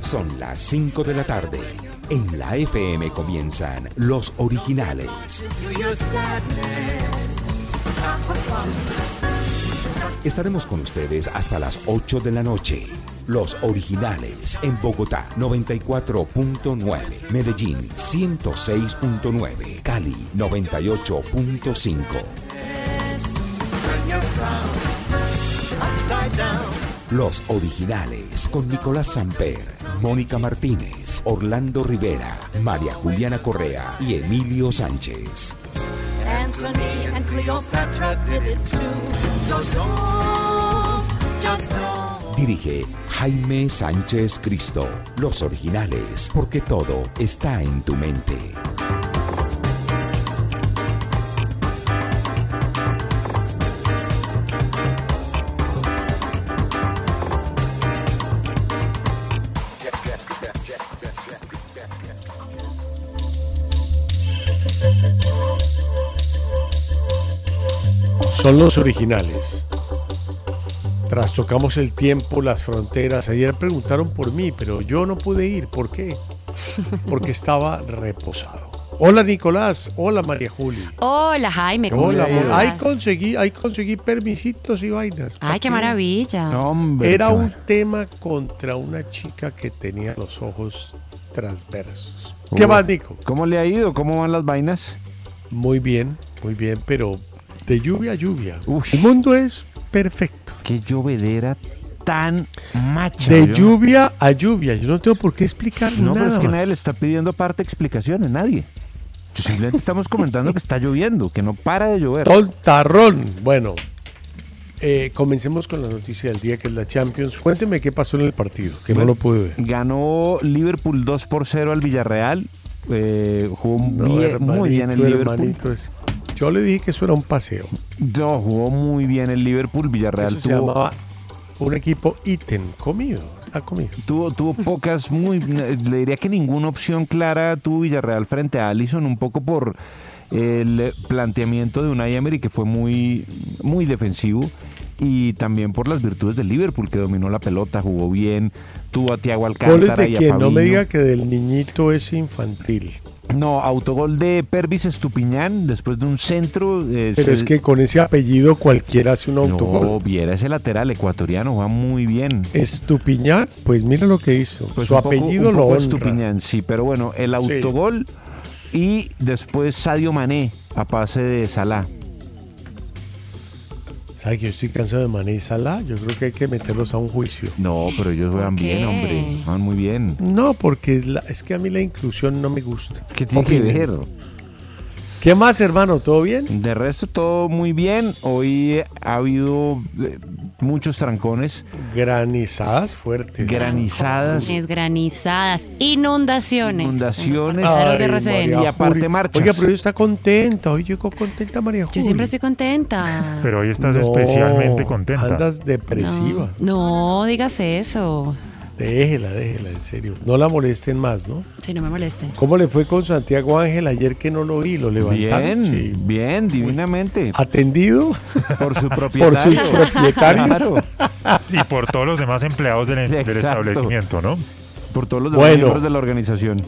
Son las 5 de la tarde. En la FM comienzan los originales. Estaremos con ustedes hasta las 8 de la noche. Los originales en Bogotá 94.9, Medellín 106.9, Cali 98.5. Los originales con Nicolás Samper, Mónica Martínez, Orlando Rivera, María Juliana Correa y Emilio Sánchez. Anthony and Cleopatra did it too. Just. Dirige Jaime Sánchez Cristo. Los originales, porque todo está en tu mente. Son los originales. Trastocamos el tiempo, las fronteras. Ayer preguntaron por mí, pero yo no pude ir. ¿Por qué? Porque estaba reposado. Hola Nicolás, hola María Julia. Hola Jaime, ¿cómo Hola, amor. estás? Ahí conseguí, ahí conseguí permisitos y vainas. Ay, qué maravilla. Era un tema contra una chica que tenía los ojos transversos. ¿Qué más, Nico? ¿Cómo le ha ido? ¿Cómo van las vainas? Muy bien, muy bien, pero de lluvia a lluvia. El mundo es perfecto. Qué llovedera tan macha. De yo- lluvia a lluvia. Yo no tengo por qué explicar No, nada pero es que más. nadie le está pidiendo aparte explicaciones, nadie. Simplemente estamos comentando que está lloviendo, que no para de llover. Tontarrón. Bueno, eh, comencemos con la noticia del día que es la Champions. Cuénteme qué pasó en el partido, que no lo pude ver. Ganó Liverpool 2 por 0 al Villarreal. Eh, jugó No, bien- muy bien el Liverpool. es- Yo le dije que eso era un paseo. No, jugó muy bien el Liverpool. Villarreal Eso se tuvo, llamaba un equipo ítem, comido, está comido. tuvo, tuvo pocas, muy, le diría que ninguna opción clara tuvo Villarreal frente a Allison, un poco por el planteamiento de Unai Emery que fue muy, muy defensivo y también por las virtudes del Liverpool que dominó la pelota, jugó bien, tuvo a Thiago Goles Alcántara de y a quien no me diga que del niñito es infantil. No, autogol de Pervis Estupiñán después de un centro. eh, Pero se- es que con ese apellido cualquiera hace un No, autogol. viera ese lateral ecuatoriano, va muy bien. Estupiñán, pues mira lo que hizo. Pues Su poco- apellido un lo poco honra. Estupiñán, sí, pero bueno, el Sí. autogol y después Sadio Mané a pase de Salah. ¿Sabe que yo estoy cansado de Mané y Salah? Yo creo que hay que meterlos a un juicio. No, pero ellos juegan qué? bien, hombre, van muy bien. No, porque es, la- es que a mí la inclusión no me gusta. ¿Qué tiene que Opinen. ver? ¿Qué más, hermano? ¿Todo bien? De resto todo muy bien. Hoy ha habido eh, muchos trancones, Granizadas fuertes. granizadas, Es granizadas, inundaciones. inundaciones Pasaros de Ay, RCN. María Y aparte Juli. marchas. Oiga, pero ella está contenta. Hoy llegó contenta María Julia. Yo siempre estoy contenta. Pero hoy estás No, especialmente contenta. Andas depresiva. No, no digas eso. Déjela, déjela, en serio. No la molesten más, ¿no? Si no me molesten. ¿Cómo le fue con Santiago Ángel ayer que no lo vi? ¿Lo levantaron? Bien, Sí. bien, divinamente. ¿Atendido? Por su Por propietario. sus propietarios. Claro. y por todos los demás empleados del, establecimiento, ¿no? Por todos los demás Bueno. miembros de la organización.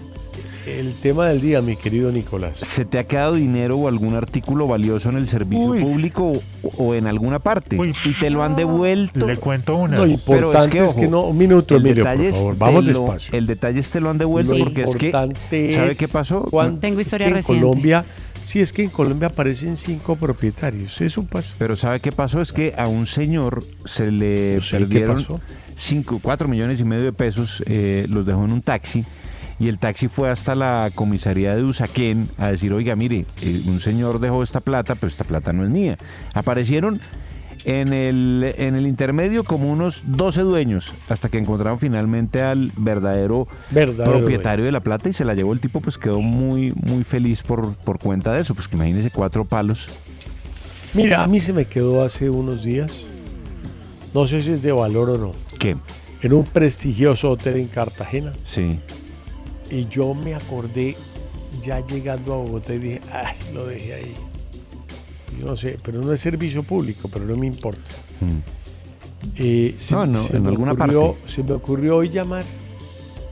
El tema del día, mi querido Nicolás. ¿Se te ha quedado dinero o algún artículo valioso en el servicio Uy. público o, o en alguna parte? Uy. Y te lo han devuelto. Le cuento una. Lo importante es que, no. Un minuto, el Emilio, detalle por es favor. Vamos lo- despacio. El detalle es te lo han devuelto Sí. porque es que ¿sabe es qué pasó? cuán- Tengo es historia que en reciente. Colombia, sí, es que en Colombia aparecen cinco propietarios. Eso pasa. Pero ¿sabe qué pasó? Es que a un señor se le No sé, ¿qué perdieron pasó? cinco, cuatro millones y medio de pesos, eh, los dejó en un taxi y el taxi fue hasta la comisaría de Usaquén a decir, oiga, mire, eh, un señor dejó esta plata, pero esta plata no es mía. Aparecieron en el, en el intermedio como unos 12 dueños hasta que encontraron finalmente al verdadero, Verdadero propietario de la plata y se la llevó el tipo, pues quedó muy, muy feliz por, por cuenta de eso. Pues que imagínese cuatro palos. Mira, a mí se me quedó hace unos días. No sé si es de valor o no. ¿Qué? En un prestigioso hotel en Cartagena. Sí. Y yo me acordé ya llegando a Bogotá y dije, ay, lo dejé ahí. Y no sé, pero no es servicio público, pero no me importa. Mm. Eh, se- No, no, se en me alguna ocurrió- parte. Se me ocurrió hoy llamar,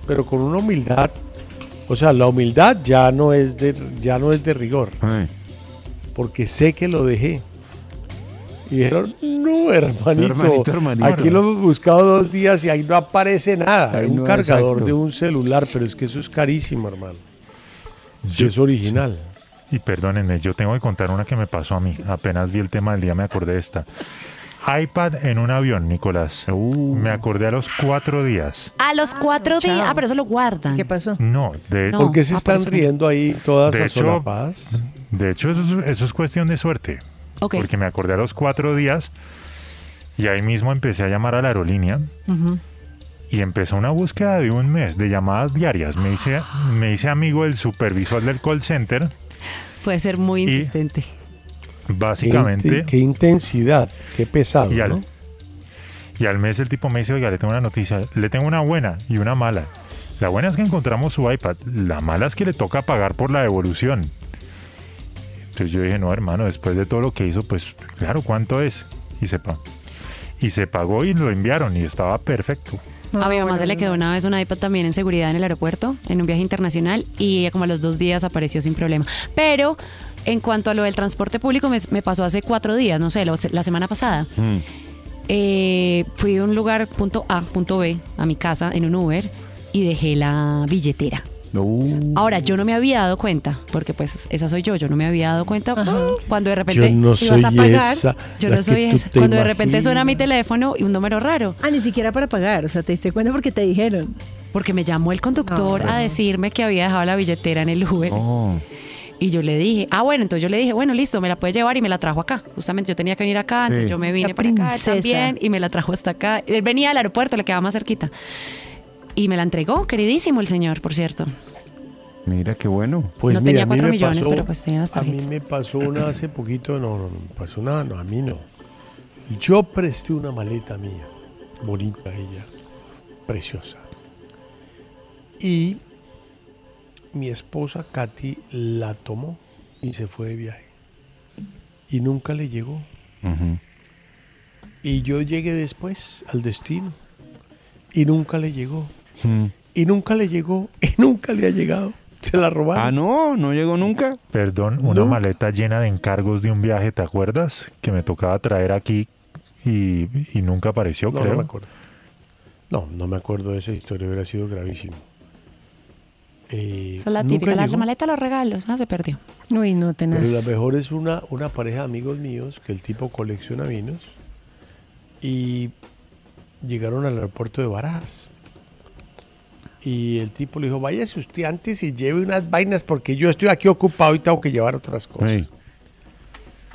pero con una humildad. O sea, la humildad ya no es de, ya no es de rigor, Ay. porque sé que lo dejé. Y dijeron, no, hermanito, Hermanito, hermanito. aquí lo hemos buscado dos días y ahí no aparece nada. Ahí Hay un no, cargador exacto. de un celular, pero es que eso es carísimo, hermano. Yo- es original. Y perdónenme, yo tengo que contar una que me pasó a mí. Apenas vi el tema del día, me acordé de esta. iPad en un avión, Nicolás. Uh. Me acordé a los cuatro días. A los cuatro días. Ah, pero eso lo guardan. ¿Qué pasó? No, de, No. ¿Por qué se ah, están riendo ahí todas De hecho- de hecho eso es, eso es cuestión de suerte. Porque me acordé a los cuatro días y ahí mismo empecé a llamar a la aerolínea y empezó una búsqueda de un mes de llamadas diarias. Me hice, me hice amigo del supervisor del call center. Puede ser muy insistente. Básicamente, Qué, qué intensidad, qué pesado. Y al, ¿no? y al mes el tipo me dice, oiga, le tengo una noticia, le tengo una buena y una mala. La buena es que encontramos su iPad, la mala es que le toca pagar por la devolución. Entonces yo dije, no, hermano, después de todo lo que hizo, pues claro, ¿cuánto es? Y se pagó. Y se pagó y lo enviaron y estaba perfecto. A mi mamá se le quedó una vez un iPad también en seguridad en el aeropuerto, en un viaje internacional, y ella como a los dos días apareció sin problema. Pero en cuanto a lo del transporte público, me, me pasó hace cuatro días, no sé, lo- la semana pasada. Mm. Eh, fui de un lugar punto A, punto B, a mi casa, en un Uber, y dejé la billetera. Uh. Ahora, yo no me había dado cuenta, porque pues esa soy yo, yo no me había dado cuenta cuando de repente Yo no ibas a pagar. esa, yo no soy esa. Cuando de repente suena mi teléfono y un número raro. Ah, ni siquiera para pagar. O sea, te diste cuenta porque te dijeron. Porque me llamó el conductor No. a decirme que había dejado la billetera en el Uber. Oh. Y yo le dije, ah, bueno, entonces yo le dije, bueno, listo, me la puede llevar y me la trajo acá. Justamente yo tenía que venir acá, entonces Sí. yo me vine La para acá también y me la trajo hasta acá. Él venía al aeropuerto, le quedaba más cerquita. Y me la entregó, queridísimo el señor, por cierto. Mira qué bueno. Pues No mira, tenía a mí cuatro me millones, pasó- pero pues tenía las A mí tarjetas. me pasó una hace poquito, no, no, no, me pasó nada, no, a mí no. Yo presté una maleta mía, bonita ella, preciosa. Y mi esposa Katy la tomó y se fue de viaje. Y nunca le llegó. Y yo llegué después al destino. Y nunca le llegó. Mm. Y nunca le llegó. Y nunca le ha llegado. Se la robaron. Ah, no, no llegó nunca. Perdón, una No. maleta llena de encargos de un viaje, ¿te acuerdas? Que me tocaba traer aquí y, y nunca apareció, No, creo. no me acuerdo. No, no me acuerdo de esa historia, hubiera sido gravísimo. Eh, Esa es la típica, maleta, los regalos, ah, se perdió. Uy, no Pero tenés. la mejor es una, una pareja de amigos míos que el tipo colecciona vinos y llegaron al aeropuerto de Barajas. Y el tipo le dijo, váyase usted antes y lleve unas vainas porque yo estoy aquí ocupado y tengo que llevar otras cosas.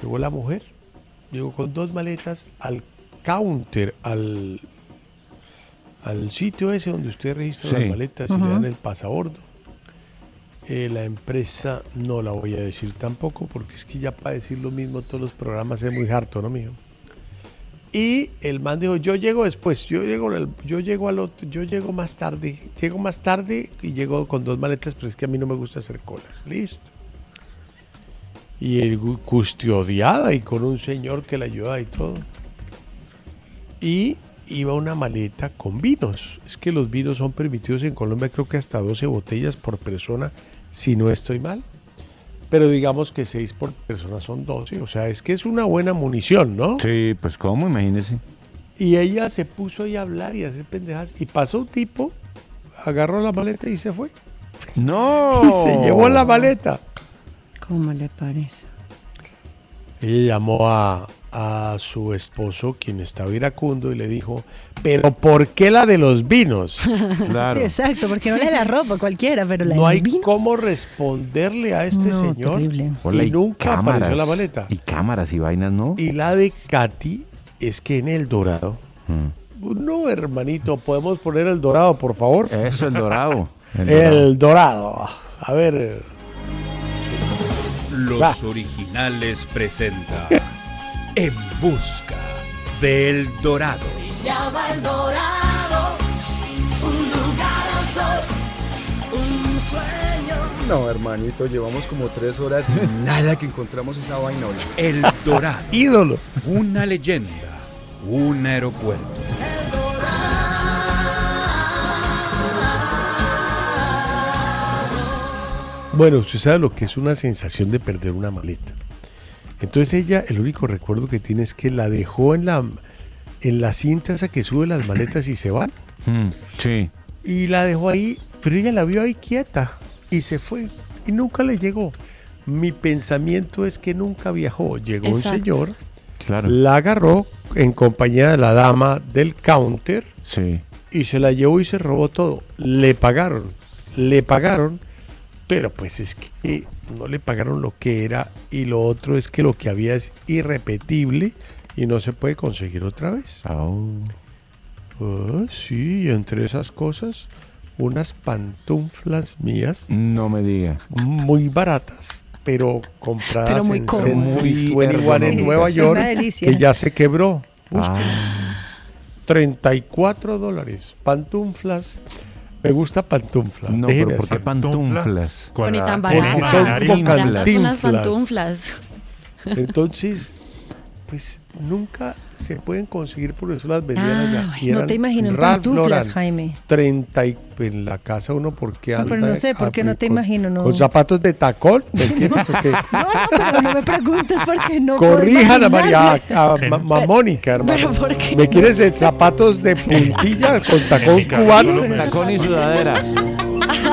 Llegó la mujer, llegó con dos maletas al counter, al, al sitio ese donde usted registra Sí. las maletas y le dan el pasabordo. Eh, la empresa no la voy a decir tampoco, porque es que ya para decir lo mismo todos los programas es muy harto, ¿no, mijo? Y el man dijo, yo llego después, yo llego, yo llego al otro, yo llego más tarde, llego más tarde y llego con dos maletas, pero es que a mí no me gusta hacer colas. Listo. Y gu- custodiada y con un señor que la ayuda y todo. Y iba una maleta con vinos. Es que los vinos son permitidos en Colombia, creo que hasta 12 botellas por persona, si no estoy mal. Pero digamos que 6 por persona son 12. O sea, es que es una buena munición, ¿no? Sí, pues cómo, imagínese. Y ella se puso ahí a hablar y a hacer pendejas. Y pasó un tipo, agarró la maleta y se fue. No. Y se llevó la maleta. ¿Cómo le parece? Ella llamó a, a su esposo, quien estaba iracundo, y le dijo, pero ¿por qué la de los vinos? Claro. Exacto, porque no la de la ropa cualquiera, pero la No de hay los vinos. cómo responderle a este No, señor. terrible. Hola, Y nunca apareció la maleta. Y cámaras y vainas, ¿no? Y la de Katy es que en el dorado. Mm. No, hermanito, podemos poner el dorado, por favor. Eso, el dorado. El dorado. A ver. Los Va. originales presenta En busca del dorado. Ya va el dorado, un lugar al sol, un sueño. No, hermanito, llevamos como tres horas y nada que encontramos esa vainola. El dorado. Ídolo. Una leyenda. Un aeropuerto. Bueno, usted sabe lo que es una sensación de perder una maleta. Entonces ella, el único recuerdo que tiene es que la dejó en la, en la cinta esa que sube las maletas y se van. Mm, Sí. Y la dejó ahí, pero ella la vio ahí quieta y se fue. Y nunca le llegó. Mi pensamiento es que nunca viajó. Llegó Exacto. un señor, Claro. la agarró en compañía de la dama del counter Sí. y se la llevó y se robó todo. Le pagaron, le pagaron, pero pues es que no le pagaron lo que era y lo otro es que lo que había es irrepetible y no se puede conseguir otra vez. Ah, sí, entre esas cosas, unas pantuflas mías No me diga. muy baratas, pero compradas Pero muy en. Century Muy 21 en. Nueva York, una delicia. que ya se quebró. Busquen. Ah, 34 dólares. Pantuflas. Me gusta pantufla. no, déjeme pero ¿por qué así. pantuflas? Con Bueno, y la- tan con Porque baratas. son la como. Baratas cantinflas. pantuflas. Entonces, pues nunca se pueden conseguir por eso las vendían Ah, allá. No te imagino pantuflas, Jaime. 30 y en la casa uno porque No, anda pero no sé, ¿por qué no te con- imagino? No. con zapatos de tacón ¿me entiendes o qué? No, no, pero no me preguntes porque no. corrijan a María a, Ma- Ma- Mónica hermano pero ¿por qué? me quieres de zapatos de puntilla con tacón cubano me- Tacón y sudadera.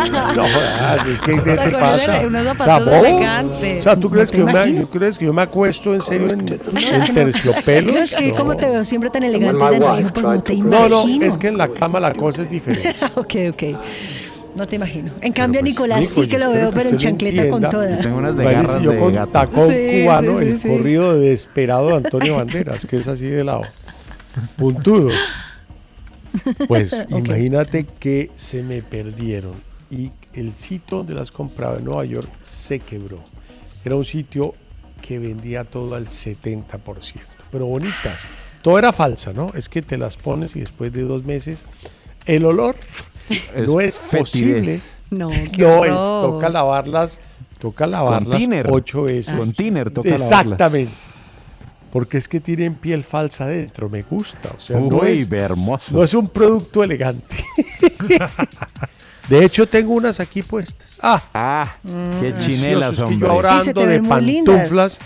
No jodas, es que ¿qué te pasa unos O sea, zapatos elegantes. o sea tú crees que yo me, yo crees que yo me acuesto en serio en, en No, terciopelo es que No. como te veo siempre tan elegante de pues no te no imagino. no es que en la cama la cosa es diferente ok, ok. No te imagino. En cambio, a pues, Nicolás Nico, sí que lo veo, que pero en chancleta con entienda. toda. Yo tengo unas de garras yo de con gato. tacón Sí, cubano, sí, sí, el sí. corrido de desesperado de Antonio Banderas, que es así de lado. Puntudo. Pues imagínate que se me perdieron y el sitio donde las compraba en Nueva York se quebró. Era un sitio que vendía todo al 70%, pero bonitas. Todo era falsa, ¿no? Es que te las pones y después de dos meses el olor Es no es fetidez. posible. No, No es, toca lavarlas, toca lavarlas tiner. ocho veces. Con tiner toca lavarlas. Exactamente. Porque es que tienen piel falsa dentro, me gusta. O sea, no, Uy, es, hermoso. no es un producto elegante. de hecho, tengo unas aquí puestas. Ah, Ah, qué precioso, chinelas, es que yo hombre. ahora Sí, se te ando de lindas. pantuflas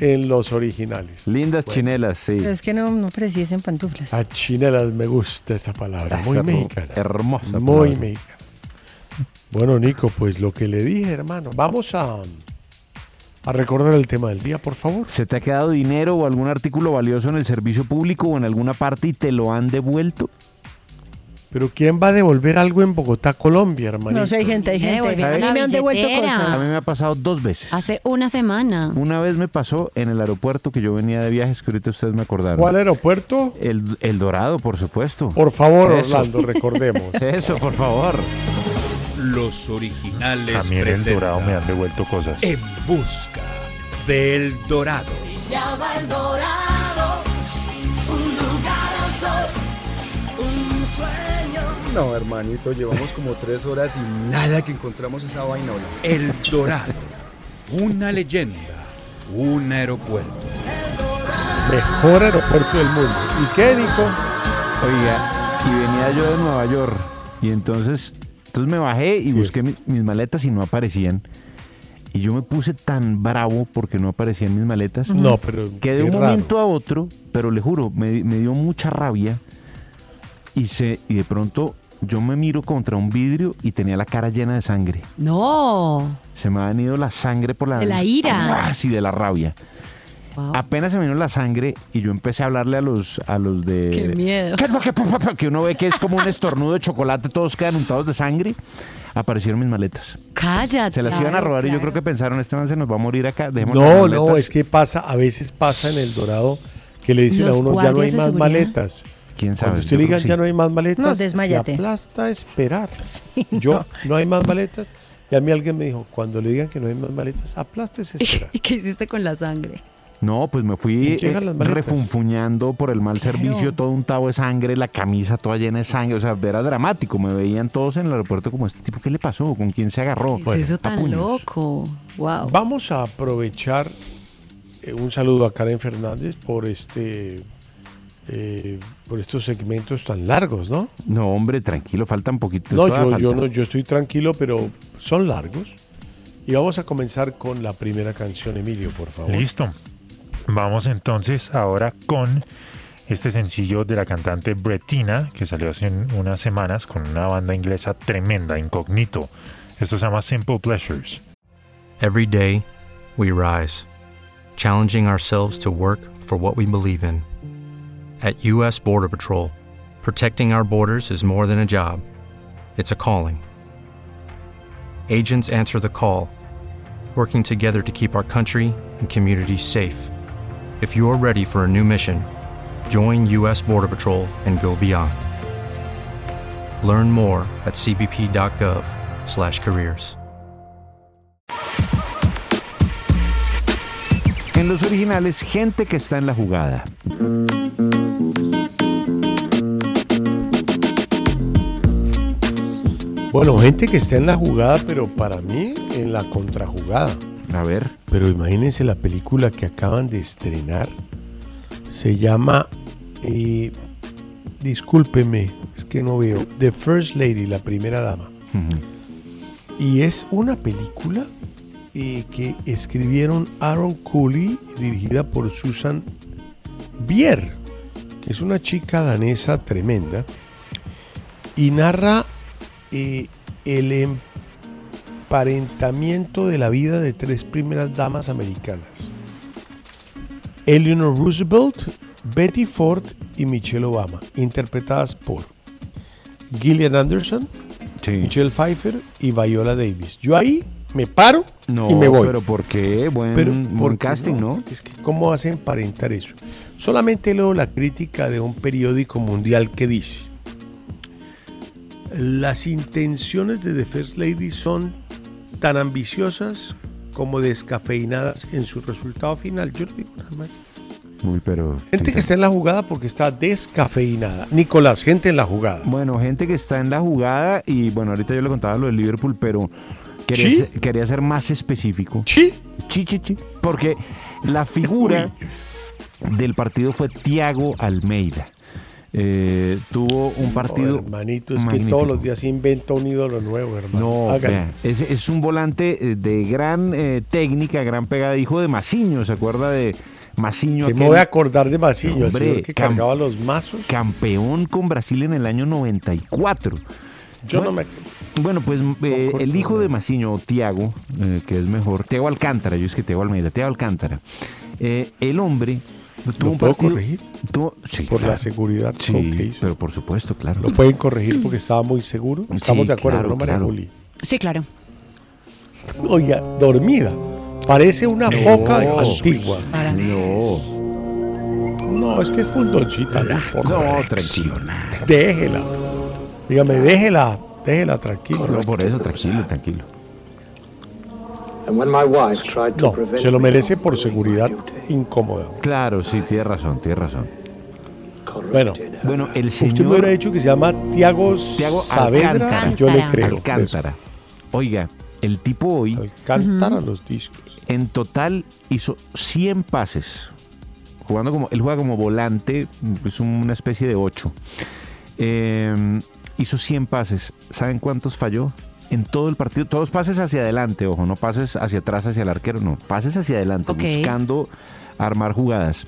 en los originales. Lindas chinelas, sí. Pero es que no, no precisen pantuflas. A chinelas me gusta esa palabra, muy Esa mexicana. hermosa Muy palabra. mexicana. Bueno, Nico, pues lo que le dije, hermano. Vamos a, a recordar el tema del día, por favor. ¿Se te ha quedado dinero o algún artículo valioso en el servicio público o en alguna parte y te lo han devuelto? Pero ¿quién va a devolver algo en Bogotá, Colombia, hermano? No sé, hay gente, hay Me gente. A mí me han devuelto billetera. A mí cosas. me ha pasado dos veces. Hace una semana. Una vez me pasó en el aeropuerto que yo venía de viajes, que ahorita ustedes me acordaron. ¿Cuál aeropuerto? El, el Dorado, por supuesto. Por favor, Eso. Orlando, recordemos. Eso, por favor. Los originales También el presenta dorado me han devuelto cosas. En busca del dorado. Ya va el dorado, un lugar al sol, un sueño. No, hermanito, llevamos como tres horas y nada que encontramos esa vainola. El dorado. Una leyenda. Un aeropuerto. Mejor aeropuerto del mundo. ¿Y qué, Nico? Oiga, y venía yo de Nueva York. Y entonces, entonces me bajé y Sí, busqué mi- mis maletas y no aparecían. Y yo me puse tan bravo porque no aparecían mis maletas. No, pero que de un raro. momento a otro, pero le juro, me, me dio mucha rabia. Y, se, y de pronto yo me miro contra un vidrio y tenía la cara llena de sangre. No. Se me ha venido la sangre por la De la ira. Ah, sí, de la rabia. Wow. Apenas se me vino la sangre y yo empecé a hablarle a los, a los de... Qué miedo. ¿Qué que, que uno ve que es como un estornudo de chocolate, todos quedan untados de sangre. Aparecieron mis maletas. Cállate. Se las iban a robar y yo creo que pensaron, este man se nos va a morir acá. dejémosle No, no, maletas". es que pasa, a veces pasa en el Dorado que le dicen Los a uno, ya no hay más seguridad. maletas. ¿Quién sabe? Cuando usted que sí. ya no hay más maletas, No, se desmáyate. aplasta esperar. Yo, no hay más maletas. Y a mí alguien me dijo, cuando le digan que no hay más maletas, aplástese esperar. ¿Y qué hiciste con la sangre? No, pues me fui eh, las maletas. refunfuñando por el mal servicio, todo untado de sangre, la camisa toda llena de sangre. O sea, era dramático. Me veían todos en el aeropuerto como este tipo, ¿qué le pasó? ¿Con quién se agarró? ¿Qué es eso tan puños. loco? Wow. Vamos a aprovechar eh, un saludo a Karen Fernández por este eh, por estos segmentos tan largos, ¿no? No, hombre, tranquilo, faltan poquito. No, yo, yo no, yo estoy tranquilo, pero son largos. Y vamos a comenzar con la primera canción, Emilio, por favor. Listo. Vamos entonces ahora con este sencillo de la cantante Bretina, que salió hace unas semanas con una banda inglesa tremenda, Incognito. Esto se llama Simple Pleasures. Every day, we rise, challenging ourselves to work for what we believe in. At U.S. Border Patrol, protecting our borders is more than a job, it's a calling. Agents answer the call, working together to keep our country and communities safe. If you're ready for a new mission, join U.S. Border Patrol and go beyond. Learn more at cbp.gov/careers. En los originales, gente que está en la jugada. Bueno, gente que está en la jugada, pero para mí en la contrajugada. A ver. Pero imagínense la película que acaban de estrenar. Se llama, eh, discúlpeme, es que no veo, The First Lady, la primera dama. Y es una película eh, que escribieron Aaron Cooley, dirigida por Susan Bier, que es una chica danesa tremenda, y narra eh, el emparentamiento de la vida de tres primeras damas americanas. Eleanor Roosevelt, Betty Ford y Michelle Obama, interpretadas por Gillian Anderson, Michelle Pfeiffer y Viola Davis. Yo ahí me paro No, y me voy. pero ¿por qué? Buen, Pero, buen ¿por qué casting, ¿no? Es que ¿cómo hacen emparentar eso? Solamente leo la crítica de un periódico mundial que dice las intenciones de The First Lady son tan ambiciosas como descafeinadas en su resultado final. Yo no digo nada más. Uy, pero... Gente que está en la jugada porque está descafeinada. Nicolás, gente en la jugada. Bueno, gente que está en la jugada y bueno, ahorita yo le contaba lo del Liverpool, pero quería, ¿Sí? ser, quería ser más específico. ¿Sí? Sí, sí, sí. Porque la figura del partido fue Tiago Almeida. Eh, tuvo un partido... Hermanito, es que todos los días inventa un ídolo nuevo, hermano. No, es, es un volante eh, de gran eh, técnica, gran pegada, hijo de Masiño, ¿se acuerda de Masiño? Que me voy a acordar de el Hombre, señor que cargaba los mazos. campeón con Brasil en el año 94. Yo no me Bueno, pues eh, el hijo de Masiño, Tiago, que es mejor, Tiago Alcántara, yo es que Tiago Almeida, Tiago Alcántara, el hombre ¿Lo un puedo partido... corregir? tuvo- sí, por la seguridad Sí, con que hizo. pero por supuesto, claro. Lo pueden corregir porque estaba muy seguro. Estamos Sí, de acuerdo, claro, ¿no, María claro. Juli? Sí, claro. Oiga, dormida. Parece una foca antigua. No, No, es que es fundoncita. No, no, tranquilo. Déjela. Dígame, déjela. Déjela tranquila. No, por eso, tranquilo, tranquilo. No, se lo merece por seguridad incómoda. Claro, sí, tiene razón, tiene razón. Bueno, Bueno, el usted me señor hubiera dicho que se llama Tiago Tiago Saavedra. Alcántara. Yo le creo. Alcántara. Oiga, el tipo hoy Alcántara los discos. en total hizo 100 pases jugando como, él juega como volante, es una especie de 8. Eh, hizo 100 pases. ¿Saben cuántos falló? En todo el partido, todos pases hacia adelante, ojo, no pases hacia atrás hacia el arquero, no, pases hacia adelante, buscando armar jugadas.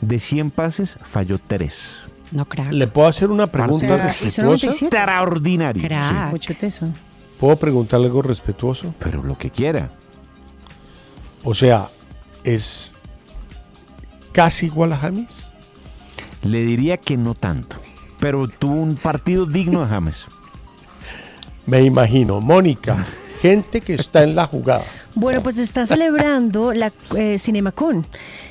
De 100 pases, falló 3. No, crack. ¿Le puedo hacer una pregunta respetuosa? 97. Extraordinario. Crack. sí, Mucho teso. ¿Puedo preguntarle algo respetuoso? pero lo que quiera. O sea, es casi igual a James. Le diría que no tanto, pero tuvo un partido digno de James. Me imagino. Mónica, gente que está en la jugada. Bueno, pues está celebrando la eh, CinemaCon.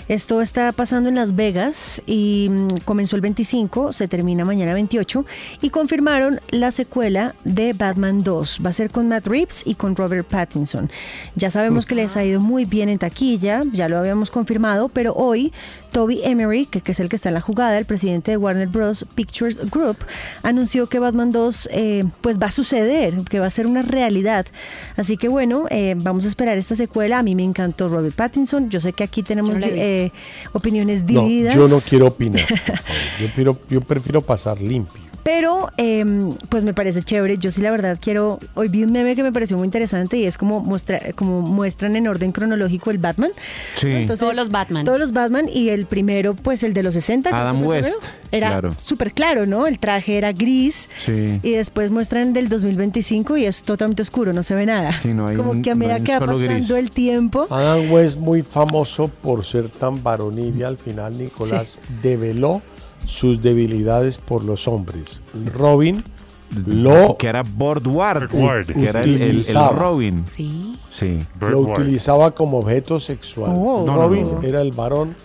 Esto está pasando en Las Vegas y mm, comenzó el 25, se termina mañana 28 y confirmaron la secuela de Batman 2. Va a ser con Matt Reeves y con Robert Pattinson. Ya sabemos que les ha ido muy bien en taquilla, ya lo habíamos confirmado, pero hoy Toby Emery, que, que es el que está en la jugada, el presidente de Warner Bros. Pictures Group, anunció que Batman 2 eh, pues va a suceder, que va a ser una realidad. Así que bueno, eh, vamos a esperar esta secuela. A mí me encantó Robert Pattinson. Yo sé que aquí tenemos no eh, opiniones No, divididas. yo no quiero opinar. por favor. Yo prefiero pasar limpio. Pero, eh, pues me parece chévere. Yo sí, la verdad, quiero. Hoy vi un meme que me pareció muy interesante y es como, muestra, como muestran en orden cronológico el Batman. Sí. Todos los Batman. Todos los Batman y el primero, pues el de los 60. creo Adam West. Era claro. súper claro, ¿no? El traje era gris. Sí. Y después muestran del 2025 y es totalmente oscuro, no se ve nada. Sí, no hay como un- que a no medida un que va pasando gris. el tiempo. Adam West, muy famoso por ser tan varonil y al final Nicolás develó sus debilidades por los hombres. Robin lo, que era Boardward, que era el, el- el Utilizaba. Robin. Sí. Sí. lo utilizaba como objeto sexual. Oh. No, no, Robin no, no. era el varón,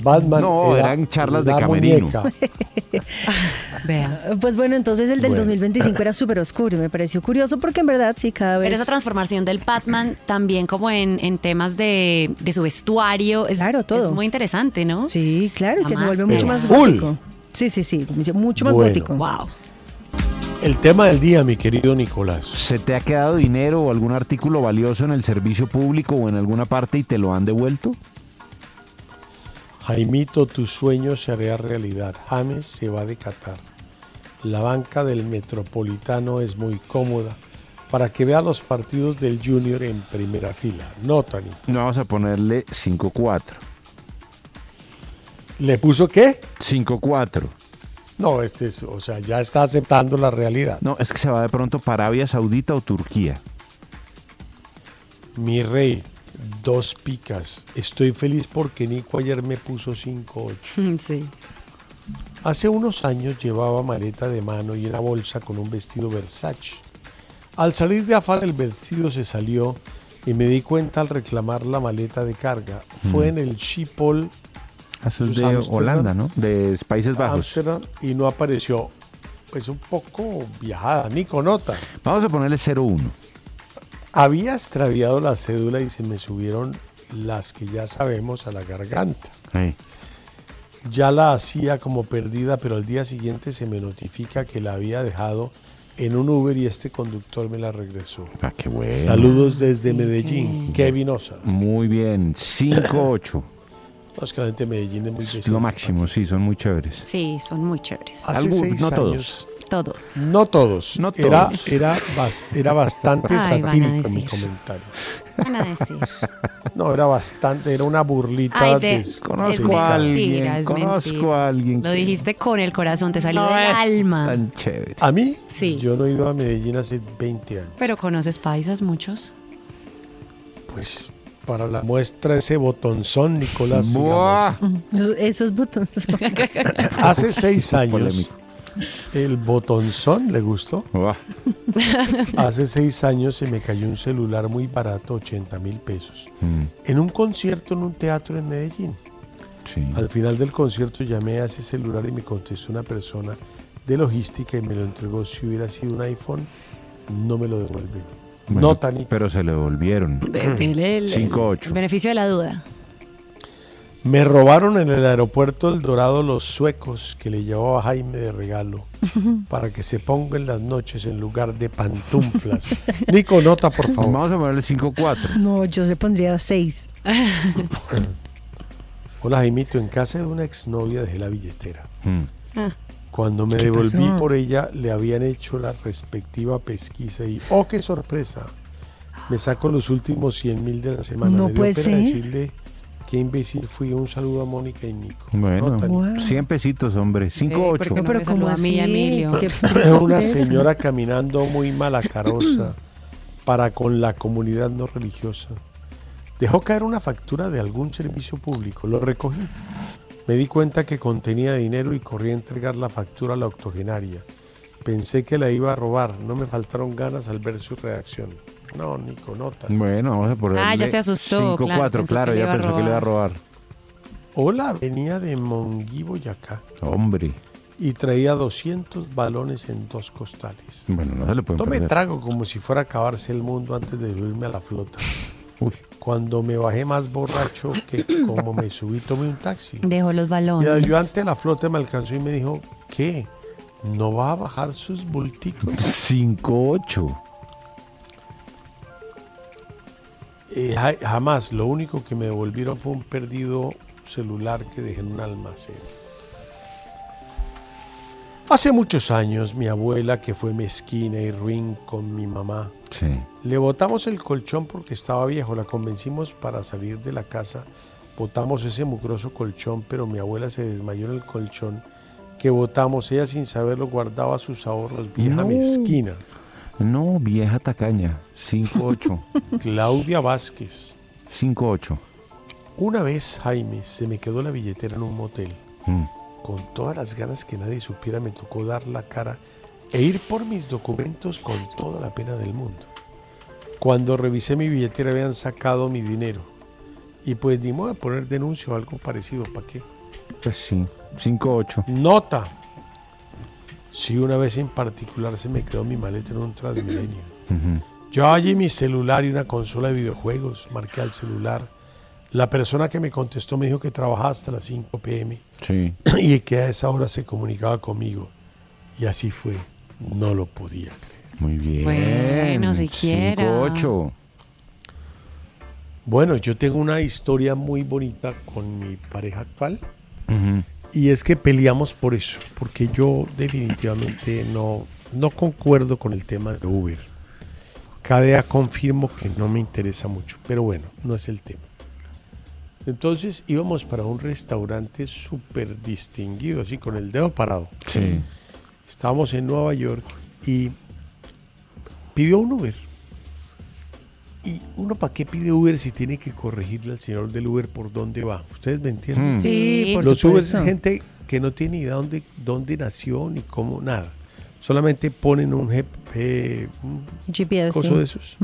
Batman No, era eran charlas la de camerino. muñeca. Vea. Pues bueno, entonces el del Bueno. 2025 era súper oscuro y me pareció curioso porque en verdad sí, cada vez... Pero esa transformación del Batman también como en, en temas de, de su vestuario es, Claro, todo. es muy interesante, ¿no? Sí, claro, y que se Jamás. vuelve mucho Pero más full. gótico. Sí, sí, sí, mucho más Bueno. gótico. Wow. El tema del día, mi querido Nicolás. ¿Se te ha quedado dinero o algún artículo valioso en el servicio público o en alguna parte y te lo han devuelto? Jaimito, tu sueño se hará realidad. James se va de Qatar. La banca del Metropolitano es muy cómoda para que vea los partidos del Junior en primera fila. No, Tani. No, Vamos a ponerle 5-4. ¿Le puso qué? 5-4. No, este es, o sea, ya está aceptando la realidad. No, es que se va de pronto para Arabia Saudita o Turquía. Mi rey, dos picas. Estoy feliz porque Nico ayer me puso 5-8. Sí. Hace unos años llevaba maleta de mano y una bolsa con un vestido Versace. Al salir de afán el vestido se salió y me di cuenta al reclamar la maleta de carga. Fue en el Schiphol Eso es Pues de. Holanda, ¿no? De Países Bajos. Ámsterdam y no apareció. Pues un poco viajada, Nico nota. Vamos a ponerle 0-1. Había extraviado la cédula y se me subieron las que ya sabemos a la garganta. Sí. Ya la hacía como perdida, pero al día siguiente se me notifica que la había dejado en un Uber y este conductor me la regresó. Ah, qué bueno. Saludos desde Medellín, Kevin Osa. Muy bien. 5-8. No, es que la gente de Medellín es muy lo máximo, sí, son muy chéveres. Sí, son muy chéveres. Hace seis no años- todos. Todos. No todos. No Era, todos. era, bas- era bastante Ay, satírico en mi comentario. Van a decir. No, era bastante, era una burlita Ay, de- Conozco mentira, a alguien, es conozco mentira. a alguien. Lo dijiste con el corazón, te salió no del es alma. Tan chévere. ¿A mí? Sí. Yo no he ido a Medellín hace 20 años. Pero conoces paisas muchos. Pues para la muestra ese botonzón, Nicolás. Esos- botones. Hace seis años, Polémico. El botonzón le gustó. Hace seis años se me cayó un celular muy barato, 80 mil pesos, Mm, en un concierto en un teatro en Medellín. sí. Al final del concierto llamé a ese celular y me contestó una persona de logística y me lo entregó. Si hubiera sido un iPhone, no me lo devuelve. Bueno, no, Tani. Pero se le devolvieron. Tiene el, el- 5-8. el beneficio de la duda. Me robaron en el aeropuerto El Dorado los suecos que le llevaba Jaime de regalo para que se ponga en las noches en lugar de pantuflas. Nico, nota, por favor. Vamos a ponerle 5-4. No, yo le pondría seis. Hola Jaimito, en casa de una exnovia dejé la billetera. Mm. Ah, Cuando me ¿Qué devolví pasó? por ella, le habían hecho la respectiva pesquisa y, ¡oh, qué sorpresa! Me saco los últimos 100 mil de la semana. No me dio puede pena ser. decirle qué imbécil fui. Un saludo a Mónica y Nico. Bueno, No, tan- Wow. 100 pesitos, hombre. 5, 8. porque No, pero me ¿cómo saludó a mí? Emilio. ¿Qué Es una señora caminando muy malacarosa para con la comunidad no religiosa. Dejó caer una factura de algún servicio público. Lo recogí. Me di cuenta que contenía dinero y corrí a entregar la factura a la octogenaria. Pensé que la iba a robar. No me faltaron ganas al ver su reacción. No, Nico, nota. Bueno, vamos a ponerle Ah, ya se asustó, 5, claro, 4, pensó claro, que le ya pensó que le iba a robar. Hola, venía de Monguí, Boyacá Hombre. y traía 200 balones en dos costales. Bueno, no se le pueden No me perder. trago como si fuera a acabarse el mundo antes de subirme a la flota. Uy, Cuando me bajé más borracho que como me subí, tomé un taxi. Dejó los Y balones. el ayudante de la flota me alcanzó y me dijo, ¿qué? ¿No va a bajar sus bulticos? 5, Eh, ja- jamás. Lo único que me devolvieron fue un perdido celular que dejé en un almacén. Hace muchos años, mi abuela, que fue mezquina y ruin con mi mamá, Sí. Le botamos el colchón porque estaba viejo, la convencimos para salir de la casa. Botamos ese mugroso colchón, pero mi abuela se desmayó en el colchón que botamos. Ella sin saberlo guardaba sus ahorros, vieja No. mezquina. No, vieja tacaña. 5, 8. Claudia Vázquez. 5, 8. Una vez, Jaime, se me quedó la billetera en un motel. Mm. Con todas las ganas que nadie supiera, me tocó dar la cara e ir por mis documentos con toda la pena del mundo. Cuando revisé mi billetera habían sacado mi dinero. Y pues ni modo de poner denuncia o algo parecido, ¿para qué? Pues sí. 5, 8. Nota. Si una vez en particular se me quedó mi maleta en un Transmilenio. Yo allí mi celular y una consola de videojuegos. Marqué al celular. La persona que me contestó me dijo que trabajaba hasta las 5 pm Sí. y que a esa hora se comunicaba conmigo. Y así fue. No lo podía creer. Muy bien. Bueno, siquiera. 5, 8. Bueno, yo tengo una historia muy bonita con mi pareja actual. Y es que peleamos por eso, porque yo definitivamente no, no concuerdo con el tema de Uber. Cada día confirmo que no me interesa mucho, pero bueno, no es el tema. Entonces íbamos para un restaurante súper distinguido, así con el dedo parado. Sí. Estábamos en Nueva York y pidió un Uber. ¿Y uno para qué pide Uber si tiene que corregirle al señor del Uber por dónde va? ¿Ustedes me entienden? Mm. Sí, por Los Uber es supuesto. gente que no tiene idea dónde, dónde nació ni cómo, nada. Solamente ponen un, GP, eh, un GPS. coso sí. de esos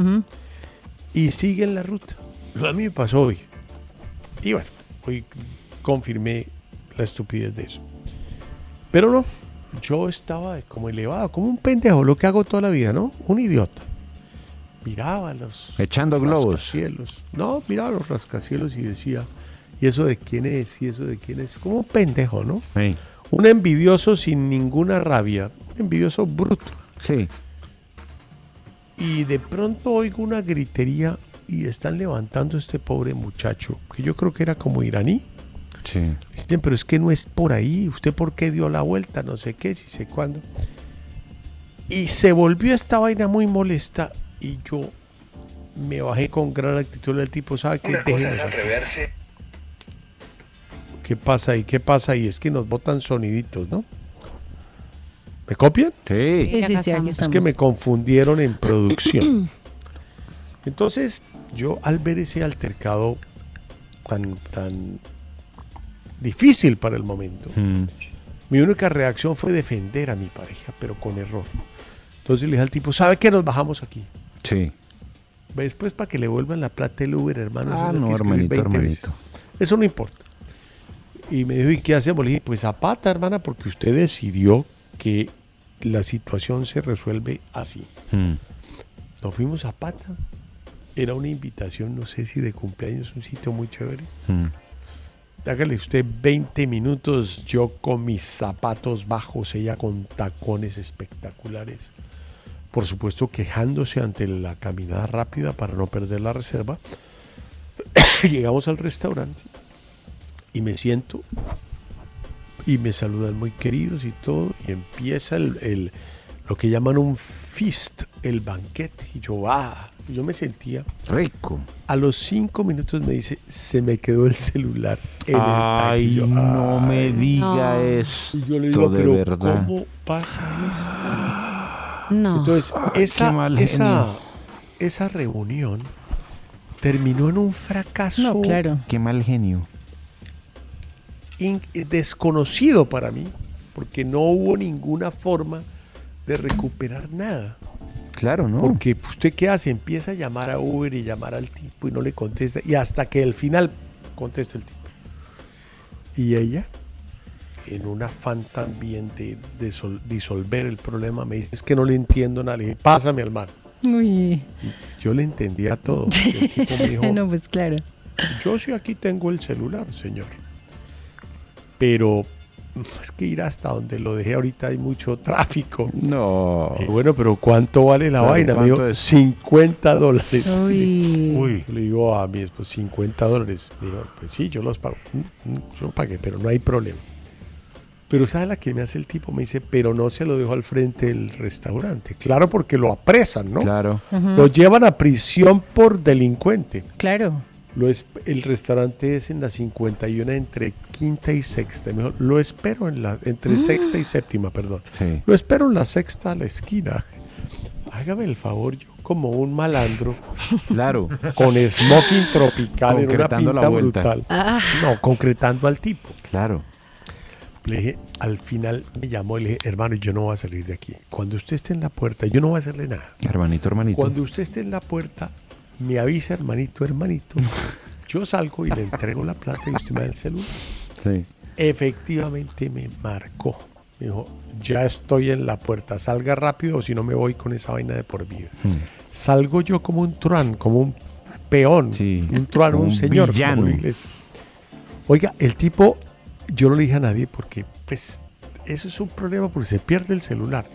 y siguen la ruta. A mí me pasó hoy. Y bueno, hoy confirmé la estupidez de eso. Pero no, yo estaba como elevado, como un pendejo, lo que hago toda la vida, ¿no? Un idiota. Miraba los Echando globos. rascacielos. No, miraba los rascacielos y decía, ¿y eso de quién es? ¿Y eso de quién es? Como un pendejo, ¿no? Sí. Un envidioso sin ninguna rabia, un envidioso bruto. Sí. Y de pronto oigo una gritería y están levantando a este pobre muchacho, que yo creo que era como iraní. Sí. Dicen, pero es que no es por ahí, ¿usted por qué dio la vuelta? No sé qué, si sé cuándo. Y se volvió esta vaina muy molesta y yo me bajé con gran actitud del tipo, ¿sabe qué? Aquí". ¿Qué pasa ahí? ¿Qué pasa ahí? Es que nos botan soniditos, ¿no? ¿Me copian? Sí. Es que me confundieron en producción. Entonces, yo al ver ese altercado tan, tan difícil para el momento, Mm. mi única reacción fue defender a mi pareja, pero con error. Entonces le dije al tipo, ¿sabe qué? Nos bajamos aquí. Sí. Después para que le vuelvan la plata del Uber, hermano. Ah, no, hermanito, 20 hermanito. veces. Eso no importa. Y me dijo, ¿y qué hacemos? Le dije, pues zapata, hermana, porque usted decidió que la situación se resuelve así. Mm. Nos fuimos a Pata. Era una invitación, no sé si de cumpleaños, un sitio muy chévere. Mm. Hágale usted 20 minutos, yo con mis zapatos bajos, ella con tacones espectaculares. Por supuesto, quejándose ante la caminada rápida para no perder la reserva. Llegamos al restaurante. Y me siento y me saludan muy queridos y todo. Y empieza el, el- lo que llaman un feast, el banquete. Y yo, ah, yo me sentía. Rico. A los cinco minutos me dice, se me quedó el celular en el taxi. Ay, Y yo, no me "Ay". diga No. esto Y yo le digo, de pero verdad. ¿cómo pasa esto? No. Entonces, qué esa, mal esa, genio. esa reunión terminó en un fracaso No, claro. Qué mal genio. In- desconocido para mí, porque no hubo ninguna forma de recuperar nada. Claro, ¿no? Porque pues, usted qué hace, empieza a llamar a Uber y llamar al tipo y no le contesta, y hasta que al final contesta el tipo. Y ella, en un afán también de, de sol- disolver el problema, me dice, es que no le entiendo nada. Le dije, pásame al mar. Uy. Yo le entendía todo. El tipo me dijo, no, pues claro. yo sí aquí tengo el celular, señor. Pero es que ir hasta donde lo dejé ahorita hay mucho tráfico. No. Y bueno, pero ¿cuánto vale la Claro, vaina? Me ¿cuánto dijo, es? 50 dólares. Uy. Le digo a mi esposo, 50 dólares. Me dijo, pues sí, yo los pago. Mm, mm, Yo pagué, pero no hay problema. Pero ¿sabe la que me hace el tipo? Me dice, pero no se lo dejo al frente del restaurante. Claro, porque lo apresan, ¿no? Claro. Lo llevan a prisión por delincuente. Claro. Lo es- el restaurante es en la 51 entre quinta y sexta. Me dijo, lo espero en la, entre sexta y séptima, perdón. Sí. Lo espero en la sexta a la esquina. Hágame el favor, yo como un malandro Claro. con smoking tropical en una Concretando la pinta vuelta. brutal. Ah. No, concretando al tipo. Claro. Le dije, al final me llamó y le dije, hermano, yo no voy a salir de aquí. Cuando usted esté en la puerta, yo no voy a hacerle nada. Hermanito, hermanito. Cuando usted esté en la puerta, me avisa, hermanito, hermanito. Yo salgo y le entrego la plata y usted me da el celular. Sí. Efectivamente me marcó. Me dijo, ya estoy en la puerta, salga rápido o si no me voy con esa vaina de por vida. Hmm. Salgo yo como un truán, como un peón, Sí, un truán, un un señor. como. Oiga, el tipo, yo no le dije a nadie porque, pues, eso es un problema porque se pierde el celular.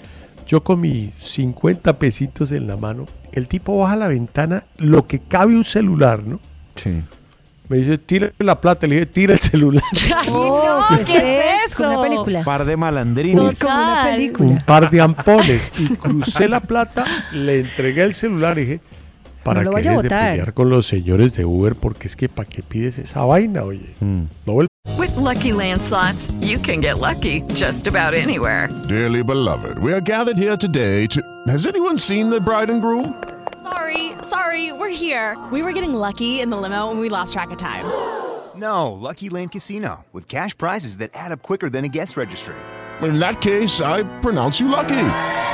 Yo con mis 50 pesitos en la mano, el tipo baja la ventana, lo que cabe un celular, ¿no? Sí. Me dice, tira la plata, le dije, tira el celular. Ay, no, ¿qué es Como eso? una película. Par de malandrines. Como una Total. un película. par de ampones y crucé la plata, le entregué el celular y dije, ¿para No lo vaya a eres de pelear con los señores de Uber? Porque es que ¿para qué pides esa vaina, oye? Mm. No el With Lucky Land slots, you can get lucky just about anywhere. Dearly beloved, we are gathered here today to. Has anyone seen the bride and groom? Sorry, sorry, we're here. We were getting lucky in the limo and we lost track of time. No, Lucky Land Casino, with cash prizes that add up quicker than a guest registry. In that case, I pronounce you lucky.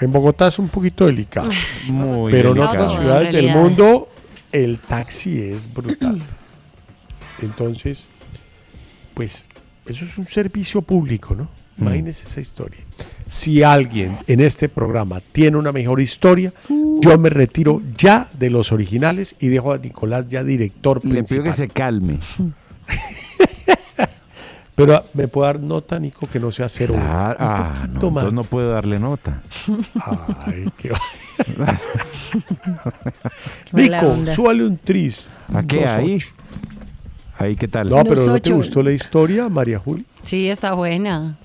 En Bogotá es un poquito delicado. Muy pero en otras en ciudades del mundo el taxi es brutal. Entonces, pues eso es un servicio público, ¿no? Mm. Imagínese esa historia. Si alguien en este programa tiene una mejor historia, yo me retiro ya de los originales y dejo a Nicolás ya director Le pido que principal. se calme. Pero ah, me puede dar nota, Nico, que no sea cero. Claro. Un Ah, no, poquito más. entonces no puedo darle nota. Ay, qué Nico, súbale un tris. ¿A qué? Dos Ahí. ocho. Ahí, ¿qué tal? No, pero ¿no te gustó la historia, María Julia? Sí, está buena.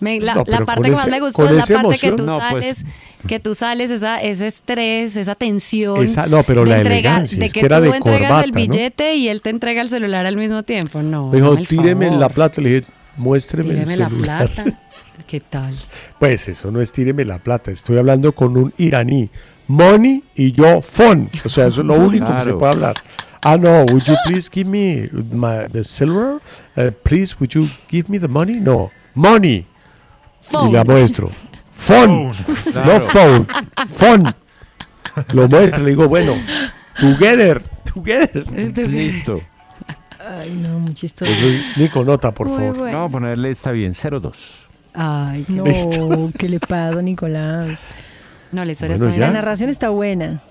Me- la, No, la parte que más ese- me gustó es la parte que tú No, pues. sales, que tú sales esa, ese estrés, esa tensión. Esa- no, pero de la entregar- elegancia, de es que, era tú de entregas corbata, el ¿no? billete y él te entrega el celular al mismo tiempo. No. Me dijo, tíreme favor, la plata. Le dije, muéstreme Tíreme el la celular. plata. ¿Qué tal? Pues eso no es tíreme la plata. Estoy hablando con un iraní. Money y yo phone. O sea, eso es lo único que se puede hablar. Ah, no, would you please give me my, the silver? Uh, please, would you give me the money? No, money. Y la muestro. Phone. Phone. No phone. Phone. Lo muestro, le digo, bueno, together, together. Listo. Ay, no, muy chistoso. Eso es- Nico, nota, por Muy favor. bueno. Vamos a ponerle, está bien, 02. Ay, No, Listo. ¿qué le pasa, Nicolás? No, la historia Bueno, está ya. La bien. narración está buena.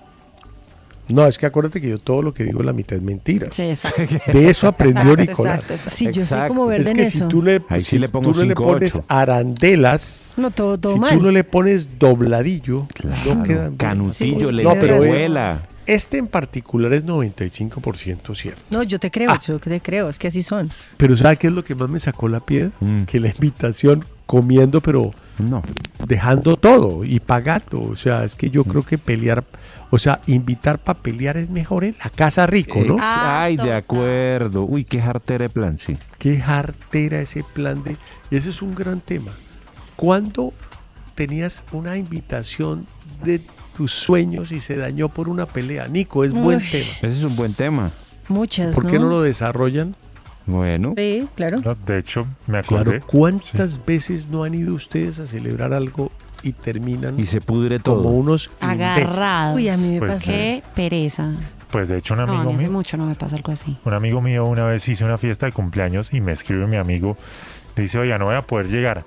No, es que acuérdate que yo todo lo que digo la mitad es mentira. Sí, exacto. De eso aprendió Exacto, Nicolás. exacto, exacto. Sí, yo soy Exacto. como verde Es en que eso. si tú le, Ahí sí si le pongo tú no le pones ocho. arandelas, No, todo, todo si mal. tú no le pones dobladillo, no Claro, quedan bien. Canutillo, Sí, le no, pero es- vuela. Este en particular es 95% cierto. No, yo te creo, Ah. yo te creo, es que así son. Pero ¿sabe qué es lo que más me sacó la piedra? Mm. Que la invitación comiendo, pero No. dejando todo y pagando. O sea, es que yo creo que pelear, o sea, invitar para pelear es mejor en la casa rico, ¿no? Ah, Ay, de acuerdo. Uy, qué jartera de plan, sí. Qué jartera ese plan de... Y ese es un gran tema. ¿Cuándo tenías una invitación de tus sueños y se dañó por una pelea? Nico, es buen tema. Ese es un buen tema. Muchas, ¿Por qué no lo desarrollan? Bueno. Sí, claro. No, de hecho, me acordé. Claro, ¿cuántas veces no han ido ustedes a celebrar algo y terminan Y se pudre todo. como unos? Agarrados. Uy, a mí me Pues, pasa. Qué pereza. Pues de hecho, un No, a amigo mí hace mío. mucho no me pasa algo así. Un amigo mío una vez hice una fiesta de cumpleaños y me escribe mi amigo, dice, oye, no voy a poder llegar.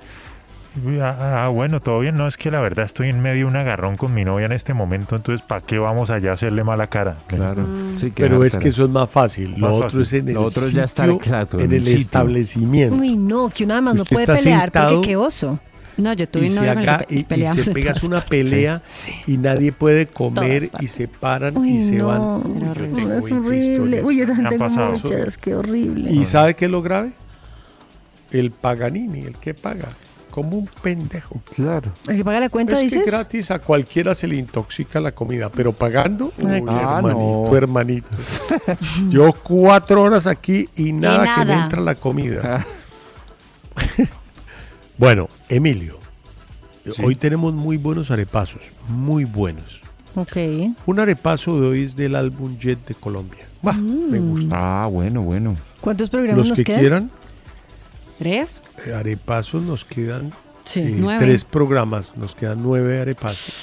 Y, Ah, ah, bueno, todo bien, no, es que la verdad estoy en medio de un agarrón con mi novia en este momento, entonces ¿para qué vamos allá a hacerle mala cara? Claro. Mm. Sí, Pero es que eso es más fácil. Lo Más otro fácil. es en el Lo otro sitio, ya estar exacto, en el sitio. establecimiento. Uy, no, que uno además no puede está pelear sentado porque qué oso. No, yo tuve y haga- que y- y peleamos se pegas una pelea Sí. y nadie puede comer y se paran Uy, y se no. van. Uy, es 20 horrible. Uy, yo también tengo muchas, qué horrible. ¿Y sabe qué es lo grave? El Paganini, el que paga. Como un pendejo. Claro. ¿El que paga la cuenta, es dices? que gratis a cualquiera se le intoxica la comida, pero pagando, uy, Ah, hermanito, no. hermanito. Yo cuatro horas aquí y nada, que me nada. entra la comida. bueno, Emilio, hoy tenemos muy buenos arepazos, muy buenos. Ok. Un arepazo de hoy es del álbum Jet de Colombia. Bah, Me gusta. Ah, bueno, bueno. ¿Cuántos programas Los nos que quedan? quieran, ¿Tres? eh, arepazos nos quedan Sí. eh, Nueve. tres programas, nos quedan nueve arepazos.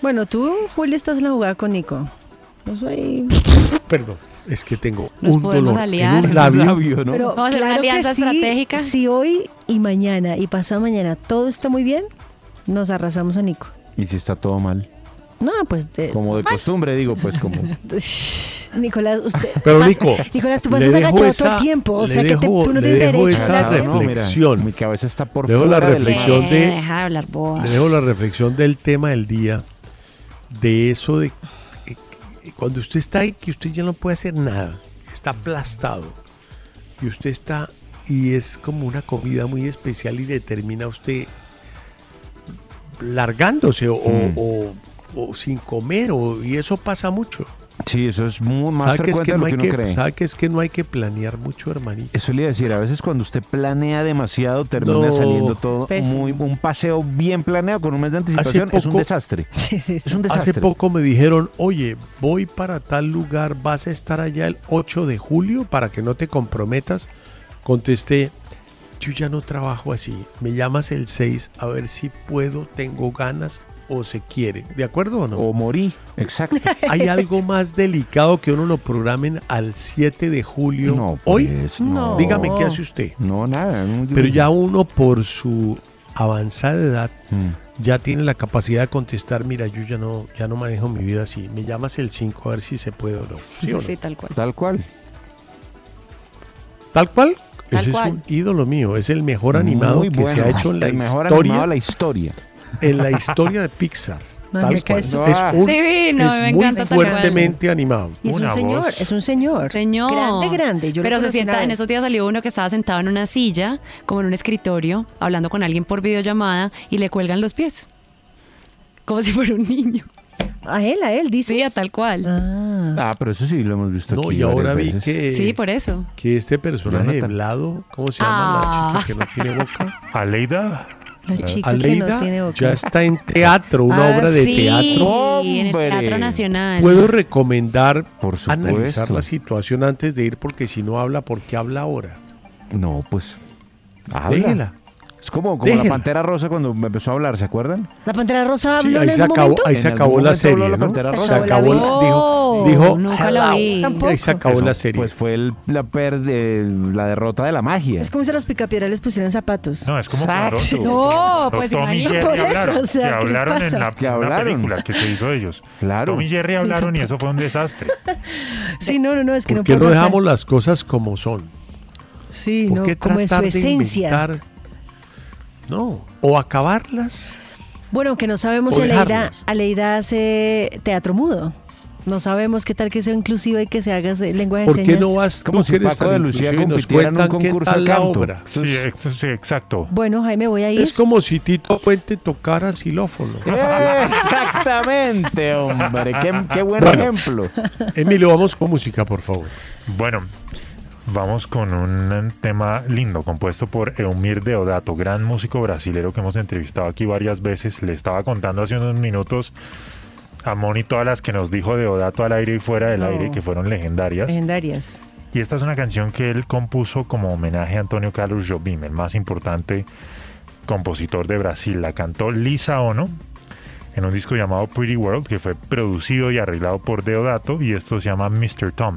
Bueno, tú, Julia, estás en la jugada con Nico. Eso ahí. Perdón, es que tengo Nos un podemos dolor aliar. en un labio. Labio, ¿no? Pero Vamos a hacer una claro alianza sí, estratégica. Si hoy y mañana y pasado mañana todo está muy bien, nos arrasamos a Nico. Y si está todo mal. No, pues de- Como de costumbre, digo, pues como. Nicolás, usted. Pero pasa- Nico, Nicolás, tú le pasas dejo agachado todo esa- el tiempo. O sea que te- dejo- tú no tienes derecho a esa hablar de no, mira, reflexión. mi cabeza está por Dejo la fuera del reflexión de- deja de hablar. Le dejo la reflexión del tema del día, de eso de eh, cuando usted está ahí, que usted ya no puede hacer nada, está aplastado, y usted está, y es como una comida muy especial y le termina usted largándose o, o- Mm. o- o sin comer, o, y eso pasa mucho. Sí, eso es muy más ¿Sabe que, es frecuente que, de no lo hay que uno que, cree. sabe que es que no hay que planear mucho, hermanito? Eso le iba a decir, a veces cuando usted planea demasiado termina No. saliendo todo Pésimo. muy un paseo bien planeado con un mes de anticipación, es un desastre. Sí, sí, sí. Es un desastre. Hace poco me dijeron, oye, voy para tal lugar, vas a estar allá el 8 de julio para que no te comprometas. Contesté, yo ya no trabajo así, me llamas el 6 a ver si puedo, tengo ganas o se quiere. ¿De acuerdo o no? O morí, exacto. Hay algo más delicado que uno lo programen al 7 de julio. No, Hoy, pues, no. dígame qué hace usted. No, nada. Pero ya uno por su avanzada edad Mm. ya tiene la capacidad de contestar, mira, yo ya no, ya no manejo mi vida así. Me llamas el 5 a ver si se puede o no. ¿Sí o no? Sí, tal cual. Tal cual. Tal cual. Tal Ese cual. es un ídolo mío. Es el mejor animado Muy que se ha hecho en la El mejor animado de la historia. En la historia de Pixar. Tal cual. Es, un- Divino, es me muy encanta tal cual. fuertemente animado. Y es un señor, voz. es un señor. Señor. Grande, grande. Yo Pero se sienta, en esos días salió uno que estaba sentado en una silla, como en un escritorio, hablando con alguien por videollamada y le cuelgan los pies. Como si fuera un niño. A él, a él, dice. Sí, a tal cual. Ah. Ah, pero eso sí lo hemos visto No, aquí y ahora vi veces. que, Sí, por eso. que este personaje de. Vlado, ¿cómo se llama Ah. la chica que no tiene boca? Aleida, La chica que no Aleida tiene boca. ya está en teatro, una Ah, obra de sí, teatro. en el Teatro Nacional. Puedo recomendar supuesto. analizar la situación antes de ir porque si no habla, ¿por qué habla ahora? No, pues. Habla. Déjela. Es como, como la. Pantera Rosa cuando me empezó a hablar, ¿se acuerdan? ¿La Pantera Rosa Sí, habló ahí en se algún acabó, momento? ahí En se algún acabó la momento habló serie, la ¿no? Pantera Se Rosa. Acabó la la- dijo, dijo, nunca la "Hello". vi. Tampoco. Ahí se acabó Eso, la serie. Pues fue el- la, perde- la derrota de la magia. Es como si a los picapiedras les pusieran zapatos. No, es como Exacto. No, pues Tom y imagínate Jerry por eso, hablaron, o sea, que ¿qué les hablaron pasa? en la, Que una hablaron. película que se hizo de ellos. Claro. Tom y Jerry hablaron y eso fue un desastre. Sí, no, no, no, es que ¿Por no qué puede no pasar. dejamos las cosas como son? Sí, ¿Por no, qué como en su tratar de esencia. inventar? No, o acabarlas. Bueno, que no sabemos si Aleida. Aleida hace teatro mudo. No sabemos qué tal que sea inclusiva y que se haga lenguaje de ¿Por qué señas. no vas Como si Paco de Lucía inclusivo y nos compitiera en un concurso de canto? obra? Sí, sí, exacto. Bueno, Jaime, voy a ir. Es como si Tito Puente tocara xilófono. Exactamente, hombre. Qué, qué buen Bueno. ejemplo. Emilio, vamos con música, por favor. Bueno, vamos con un tema lindo compuesto por Eumir Deodato, gran músico brasilero que hemos entrevistado aquí varias veces. Le estaba contando hace unos minutos a Moni todas las que nos dijo Deodato al aire y fuera del Oh. aire, que fueron legendarias. Legendarias. Y esta es una canción que él compuso como homenaje a Antonio Carlos Jobim, el más importante compositor de Brasil. La cantó Lisa Ono en un disco llamado Pretty World, que fue producido y arreglado por Deodato, y esto se llama Mr. Tom.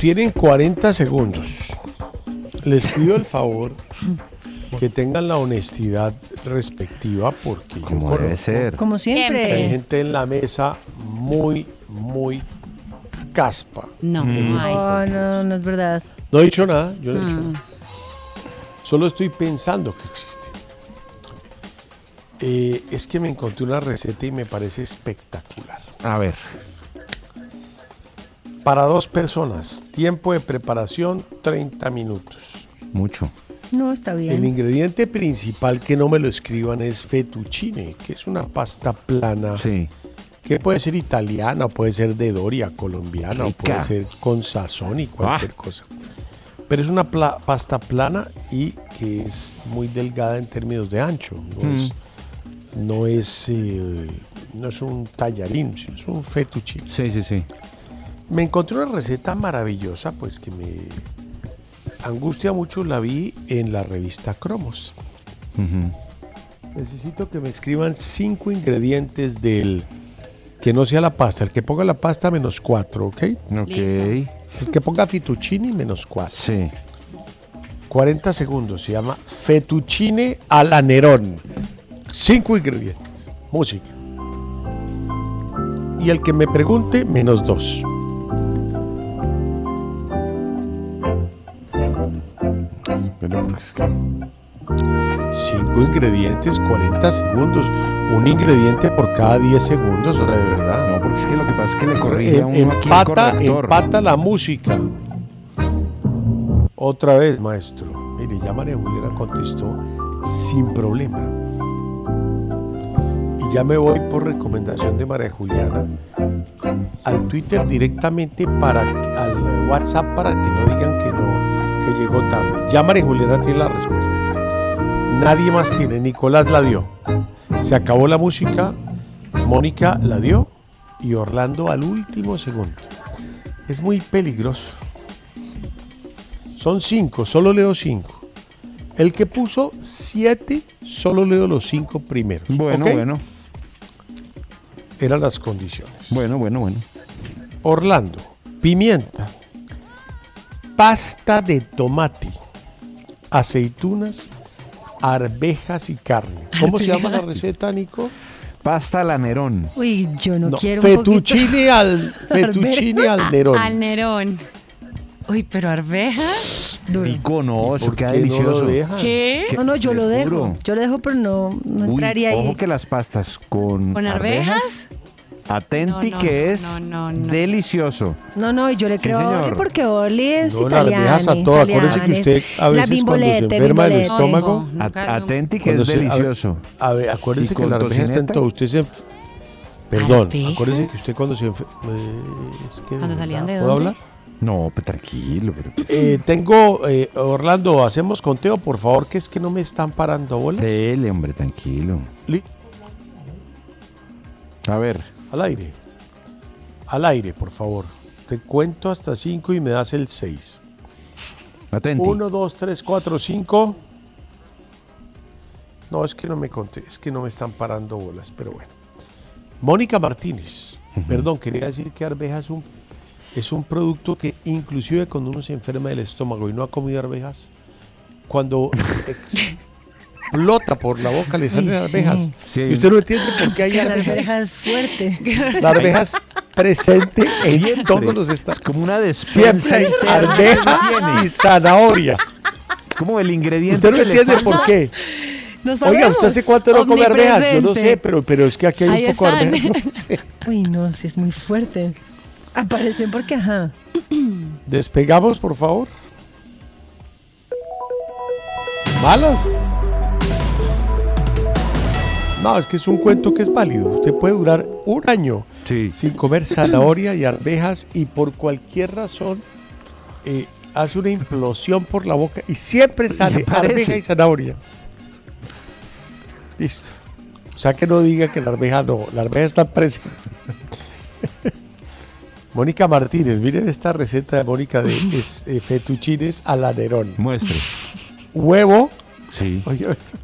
Tienen 40 segundos. Les pido el favor que tengan la honestidad respectiva porque yo Como debe conozco ser. Como que hay siempre. gente en la mesa muy, muy caspa. No, este. No, no, no es verdad. No he dicho nada, yo no he dicho Mm. nada. Solo estoy pensando que existe. Eh, es que me encontré una receta y me parece espectacular. A ver. Para dos personas, tiempo de preparación 30 minutos. Mucho. No, está El bien. ingrediente principal que no me lo escriban es fettuccine, que es una pasta plana Sí. que puede ser italiana, puede ser de Doria, colombiana, o puede ser con sazón y cualquier Ah. cosa. Pero es una pla- pasta plana y que es muy delgada en términos de ancho. No Mm. es, no es, eh, no es un tallarín, es un fettuccine. Sí, sí, sí. Me encontré una receta maravillosa, pues que me angustia mucho. La vi en la revista Cromos. Necesito que me escriban cinco ingredientes del que no sea la pasta. El que ponga la pasta, menos cuatro, ¿ok? Ok. Listo. El que ponga fettuccine, menos cuatro. Sí. 40 segundos. Se llama fettuccine a la Nerón. Cinco ingredientes. Música. Y el que me pregunte, menos dos. Pero que- Cinco ingredientes, 40 segundos. Un ingrediente por cada 10 segundos, o sea, de verdad. no, porque es que lo que pasa es que le corrige a Em- uno aquí el empata, empata la música. Otra vez, maestro. Mire, ya María Juliana contestó sin problema. Y ya me voy por recomendación de María Juliana al Twitter directamente para al WhatsApp para que no digan que no, que llegó tarde. Ya María Juliana tiene la respuesta. Nadie más tiene. Nicolás la dio. Se acabó la música. Mónica la dio. Y Orlando al último segundo. Es muy peligroso. Son cinco, solo leo cinco. El que puso siete, solo leo los cinco primeros. Bueno, bueno. Eran las condiciones. Bueno, bueno, bueno. Orlando, pimienta, pasta de tomate, aceitunas, arvejas y carne. ¿Cómo se llama la Arvejas. receta, Nico? Pasta al anerón. Uy, yo no, No, quiero un fettuccine al fettuccine al Nerón. Al Nerón. Uy, pero arveja. Rico, no, eso queda qué delicioso. ¿Qué? No, no, yo lo dejo. juro. Yo lo dejo, pero no, no Uy, entraría ojo ahí. que las pastas con, ¿Con arvejas? Atenti No, no, que es no, no, no. delicioso. No, no, y yo le Sí, creo a Oli porque Oli es No, las italiana. arvejas a todo. Acuérdese que usted a veces la cuando se enferma del estómago, atenti que es se- a ver, delicioso. A ver, acuérdese ¿Y que con la arveja está en tocineta? todo. Usted se... Perdón, ¿Arveja? acuérdese que usted cuando se enferma... Es que ¿Cuando salían de ¿Puedo dónde? hablar? No, pues tranquilo. Pero... Eh, tengo, eh, Orlando, hacemos conteo, por favor, que es que no me están parando bolas. Dele, hombre, tranquilo. Li- A ver, Al aire. Al aire, por favor. Te cuento hasta 5 y me das el 6. atenti. 1, 2, 3, 4, 5. No, es que no me conté, es que no me están parando bolas, pero bueno. Mónica Martínez. Perdón, quería decir que arveja es un, es un producto que inclusive cuando uno se enferma del estómago y no ha comido arvejas, cuando explota por la boca le salen sí. arvejas. Sí. Y usted no entiende por qué hay Es que la arvejas. arveja es fuerte. La arveja es presente en Siempre. todos los estados. Es como una despensa Siempre hay arveja y zanahoria. Como el ingrediente Usted no entiende por qué. No Oiga, sabemos. ¿usted hace cuánto no come arvejas? Yo no sé, pero, pero es que aquí hay Ahí un poco de. Uy, no, sí es muy fuerte. Aparecen porque, ajá. Despegamos, por favor. ¿Malas? No, es que es un cuento que es válido. Usted puede durar un año Sí. sin comer zanahoria y arvejas y por cualquier razón eh, hace una implosión por la boca y siempre sale arveja y zanahoria. Listo. O sea que no diga que la arveja no, la arveja está presente. Mónica Martínez, miren esta receta de Mónica de es, eh, fettuccines a la Nerón. Muestre. Huevo, Sí. oye esto,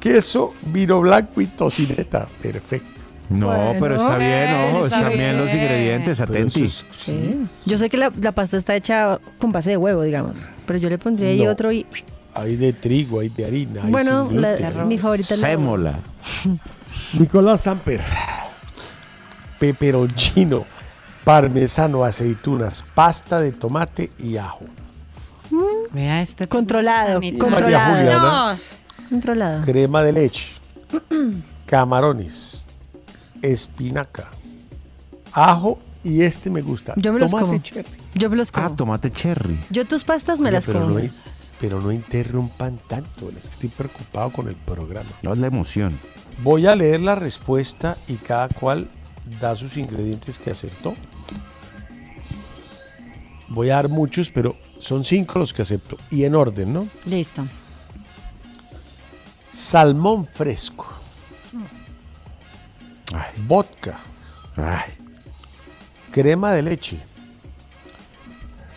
queso, vino blanco y tocineta. Perfecto. No, Bueno. pero está bien, ojo, Está están bien los ingredientes, atenti. eso es- Sí. Yo sé que la, la pasta está hecha con base de huevo, digamos. Pero yo le pondría ahí No. otro y. Hay de trigo, hay de harina, hay Bueno, sin la- gluten. mi favorita es la de huevo. Sémola. Nicolás Samper. Peperoncino, parmesano, aceitunas, pasta de tomate y ajo. Vea este. Controlado, controlado. Controlado. Crema de leche, camarones, espinaca, ajo y este me gusta. Yo me los tomate como. cherry. Yo me los como. Ah, tomate cherry. Yo tus pastas me las pero, como. no, in- pero no interrumpan tanto, es que estoy preocupado con el programa. No es la emoción. Voy a leer la respuesta y cada cual da sus ingredientes que acertó. Voy a dar muchos, pero son cinco los que acepto. Y en orden, ¿no? Listo. Salmón fresco. Vodka. Crema de leche.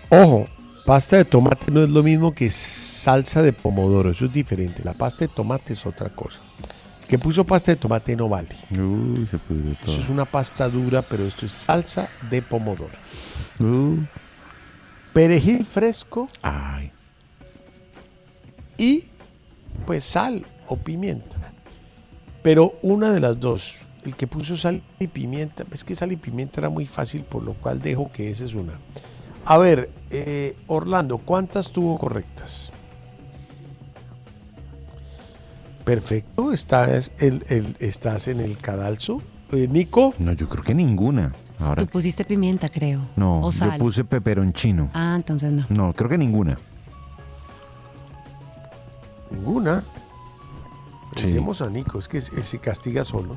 Ojo, pasta de tomate no es lo mismo que salsa de pomodoro. Eso es diferente. La pasta de tomate es otra cosa. Que puso pasta de tomate no vale. Uy, se pudrió todo. Eso es una pasta dura, pero esto es salsa de pomodoro. Uh, Perejil fresco ay. y pues sal o pimienta. Pero una de las dos, el que puso sal y pimienta, es que sal y pimienta era muy fácil, por lo cual dejo que esa es una. A ver, eh, Orlando, ¿cuántas tuvo correctas? Perfecto, estás, el, el- estás en el cadalso. Eh, Nico, No, yo creo que ninguna. Ahora, Tú pusiste pimienta, creo. no, O yo puse peperoncino. Ah, entonces no. No, creo que ninguna. ninguna. Sí. Decimos a Nico, es que se se castiga solo.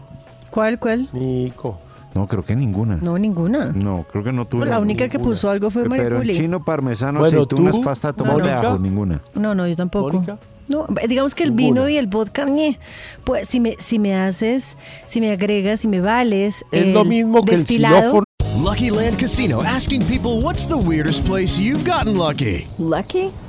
¿Cuál, cuál? Nico. No, creo que ninguna. No, ninguna. No, creo que no tuve. La única que ninguna. puso algo fue María Juli. Peperoncino, parmesano, Bueno, aceitunas, tú, pasta de No, tomate, Mónica. ajo, ninguna. No, no, yo tampoco. Mónica. No, digamos que el Ninguna. vino y el vodka, ñe, pues si me, si me haces, si me agregas, si me vales. Es el lo mismo que el destilado, xilófono. Lucky Land Casino asking people what's the weirdest place you've gotten lucky? Lucky?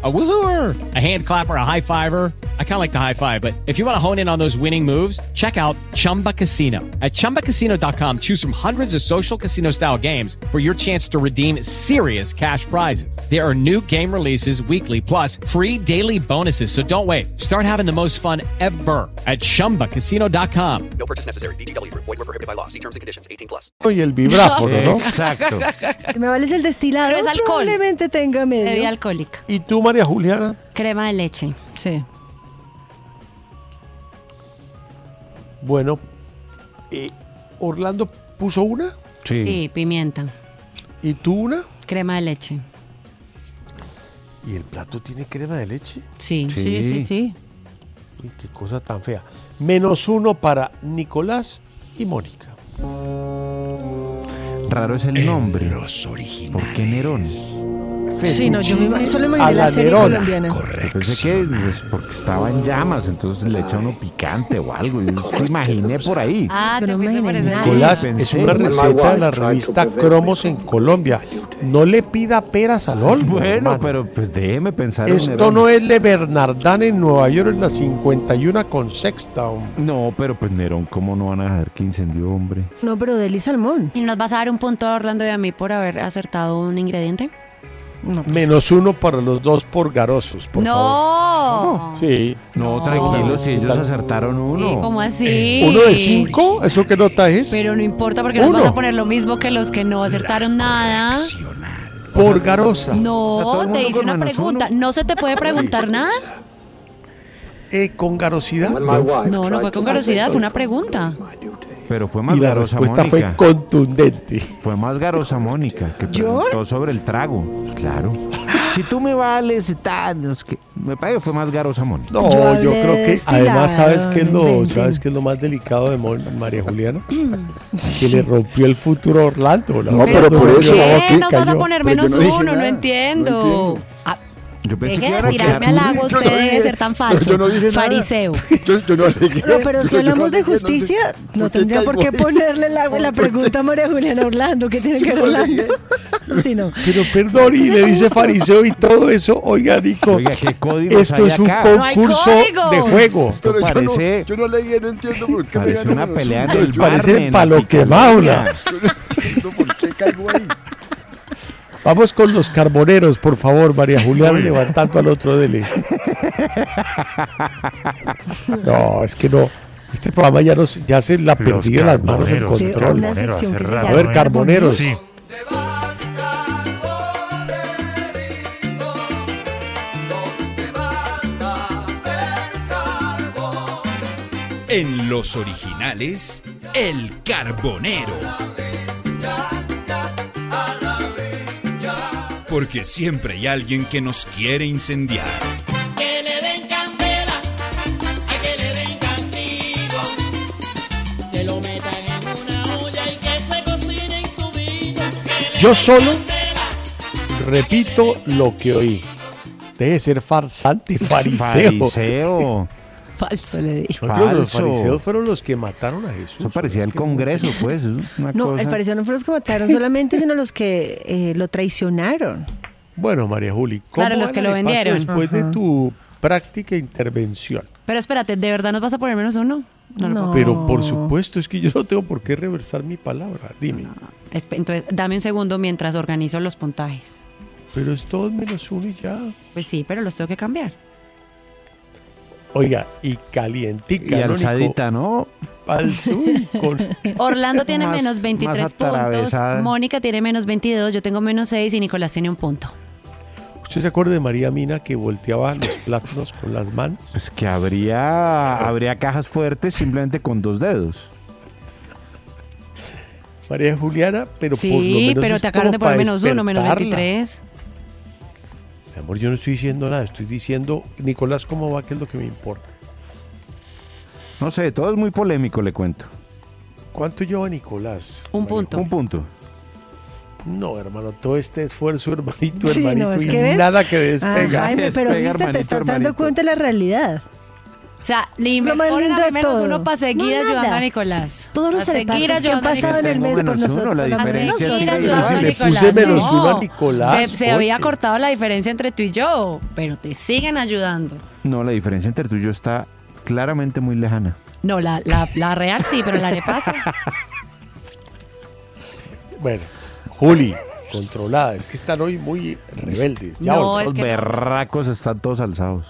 A woohooer, a hand clapper, a high fiver. I kind of like the high five, but if you want to hone in on those winning moves, check out Chumba Casino. At chumbacasino.com, choose from hundreds of social casino style games for your chance to redeem serious cash prizes. There are new game releases weekly, plus free daily bonuses. So don't wait. Start having the most fun ever at chumbacasino.com. No purchase necessary. VGW Group. Void were prohibited by law. See terms and conditions. 18 plus. Y el vibráfono, ¿no? Exacto. Que me vales el destilado. Pero es alcohol. Probablemente tenga medio. Bebida alcohólica. ¿Y tú, María Juliana? Crema de leche. Sí. Bueno, eh, Orlando puso una Sí, pimienta. y tú una. Crema de leche. ¿Y el plato tiene crema de leche? Sí. Sí, sí, sí. Uy, qué cosa tan fea. Menos uno para Nicolás y Mónica. Raro es el nombre. ¿Por qué Nerón? Sí, no, yo me solo me la la serie Nerona. colombiana. Pensé que porque estaba en llamas, entonces le echa uno picante o algo. Yo me imaginé por ahí. Ah, te fuiste por. Nicolás, es pensé. una receta de la revista Cromos en Colombia. No le pida peras al olmo. Bueno, hermano. pero pues déjeme pensar en Esto no es de Bernardán en Nueva York en la 51 con sexta. hombre. No, pero pues Nerón, ¿cómo no van a dejar que incendió, hombre? No, pero Deli Salmón. ¿Y nos vas a dar un punto a Orlando y a mí por haber acertado un ingrediente? No, pues, Menos uno para los dos por garosos, por favor. no. Sí. No, tranquilo, si ellos acertaron uno. Sí, ¿cómo así? ¿Uno de cinco? ¿Eso qué nota es? Pero no importa porque nos Uno. vas a poner lo mismo que los que no acertaron nada. Por garosa. ¿A todo No, te hice una pregunta. ¿No se te puede preguntar nada? Eh, ¿Con garosidad? No, no fue con curiosidad, fue una pregunta. Pero fue más Y la garosa respuesta Mónica. fue contundente. Fue más garosa Mónica que ¿Yo? preguntó sobre el trago. Pues Claro. Si tú me vales y tal, no es que me parece que fue más garosa Mónica. No, Yo yo, creo que además sabes qué es lo, sabes qué es lo más delicado de Mon- María Juliana, que le rompió el futuro a Orlando. la No, pero por ¿Por eso, qué nos vas a poner yo menos no uno? No, entiendo. no entiendo. Yo pensé deje que de tirarme que- al agua, no usted debe dije- ser tan falso. yo no dije nada. Fariseo. Yo, yo no pero si hablamos de alegué, no sé- justicia, no ¿por qué tendría por qué ponerle la, la pregunta a María Juliana Orlando. ¿Qué tiene que ver Orlando? Sí, no. Pero perdón, y le dice fariseo y todo eso. Oiga, Nico, Oiga, ¿qué códigos esto es un acá? No hay concurso de juego. Esto Pero yo no- parece, yo no alegué, no entiendo por qué parece una pelea en el Entonces parece barmen, palo la quemado, picardía. Yo no entiendo por qué caigo ahí. Vamos con los carboneros, por favor, María Juliana, levantando al otro dele. No, es que no. Este programa ya, nos, ya se la perdió las manos en control. A ver, ¿eh? carboneros. Sí. En los originales, El Carbonero. Porque siempre hay alguien que nos quiere incendiar. Que le den candela, hay que le den castigo. Que lo metan en una olla y que se cocine en su vino. Que le Yo solo candela, repito lo que oí. Deje de ser farsante y fariseo. Fariseo. Falso le digo. No, creo que los Falso. fariseos fueron los que mataron a Jesús. Eso parecía el Congreso, pues. Una No, cosa. el fariseo no fueron los que mataron solamente, sino los que eh, lo traicionaron. Bueno, María Juli, ¿cómo Claro, los que lo vendieron. Después de tu práctica intervención. Pero espérate, ¿de verdad nos vas a poner menos uno? No, lo No. Pero por supuesto, es que yo no tengo por qué reversar mi palabra. Dime. Entonces, dame un segundo mientras organizo los puntajes. Pero es todo menos uno y ya. Pues sí, pero los tengo que cambiar. Oiga, y calientica. Y alzadita, ¿no? Al sur, con- Orlando tiene Más- menos más 23 puntos. Mónica tiene menos 22, yo tengo menos 6 y Nicolás tiene un punto. ¿Usted se acuerda de María Mina que volteaba los plátanos con las manos? Pues que habría, habría cajas fuertes simplemente con dos dedos. María Juliana, pero por lo sí, menos pero te acabaron de poner menos 1, menos despertarla. 23. Mi amor, yo no estoy diciendo nada, estoy diciendo, Nicolás, ¿cómo va? ¿Qué es lo que me importa? No sé, todo es muy polémico, le cuento. ¿Cuánto lleva Nicolás? Un María punto. Un punto. No, hermano, todo este esfuerzo, hermanito, Sí, hermanito, no, es y que ves- nada que despega. Jaime, pero viste, te estás dando cuenta de la realidad. O sea, le Lo más ponen lindo a de menos todo. uno para seguir No, ayudando nada. a Nicolás. Todos los seguir repasos que han ayudando a pasado en el mes por Menos uno, nosotros. la por diferencia nosotros. sí Seguir que- ayudando si a le Nicolás. puse menos no. uno a Nicolás, Se, se había cortado la diferencia entre tú y yo, pero te siguen ayudando. No, la diferencia entre tú y yo está claramente muy lejana. No, la, la, la real sí, pero la arepaso. Bueno, Juli, controlada. Es que están hoy muy rebeldes. Ya No, es no. berracos están todos alzados.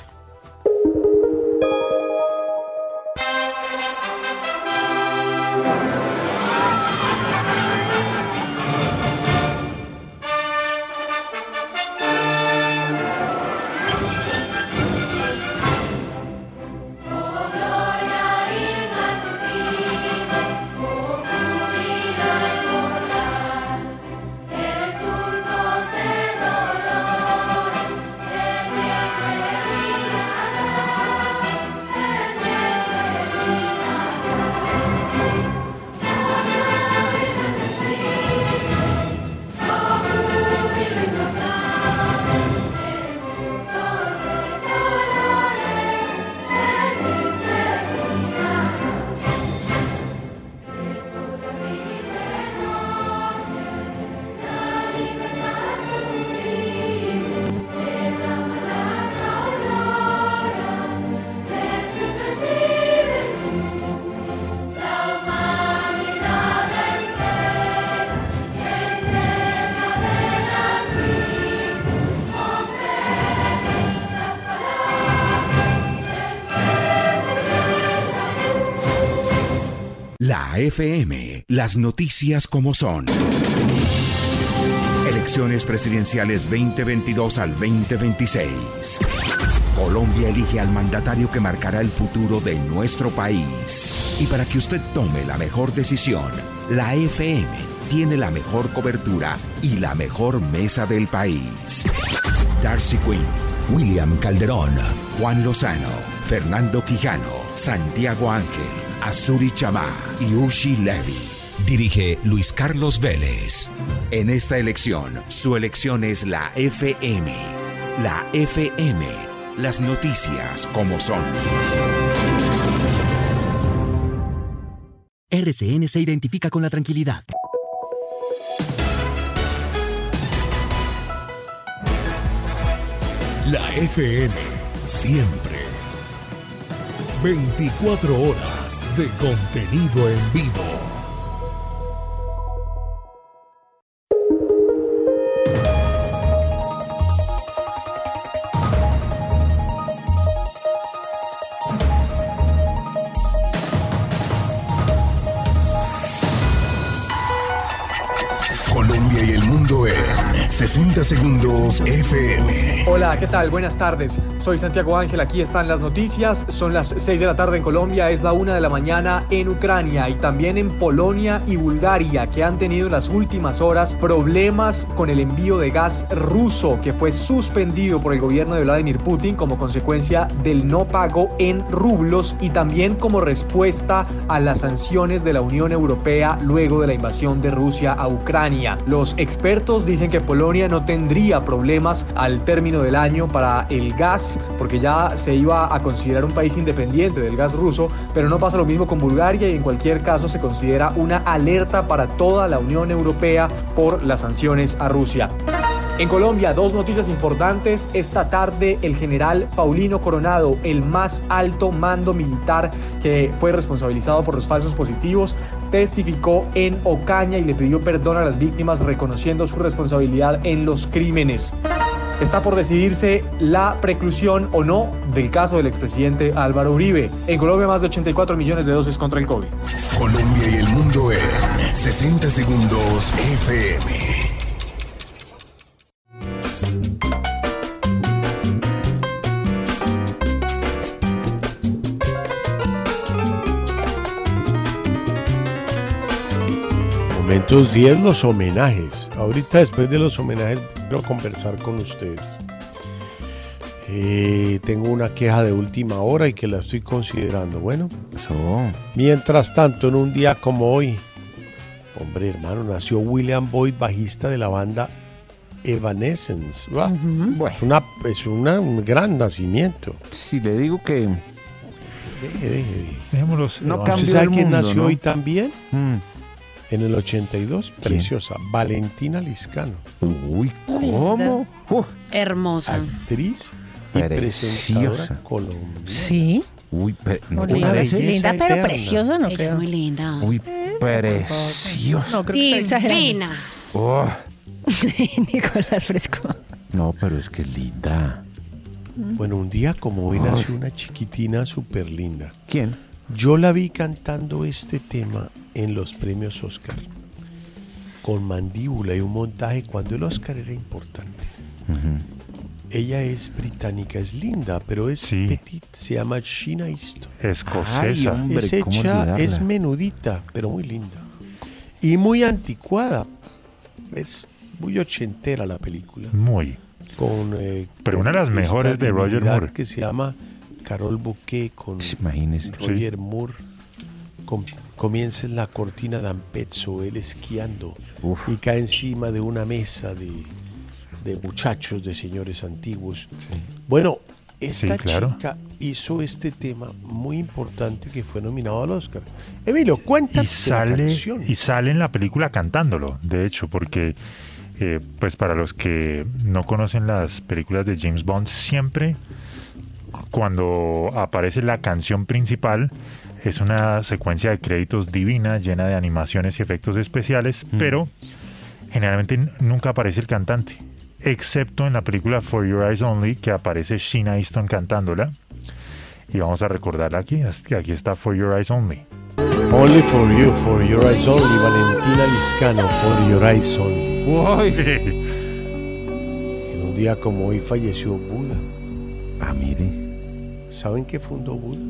FM, las noticias como son. Elecciones presidenciales 2022 al 2026. Colombia elige al mandatario que marcará el futuro de nuestro país. Y para que usted tome la mejor decisión, la FM tiene la mejor cobertura y la mejor mesa del país. Darcy Quinn, William Calderón, Juan Lozano, Fernando Quijano, Santiago Ángel, Azuri Chamá y Ushi Levy. Dirige Luis Carlos Vélez. En esta elección, su elección es la FM. La FM. Las noticias como son. RCN se identifica con la tranquilidad. La FM, siempre. 24 horas de contenido en vivo. 60 segundos FM. Hola, ¿qué tal? Buenas tardes. Soy Santiago Ángel, aquí están las noticias. Son las 6 de la tarde en Colombia, es la 1 de la mañana en Ucrania y también en Polonia y Bulgaria, que han tenido en las últimas horas problemas con el envío de gas ruso, que fue suspendido por el gobierno de Vladimir Putin como consecuencia del no pago en rublos y también como respuesta a las sanciones de la Unión Europea luego de la invasión de Rusia a Ucrania. Los expertos dicen que Polonia no tendría problemas al término del año para el gas, porque ya se iba a considerar un país independiente del gas ruso, pero no pasa lo mismo con Bulgaria y en cualquier caso se considera una alerta para toda la Unión Europea por las sanciones a Rusia. En Colombia, dos noticias importantes. Esta tarde, el general Paulino Coronado, el más alto mando militar que fue responsabilizado por los falsos positivos, testificó en Ocaña y le pidió perdón a las víctimas reconociendo su responsabilidad en los crímenes. Está por decidirse la preclusión o no del caso del expresidente Álvaro Uribe. En Colombia, más de 84 millones de dosis contra el COVID. Colombia y el mundo en 60 segundos FM. Momentos 10, los homenajes. Ahorita después de los homenajes quiero conversar con ustedes. Eh, tengo una queja de última hora y que la estoy considerando. Bueno, mientras tanto, en un día como hoy, Hombre, hermano, nació William Boyd, bajista de la banda Evanescence. ¿va? Es, una, es una- un gran nacimiento. Si le digo que. Deje, deje, deje. No eh, cambió ¿Usted sabe el quién mundo, nació ¿no? hoy también? Mm. En el 82, preciosa, Valentina Liscano. Uy, ¿cómo? Uf, Hermosa. Actriz y Preciosa. presentadora colombiana. Sí. uy, pero, ¿no Una Linda, pero preciosa, no Ella creo. es muy linda. Uy, preciosa. No, creo que está exagerando. Divina. Oh, Nicolás Fresco. no, pero es que es linda. Bueno, un día como hoy nació una chiquitina súper linda. ¿Quién? Yo la vi cantando este tema en los premios Oscar. Con mandíbula y un montaje cuando el Oscar era importante. Ella es británica, es linda, pero es Sí. petit. Se llama Sheena Easton. Escocesa. Ay, hombre. es ¿cómo hecha, es menudita, pero muy linda. Y muy anticuada. Es muy ochentera la película. Muy. Con, eh, Pero una de las mejores de Roger Moore. Que se llama Carol Bouquet con Imagínese. Roger Moore. Com- comienza en la cortina de Ampezzo, él esquiando Uf. y cae encima de una mesa de, de muchachos, de señores antiguos. Bueno, esta Sí, claro. chica hizo este tema muy importante que fue nominado al Oscar. Emilio, cuéntanos y sale canción. y sale en la película cantándolo de hecho porque eh, pues para los que no conocen las películas de James Bond siempre cuando aparece la canción principal es una secuencia de créditos divina llena de animaciones y efectos especiales pero generalmente nunca aparece el cantante excepto en la película For Your Eyes Only que aparece Sheena Easton cantándola y vamos a recordarla aquí aquí está For Your Eyes Only Only for you, for your eyes only, Valentina Liscano, for your eyes only. En un día como hoy falleció Buda. Ah, mire. ¿Saben qué fundó Buda?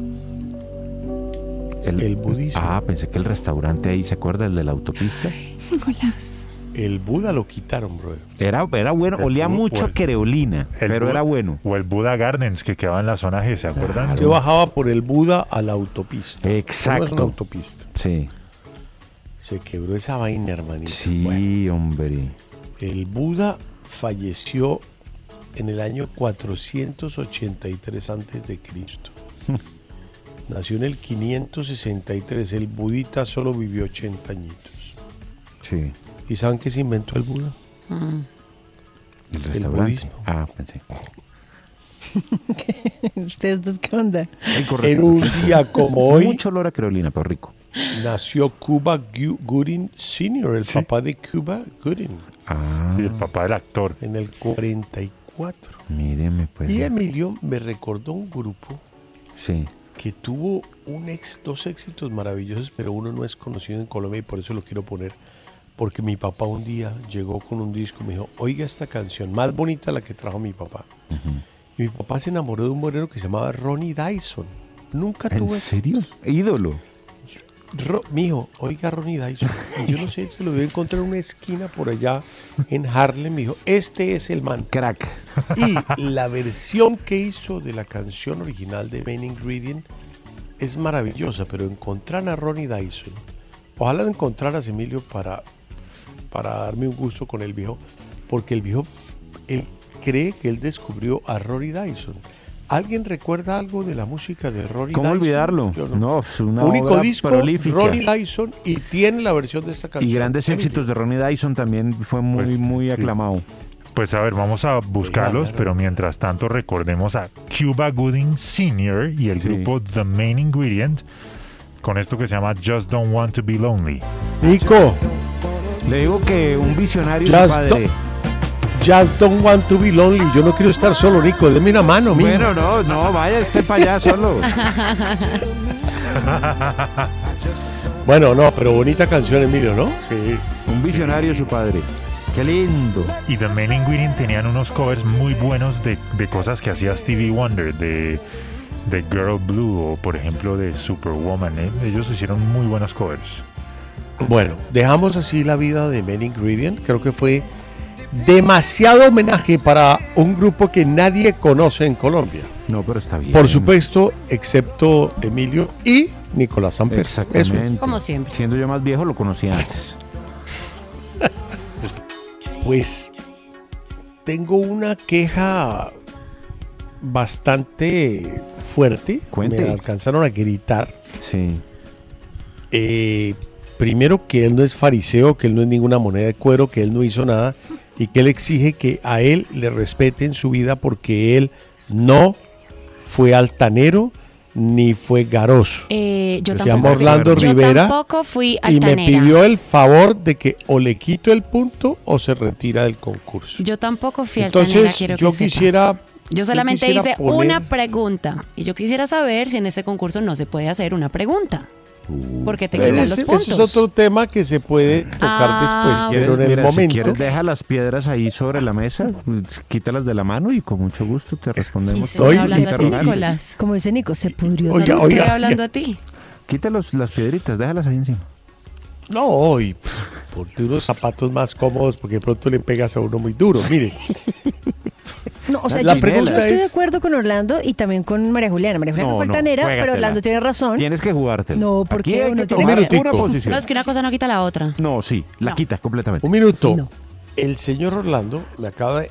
El, El budismo. Ah, pensé que el restaurante ahí, ¿se acuerda? El de la autopista. Nicolás. El Buda lo quitaron, brother. Era, era bueno, El olía mucho o a querolina, pero era bueno. O el Buda Gardens que quedaba en la zona G, ¿se acuerdan? Yo bajaba por el Buda a la autopista. No es una Exacto. autopista. Sí. Se quebró esa vaina, hermanito. Sí, Bueno, hombre. el Buda falleció en el año 483 antes de Cristo. Nació en el 563. El budita solo vivió 80 añitos. Sí. ¿Y saben qué se inventó el Buda? Mm. El restaurante. budismo. ah, pensé. ¿Ustedes dos qué onda? Ay, En correcto. un día como hoy Mucho olor a querolina, pero rico. nació Cuba Gooding Sr., el papá de Cuba Gooding, Ah, Sí, el papá del actor. en el 44. míreme, pues. Y Emilio me recordó un grupo Sí. Que tuvo un ex, dos éxitos maravillosos, pero uno no es conocido en Colombia y por eso lo quiero poner. Porque mi papá un día llegó con un disco y me dijo, oiga esta canción, más bonita la que trajo mi papá. Y mi papá se enamoró de un moreno que se llamaba Ronnie Dyson. Nunca ¿En tuve serio? Ídolo. Ro- mijo, oiga Ronnie Dyson. Yo no sé, se lo debe encontrar en una esquina por allá en Harlem. Me dijo, este es el man. Crack. Y la versión que hizo de la canción original de Main Ingredient es maravillosa, pero encontrar a Ronnie Dyson, ojalá lo encontraras, Emilio, para, para darme un gusto con el viejo, porque el viejo, él cree que él descubrió a Ronnie Dyson. ¿Alguien recuerda algo de la música de Ronnie ¿Cómo Dyson? olvidarlo? Yo No, es una Único obra disco, prolífica. Ronnie Dyson, y tiene la versión de esta canción. Y grandes éxitos de Ronnie Dyson también fue muy, Pues, muy sí. aclamado. Pues a ver, vamos a buscarlos, claro. pero mientras tanto recordemos a Cuba Gooding Sr. y el Sí. grupo The Main Ingredient con esto que se llama Just Don't Want to Be Lonely. Nico, Le digo que un visionario es Just padre. Just don't want to be lonely. Yo no quiero estar solo, Nico. Deme una mano, mijo. Bueno, no, no, vaya usted para allá solo. Bueno, no, pero bonita canción, Emilio, ¿no? Sí. Un visionario su padre. Qué lindo. Y The Main Ingredient tenían unos covers muy buenos de, de cosas que hacía Stevie Wonder, de, de Girl Blue o por ejemplo de Superwoman. ¿eh? Ellos hicieron muy buenos covers. Bueno, dejamos así la vida de Men Ingredient. Creo que fue demasiado homenaje para un grupo que nadie conoce en Colombia. No, pero está bien. Por supuesto, excepto Emilio y Nicolás Samper. Eso es. Exactamente. Como siempre. Siendo yo más viejo, lo conocía antes. Pues tengo una queja bastante fuerte. Cuente. Me alcanzaron a gritar. Sí. Eh, primero que él no es fariseo, que él no es ninguna moneda de cuero, que él no hizo nada y que él exige que a él le respeten su vida porque él no fue altanero ni fue garoso. Eh, yo tampoco llama fui- yo Rivera tampoco fui y me pidió el favor de que o le quito el punto o se retira del concurso. Yo tampoco fui Entonces, altanera, quiero que yo sepas. quisiera- Yo yo solamente quisiera hice poner- una pregunta y yo quisiera saber si en este concurso no se puede hacer una pregunta. Porque te quitan los puntos. ese es otro tema que se puede tocar Ah, después, pero en el Mira, momento... Si quieres, deja las piedras ahí sobre la mesa, pues, quítalas de la mano y con mucho gusto te respondemos. Estoy todas las hablando a ti, interrogantes. Nicolás. Como dice Nico, se pudrió. Oiga, la oiga. Estoy hablando a ti. Quita los- las piedritas, déjalas ahí encima. No, y pff, ponte unos zapatos más cómodos porque de pronto le pegas a uno muy duro. Mire, No, o sea, La yo, pregunta yo estoy de acuerdo con Orlando y también con María Juliana. María Juliana No, fue no, pero. Orlando tiene razón. Tienes que jugártela. No, porque Aquí hay uno que tiene tomar una posición. No, es que una cosa no quita la otra. No, sí, la quita completamente. un minuto. El señor Orlando me acaba de...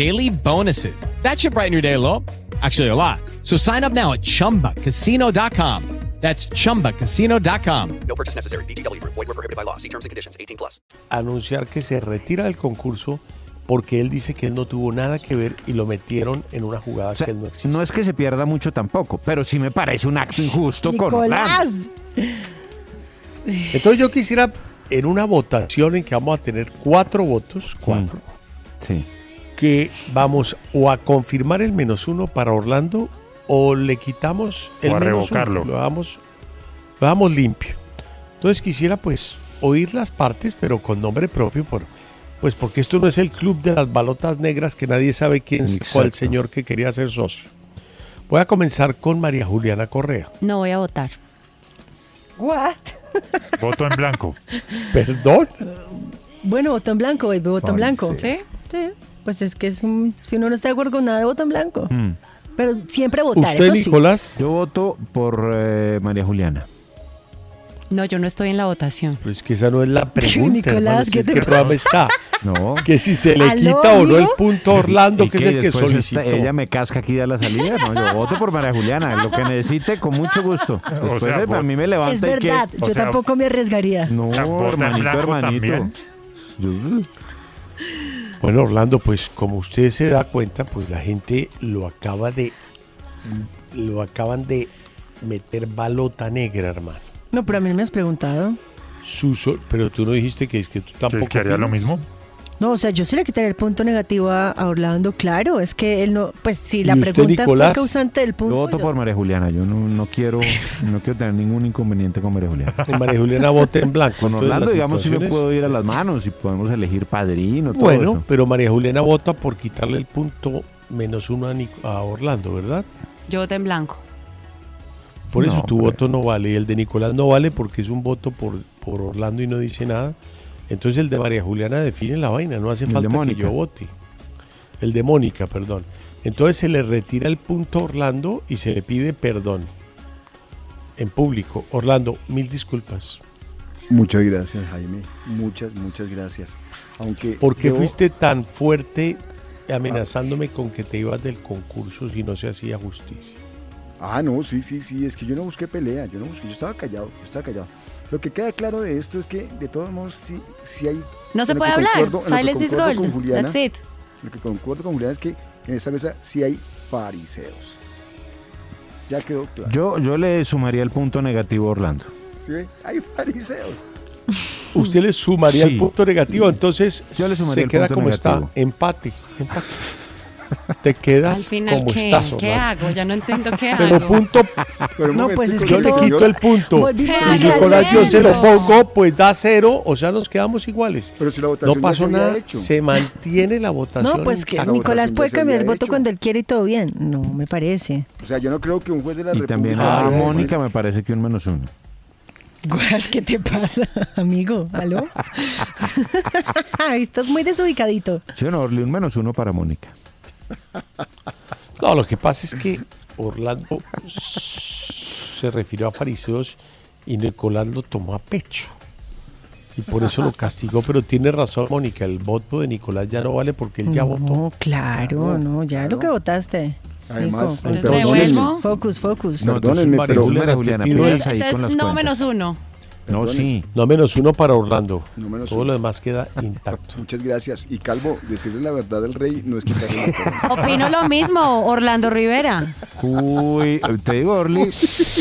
daily bonuses. That should brighten your day a little. Actually, a lot. So sign up now at chumbacasino.com. That's chumbacasino.com. No purchase necessary. VGW Group. Void were prohibited by law. See terms and conditions. 18 plus. anunciar que se retira del concurso porque él dice que él no tuvo nada que ver y lo metieron en una jugada O sea, que él no existe. no es que se pierda mucho tampoco, pero sí me parece un acto injusto con Orlando. Nicolás. Entonces yo quisiera en una votación en que vamos a tener cuatro votos, cuatro, Sí. Que vamos o a confirmar el menos uno para Orlando o le quitamos el O a menos revocarlo. uno, lo damos, lo damos limpio. Entonces quisiera pues oír las partes, pero con nombre propio, por, pues porque esto no es el club de las balotas negras que nadie sabe quién es cuál Exacto. señor que quería ser socio. Voy a comenzar con María Juliana Correa. No voy a votar. What? Voto en blanco. Perdón. Bueno, voto en blanco, baby, voto en blanco. ¿Sí? Sí. Pues es que es un, si uno no está de acuerdo con nada, voto en blanco. Mm. Pero siempre votar, ¿Usted, eso sí. Nicolás? Yo voto por eh, María Juliana. No, yo no estoy en la votación. Pero es que esa no es la pregunta, Nicolás, hermano, es que ¿qué es te que el programa pasa? está. No. Que si se le ¿Aló, quita o no el punto Orlando, ¿Y que es el que Después solicitó. esta- ella me casca aquí a la salida. No, yo voto por María Juliana. Lo que necesite, con mucho gusto. Después sea, vot- a mí me levanta Es y que... verdad, o yo sea, tampoco me arriesgaría. No, vota hermanito, hermanito. también. Yo- Bueno, Orlando, pues como usted se da cuenta, pues la gente lo acaba de lo acaban de meter balota negra, hermano. No, pero a mí no me has preguntado. Su so- pero tú no dijiste que es que tú tampoco. ¿Crees que haría lo mismo? No, o sea, yo sí le quitaría el punto negativo a, a Orlando, claro. Es que él no, pues si la ¿Y usted, pregunta Nicolás? fue causante del Yo punto. voto yo- por María Juliana. Yo no, no quiero no quiero tener ningún inconveniente con María Juliana. María Juliana vota en blanco. Con Orlando, la digamos, sí me puedo ir a las manos y podemos elegir padrino, todo Bueno, eso. pero María Juliana vota por quitarle el punto menos uno a, Nic- a Orlando, ¿verdad? Yo voté en blanco. Por eso No, tu hombre. voto no vale. Y el de Nicolás no vale porque es un voto por, por Orlando y no dice nada. Entonces el de María Juliana define la vaina. No hace El falta que yo vote. El de Mónica, perdón. Entonces se le retira el punto a Orlando y se le pide perdón. En público. Orlando, mil disculpas. Muchas gracias, Jaime. Muchas, muchas gracias. Aunque ¿Por qué yo- fuiste tan fuerte amenazándome con que te ibas del concurso si no se hacía justicia? Ah, no, sí, sí, sí, es que yo no busqué pelea, yo no busqué, yo estaba callado, yo estaba callado. Lo que queda claro de esto es que, de todos modos, sí, sí hay... No se puede hablar. concuerdo- Silence is gold. con Juliana- That's it. Lo que concuerdo con Julián es que en esta mesa sí hay fariseos. Ya quedó claro. Yo, yo le sumaría el punto negativo a Orlando. ¿Sí? Hay fariseos. Usted le sumaría Sí. el punto negativo, entonces Yo le sumaría se el queda punto como negativo. está, empate, empate. Te quedas Al final, como ¿qué? estás. ¿Qué Orlando. hago? Ya no entiendo qué Pero hago. punto, Pero un No, pues es que yo le quito el punto. Caer Nicolás yo se lo pongo, pues da cero, o sea, nos quedamos iguales. Pero si la No votación ya pasó se nada, hecho. se mantiene la votación. No, pues que. Nicolás puede cambiar el voto hecho. cuando él quiere y todo bien. No, me parece. O sea, yo no creo que un juez de la Y República... también a Mónica me parece que un menos uno. ¿Qué te pasa, amigo? ¿Aló? Estás muy desubicadito. Sí, no, un menos uno para Mónica. No, lo que pasa es que Orlando se refirió a fariseos y Nicolás lo tomó a pecho. Y por eso lo castigó, pero tiene razón Mónica, el voto de Nicolás ya no vale porque él ya votó. Claro, no, ya lo que votaste. Además, Nico, Entonces, perdónenme. ¿devuelvo? Focus, focus. No, Perdónenme, entonces, pero- Juliana, Juliana, Te pido pilas ahí con Entonces, las no cuentas. menos uno. No, sí. No menos uno para Orlando. No menos Todo uno. lo demás queda intacto. Muchas gracias. Y Calvo, decirle la verdad del rey no es quitarle la corona. Opino lo mismo, Orlando Rivera. Uy, te digo, Orly,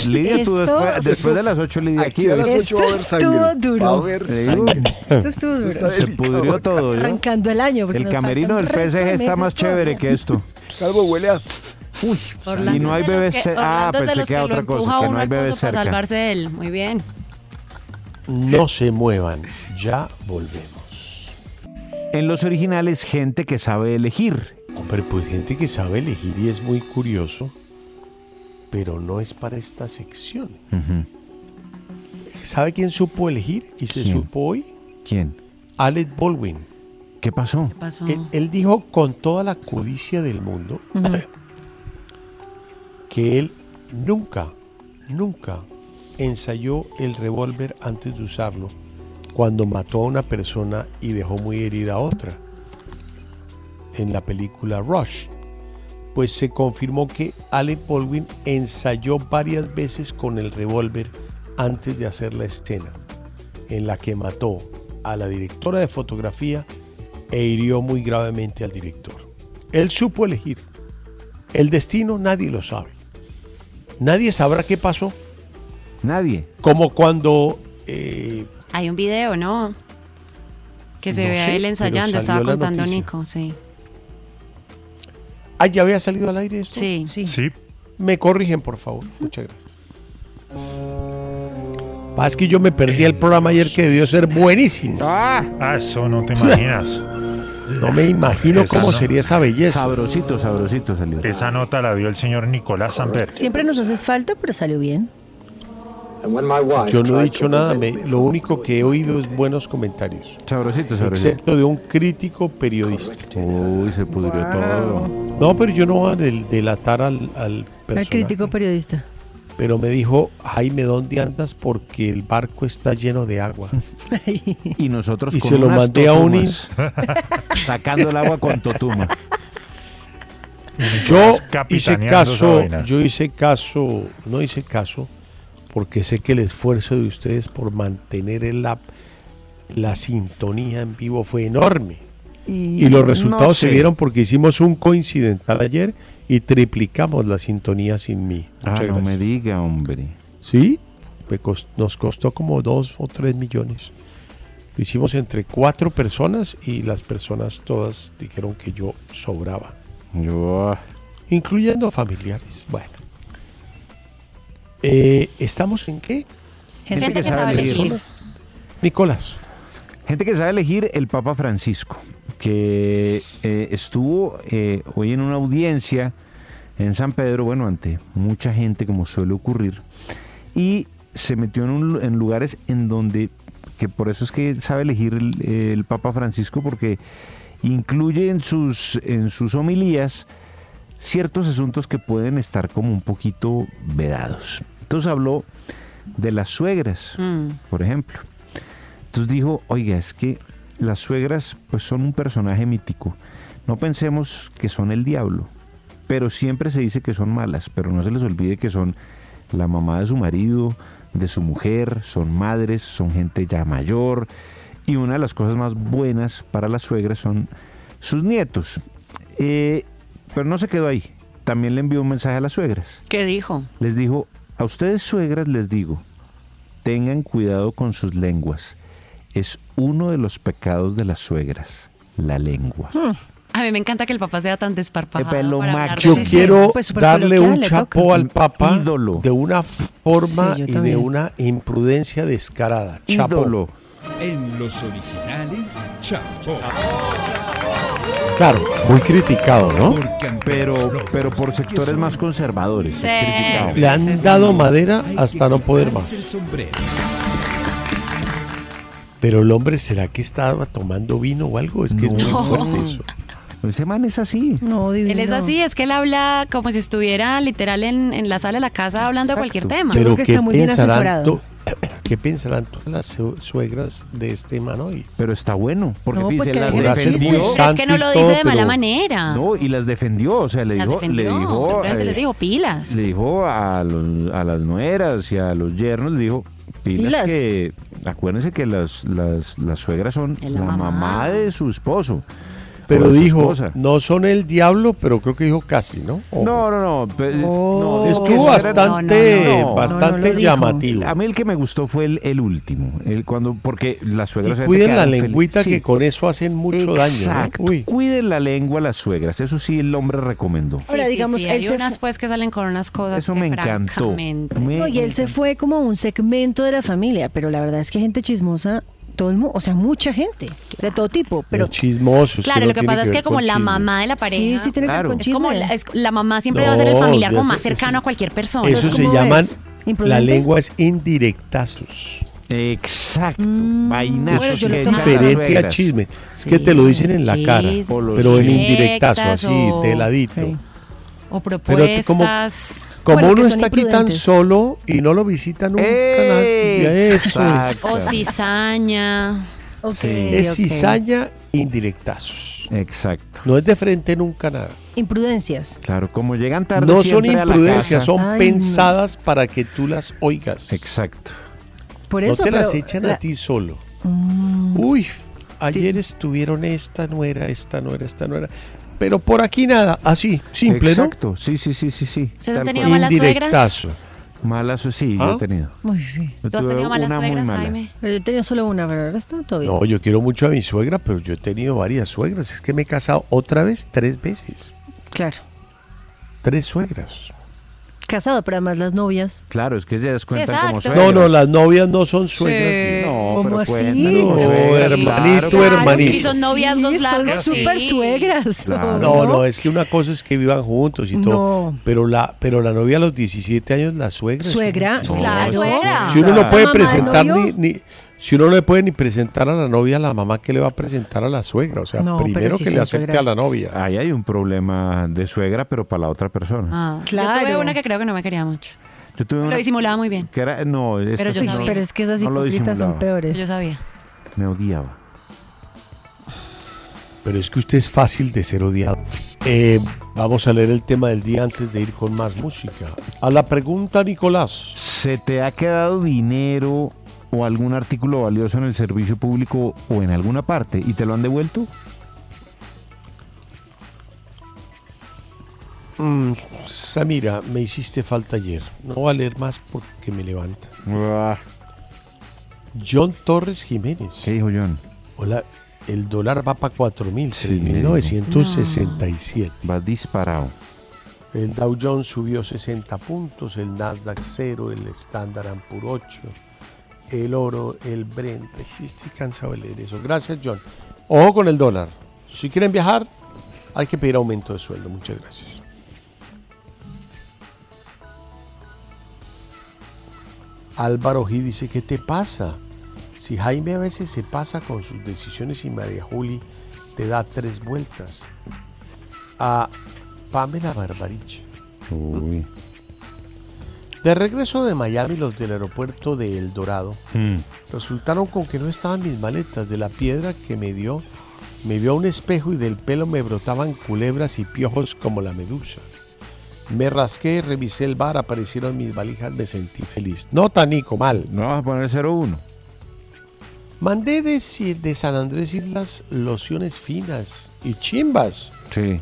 Lidia, tú Esto- después, después de las 8, Lidia, aquí, Aquí a las ¿oíste? Esto 8 va a haber estuvo sangre. duro. Va a haber Te digo, sangre. Esto estuvo duro. se delicado. pudrió todo, ¿yo? Arrancando el año. porque El nos camerino del un resto de PSG está meses más chévere todavía. que esto. Calvo huele a... Uy, Orlando y no hay es de los bebés. que- Ah, Orlando es de pensé los que era lo otra cosa, que uno no hay al pozo bebés para cerca. salvarse de él. Muy bien. No se muevan, ya volvemos. En los originales, gente que sabe elegir. Hombre, pues gente que sabe elegir y es muy curioso, pero no es para esta sección. ¿Sabe quién supo elegir y se ¿Quién? supo hoy? ¿Quién? Alec Baldwin. ¿Qué pasó? ¿Qué pasó? Él, él dijo con toda la codicia del mundo que él nunca, nunca ensayó el revólver antes de usarlo cuando mató a una persona y dejó muy herida a otra. En la película Rush, pues se confirmó que Alec Baldwin ensayó varias veces con el revólver antes de hacer la escena, en la que mató a la directora de fotografía e hirió muy gravemente al director. Él supo elegir. El destino nadie lo sabe. Nadie sabrá qué pasó. Nadie. Como cuando eh, Hay un video, ¿no? Que se No ve a él ensayando, estaba contando. Nico, sí. Ah, ya había salido al aire esto. Sí. Sí. Sí, Me corrigen, por favor. Muchas gracias. Es que yo me perdí el programa ayer que debió ser buenísimo. ah, eso no te imaginas. No me imagino Esa cómo no. sería esa belleza. Sabrosito, sabrosito salió. Esa nota la dio el señor Nicolás Samper. Siempre nos haces falta, pero salió bien. Yo no he dicho nada. me- lo único que he oído es buenos comentarios. Sabrosito, sabrosito. Excepto de un crítico periodista. Uy, se pudrió todo. No, pero yo no voy a del- delatar al, al El personaje. crítico periodista. Pero me dijo, Jaime, ¿dónde andas? Porque el barco está lleno de agua. Y nosotros Y con se lo mandé a un Sacando el agua con totuma. Yo hice caso, yo hice caso, no hice caso, porque sé que el esfuerzo de ustedes por mantener el la, la sintonía en vivo fue enorme. Y los resultados no se vieron porque hicimos un coincidental ayer y triplicamos la sintonía sin mí. Ah, Muchas no gracias. me diga, hombre. Sí, nos costó como dos o tres millones. Lo hicimos entre cuatro personas y las personas todas dijeron que yo sobraba, Yo, incluyendo familiares. Bueno, Eh, ¿estamos en qué? Gente, que sabe elegir. Nicolás. Gente que sabe elegir el Papa Francisco, que eh, estuvo eh, hoy en una audiencia en San Pedro, bueno, ante mucha gente como suele ocurrir, y se metió en, un en lugares en donde, que por eso es que sabe elegir el, el Papa Francisco, porque incluye en sus, en sus homilías ciertos asuntos que pueden estar como un poquito vedados. Entonces habló de las suegras, Mm. por ejemplo. Entonces dijo, oiga, es que las suegras pues son un personaje mítico. No pensemos que son el diablo, pero siempre se dice que son malas, pero no se les olvide que son la mamá de su marido, de su mujer, son madres, son gente ya mayor. Y una de las cosas más buenas para las suegras son sus nietos. Eh, pero no se quedó ahí. También le envió un mensaje a las suegras. ¿Qué dijo? Les dijo, a ustedes suegras les digo, tengan cuidado con sus lenguas. Es uno de los pecados de las suegras, la lengua. A mí me encanta que el papá sea tan desparpajado. pelo para Yo sí, quiero pues, darle un chapo toca. al papá Ídolo. de una forma Sí, y de una imprudencia descarada. Chapo. Ídolo. En los originales, Chapo. Claro, muy criticado, ¿no? Pero, pero por sectores más conservadores. Le han dado madera hasta no poder más. El sombrero. Pero el hombre, ¿será que estaba tomando vino o algo? Es que es muy No. fuerte eso. Ese man es así. No, divino. Él es así, es que él habla como si estuviera literal en, en la sala de la casa hablando de cualquier tema. Pero que ¿qué está muy bien asesorado. ¿qué pensarán todas las su- suegras de este man hoy? Pero está bueno, porque No, pues dice, que las defendió. es que no lo dice todo, de mala manera. No, y las defendió, o sea, le Las dijo, defendió. le dijo, eh, les dijo pilas. le dijo a, los- a las nueras y a los yernos, le dijo, pilas, Pilas. que, acuérdense que las, las, las suegras son la, la mamá. mamá. de su esposo. Pero dijo, no son el diablo, pero creo que dijo casi, ¿no? O- No, no, no. pe- Oh. no, Estuvo bastante, no, no, no. bastante llamativo. A mí el que me gustó fue el, el último, el cuando porque las Y suegras obviamente cuiden la lengüita sí. que con eso hacen mucho Exacto. daño. Uy. Cuiden la lengua las suegras, eso sí el hombre recomendó. Sí, Ahora, sí, digamos, sí, él hay se unas pues que salen con unas cosas Eso que me encantó. Me No, y él se encantó. fue como un segmento de la familia, pero la verdad es que gente chismosa, todo el mundo, o sea, mucha gente, de todo tipo, pero Los chismosos. Claro, no lo que pasa es que como la chismes. mamá de la pareja. sí, sí tiene que ver con Es como la, es- la mamá siempre va a ser el No, familiar como eso- más cercano eso- a cualquier persona. Eso Entonces, se ¿cómo llaman, la lengua es indirectazos. Exacto. Mm, Vainazos bueno, Diferente a chisme. Es Sí, que te lo dicen en la cara, pero en indirectazo, así, o- Pero propuestas. como- Como Bueno, que uno está aquí tan solo y no lo visita nunca, nadie. O cizaña. Sí. Es cizaña indirectazos. Exacto. No es de frente nunca nada. Imprudencias. Claro, como llegan tarde No son imprudencias, son Ay, no. pensadas para que tú las oigas. Exacto. Por no te las echan la- a ti solo. Mm, Uy, ayer estuvieron esta no era, esta no era, esta no era. Pero por aquí nada, así, simple, Exacto. Sí, sí, sí, sí, sí. ¿Ustedes han Tal tenido malas Indirectazo. Malas, sí, yo ¿Ah? he tenido. uy, sí. Yo ¿Tú has tenido malas suegras, mala. Jaime? Pero yo tenía solo una, pero ahora está todo bien. No, yo quiero mucho a mi suegra, pero yo he tenido varias suegras. Es que me he casado otra vez tres veces. Claro. Tres suegras. Casado, pero además las novias. Claro, es que ya das cuenta como suegras. No, no, las novias no son suegras. Sí. No, ¿Cómo pero así? cuentan No, hermanito, claro. hermanito. Y son noviazgos Sí, largos. Son súper sí. suegras. Claro. No, no, es que una cosa es que vivan juntos y todo. Pero la, pero la novia a los 17 años, la suegra. Suegra, claro. suegra. Si uno no ¿La puede presentar ni- si uno no le puede ni presentar a la novia, la mamá que le va a presentar a la suegra. O sea, No, primero sí que le acepte suegras. a la novia. Ahí hay un problema de suegra, pero para la otra persona. Ah, Claro. Yo tuve una que creo que no me quería mucho. Yo tuve Lo disimulaba muy bien. que era, no, Pero yo sabía. pero es que esas No hipócritas son peores. Yo sabía. me odiaba. Pero es que usted es fácil de ser odiado. Eh, vamos a leer el tema del día antes de ir con más música. A la pregunta, Nicolás. ¿Se te ha quedado dinero o algún artículo valioso en el servicio público o en alguna parte y te lo han devuelto? Mm, Samira, me hiciste falta ayer. No voy a leer más porque me levanta. John Torres Jiménez. ¿Qué dijo John? Hola, el dólar va para 4.000, Sí, me 3.967. Va disparado. El Dow Jones subió 60 puntos, el Nasdaq 0, el Standard Poor's 8, el oro, el Brent. Sí, estoy cansado de leer eso. Gracias, John. Ojo con el dólar. Si quieren viajar, hay que pedir aumento de sueldo. Muchas gracias. Álvaro G dice, ¿qué te pasa? Si Jaime a veces se pasa con sus decisiones y María Juli te da tres vueltas. A Pamela Barbarich. Uy. De regreso de Miami, los del aeropuerto de El Dorado Mm. resultaron con que no estaban mis maletas. De la piedra que me dio, me vio a un espejo y del pelo me brotaban culebras y piojos como la medusa. Me rasqué, revisé el bar, aparecieron mis valijas, me sentí feliz. No tan Nico, mal. No vas a poner 0-1. Mandé de, de San Andrés Islas lociones finas y chimbas. Sí.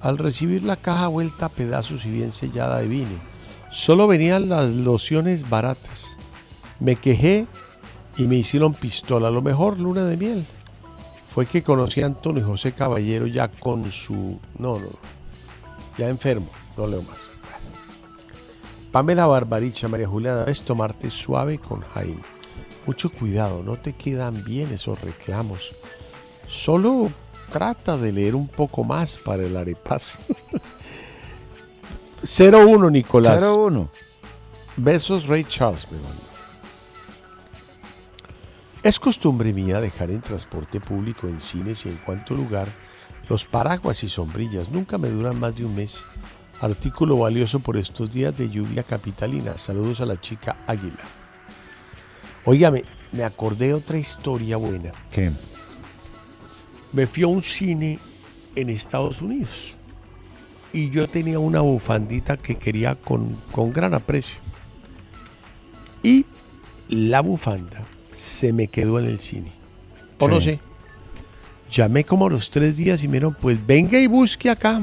Al recibir la caja vuelta a pedazos y bien sellada de vino, solo venían las lociones baratas. Me quejé y me hicieron pistola. Lo mejor, luna de miel, fue que conocí a Antonio José Caballero ya con su... No, no, ya enfermo, no leo más. Pamela Barbaricha, María Juliana, es tomarte suave con Jaime. Mucho cuidado, no te quedan bien esos reclamos. Solo trata de leer un poco más para el arepazo. 01 Nicolás. 0-1. Besos Ray Charles me manda. Es costumbre mía dejar en transporte público, en cines y en cuanto lugar los paraguas y sombrillas. Nunca me duran más de un mes. Artículo valioso por estos días de lluvia capitalina. Saludos a la chica Águila. Óigame, me acordé de otra historia buena. ¿Qué? Me fui a un cine en Estados Unidos y yo tenía una bufandita que quería con, con gran aprecio. Y la bufanda se me quedó en el cine. O no sé. Llamé como a los tres días y me dijeron, pues venga y busque acá.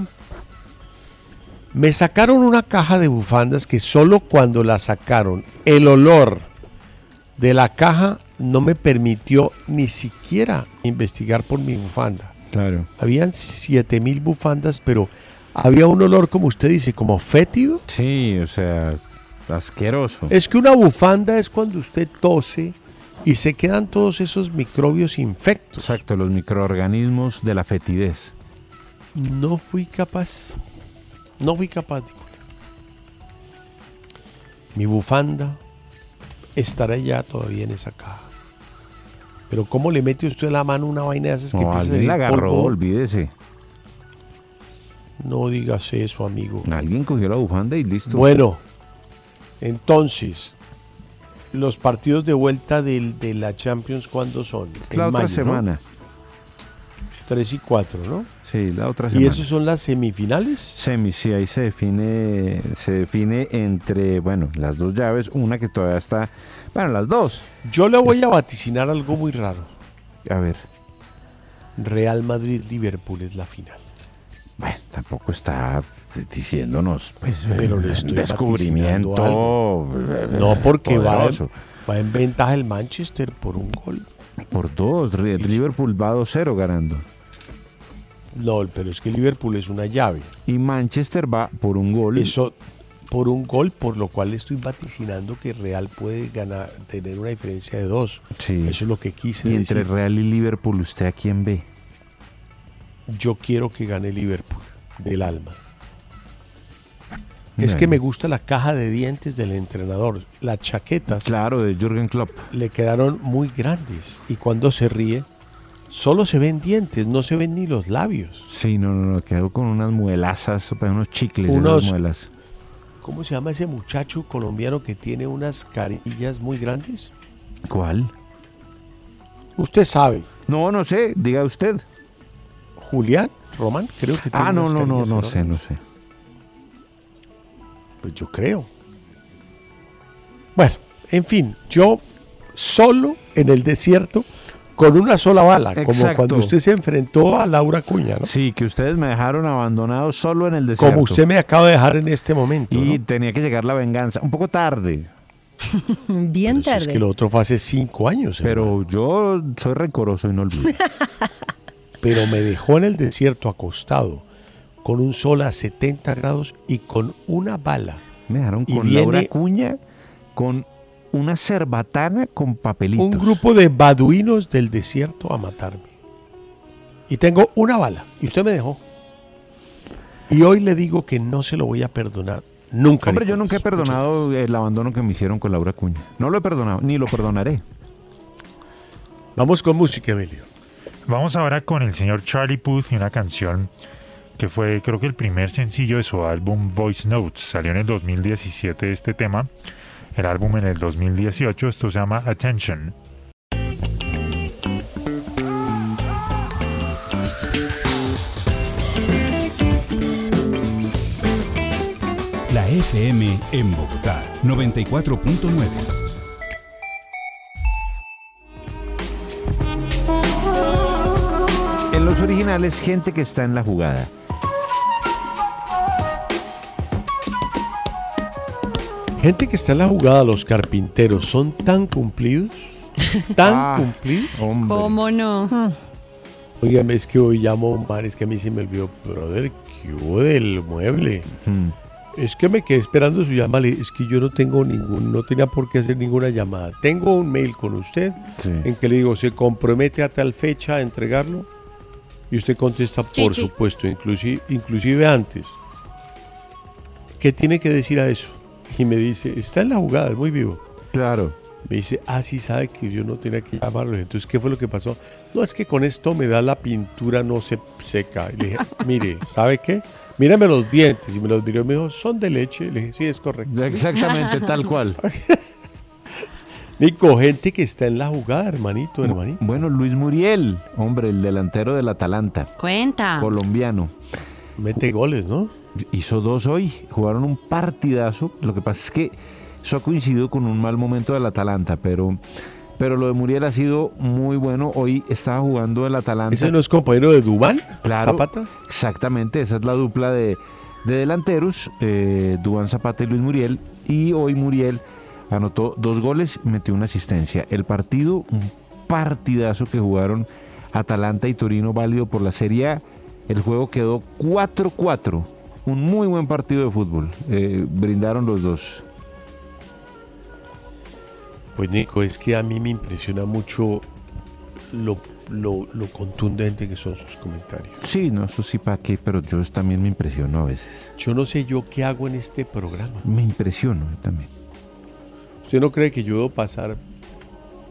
Me sacaron una caja de bufandas que solo cuando la sacaron, el olor de la caja no me permitió ni siquiera investigar por mi bufanda. Claro. Habían 7000 bufandas, pero había un olor, como usted dice, como fétido. Sí, o sea, asqueroso. Es que una bufanda es cuando usted tose y se quedan todos esos microbios infectos. Exacto, los microorganismos de la fetidez. No fui capaz. No fui capaz. Nicolás. Mi bufanda estará ya todavía en esa caja. Pero ¿cómo le mete usted la mano a una vaina de esas que No, empieza a alguien la salir agarró, polvo? olvídese. No digas eso, amigo. Alguien cogió la bufanda y listo. Bueno, entonces, los partidos de vuelta del- de la Champions, ¿cuándo son? Es En la otra mayo, ¿no? semana. 3 y 4, ¿no? Sí, la otra ¿Y semana. esos son las semifinales? Semi, sí, ahí se define, se define entre, bueno, las dos llaves, una que todavía está, bueno, las dos. Yo le voy a vaticinar algo muy raro. A ver, Real Madrid-Liverpool es la final. Bueno, tampoco está diciéndonos, pues, Pero le un estoy descubrimiento. eh, No, porque va, poderoso. va en ventaja el Manchester por un gol. Por dos, Liverpool va 2-0 ganando. No, pero es que Liverpool es una llave. Y Manchester va por un gol. Eso por un gol, por lo cual estoy vaticinando que Real puede ganar, tener una diferencia de dos. Sí. Eso es lo que quise Y entre. Real y Liverpool, ¿usted a quién ve? Yo quiero que gane Liverpool, del alma. Es que me gusta la caja de dientes del entrenador. Las chaquetas Claro, de Jürgen Klopp. le quedaron muy grandes y cuando se ríe solo se ven dientes, no se ven ni los labios. Sí, no, no, no, quedó con unas muelazas, pues, unos chicles, Unos- esas muelas. ¿Cómo se llama ese muchacho colombiano que tiene unas carillas muy grandes? ¿Cuál? Usted sabe. No, no sé, diga usted. Julián Román, creo que tiene Ah, no, no, no, no sé, no sé. Pues yo creo. Bueno, en fin, yo solo en el desierto con una sola bala, como cuando usted se enfrentó a Laura Cuña, ¿no? Sí, que ustedes me dejaron abandonado solo en el desierto. Como usted me acaba de dejar en este momento. Y ¿no? tenía que llegar la venganza. Un poco tarde, Bien Pero si es tarde. que lo otro fue hace cinco años. hermano. pero yo soy rencoroso y no olvido. Pero me dejó en el desierto acostado, con un sol a 70 grados y con una bala. Me dejaron con Laura Cuña, con una cerbatana con papelitos. Un grupo de baduinos del desierto a matarme. Y tengo una bala. Y usted me dejó. Y hoy le digo que no se lo voy a perdonar. Nunca. Hombre, yo nunca he perdonado el abandono que me hicieron con Laura Cuña. No lo he perdonado, ni lo perdonaré. Vamos con música, Emilio. Vamos ahora con el señor Charlie Puth y una canción que fue creo que el primer sencillo de su álbum Voice Notes. Salió en el 2017 este tema. El álbum en el 2018. Esto se llama Attention. La FM en Bogotá, 94.9. En los originales, gente que está en la jugada. Gente que está en la jugada, los carpinteros, son tan cumplidos, tan Ah, cumplidos. ¿Cómo no? Oigan, es que hoy llamo a un man, es que a mí se me olvidó, brother, ¿qué hubo del mueble? Hmm. Es que me quedé esperando su llamada, es que yo no tengo ningún, no tenía por qué hacer ninguna llamada. Tengo un mail con usted Sí. en que le digo, se compromete a tal fecha a entregarlo y usted contesta, por supuesto, inclusive, inclusive antes. ¿Qué tiene que decir a eso? Y me dice, está en la jugada, es muy vivo. Claro. Me dice, ah, sí, sabe que yo no tenía que llamarlo. Entonces, ¿qué fue lo que pasó? No, es que con esto me da la pintura, no se seca. Y le dije, mire, ¿sabe qué? Mírame los dientes. Y me los miró y me dijo, son de leche. Le dije, sí, es correcto. Exactamente, tal cual. Nico, gente que está en la jugada, hermanito, hermanito. Bueno, Luis Muriel, hombre, el delantero del Atalanta, Cuenta. colombiano. Mete goles, ¿no? Hizo dos hoy, jugaron un partidazo. Lo que pasa es que eso ha coincidido con un mal momento del Atalanta, pero, pero lo de Muriel ha sido muy bueno. Hoy estaba jugando el Atalanta. ¿Ese no es compañero de Dubán? Claro, Zapata. Exactamente, esa es la dupla de, de delanteros, eh, Dubán Zapata y Luis Muriel. Y hoy Muriel anotó dos goles y metió una asistencia. El partido, un partidazo que jugaron Atalanta y Torino, válido por la Serie A. El juego quedó 4-4. Un muy buen partido de fútbol. Eh, brindaron los dos. Pues Nico, es que a mí me impresiona mucho lo, lo, lo contundente que son sus comentarios. Sí, no, eso sí para qué, pero yo también me impresiono a veces. Yo no sé yo qué hago en este programa. Me impresiono también. ¿Usted no cree que yo debo pasar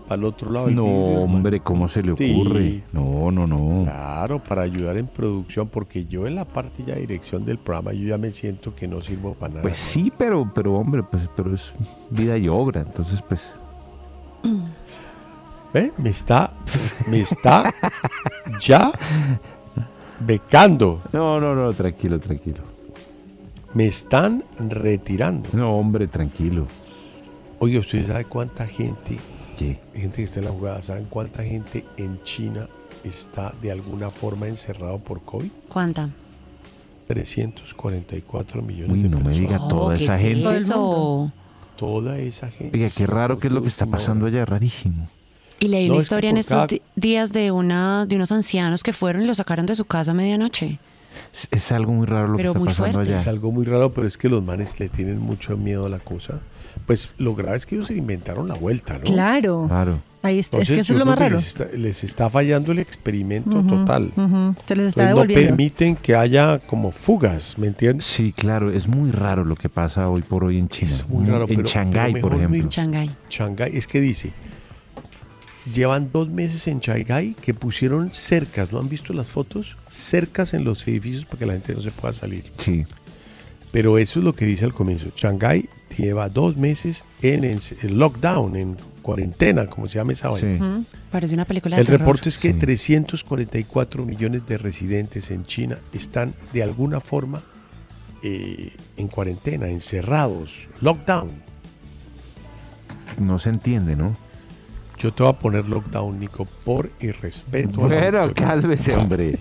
al otro lado del No, hombre, ¿cómo se le Sí. ocurre? No, no, no. Claro, para ayudar en producción, porque yo en la parte ya de dirección del programa, yo ya me siento que no sirvo para nada. Pues sí, pero, pero hombre, pues, pero es vida y obra, entonces pues. ¿Ve? Me está, me está ya becando. No, no, no, tranquilo, tranquilo. Me están retirando. No, hombre, tranquilo. Oye, ¿usted sabe cuánta gente, ¿Qué? gente que está en la jugada, saben cuánta gente en China está de alguna forma encerrado por COVID? ¿Cuánta? 344 millones Uy, de no me personas. diga toda ¿qué esa es gente. eso? Toda esa gente. Oiga, qué raro que es lo que está pasando allá, rarísimo. Y leí No, una es que historia en estos cada- días de una de unos ancianos que fueron y lo sacaron de su casa a medianoche. Es, es algo muy raro lo Pero que muy está pasando fuerte. allá. Es algo muy raro, pero es que los manes le tienen mucho miedo a la cosa. Pues lo grave es que ellos se inventaron la vuelta, ¿no? Claro. Claro. Ahí está, es que eso es lo más raro. Les está, les está fallando el experimento total. ujú. Se les está Entonces, no permiten que haya como fugas, ¿me entiendes? Sí, claro, es muy raro lo que pasa hoy por hoy en China. Es muy raro, en pero- Shanghái, pero por ejemplo. mira, Shanghái. Shanghái, es que dice, llevan dos meses en Shanghái que pusieron cercas, ¿no han visto las fotos? Cercas en los edificios para que la gente no se pueda salir. Sí. Pero eso es lo que dice al comienzo. Shanghái lleva dos meses en, lockdown, en cuarentena, como se llama esa vaina. Sí. Parece una película de El terror. reporte es que Sí. 344 millones de residentes en China están de alguna forma eh, en cuarentena, encerrados, lockdown. No se entiende, ¿no? Yo te voy a poner lockdown, Nico, por irrespeto. a la Bueno, autoridad. cálmese, hombre.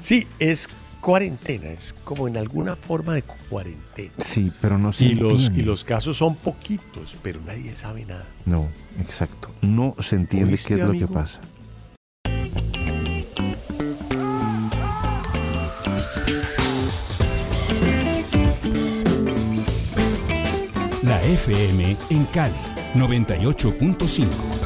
Sí, es cuarentena, es como en alguna forma de cuarentena. Sí, pero no se Y los, entiende. y los casos son poquitos, pero nadie sabe nada. No, exacto. No se entiende ¿Oíste, qué es lo que pasa. La FM en Cali, 98.5.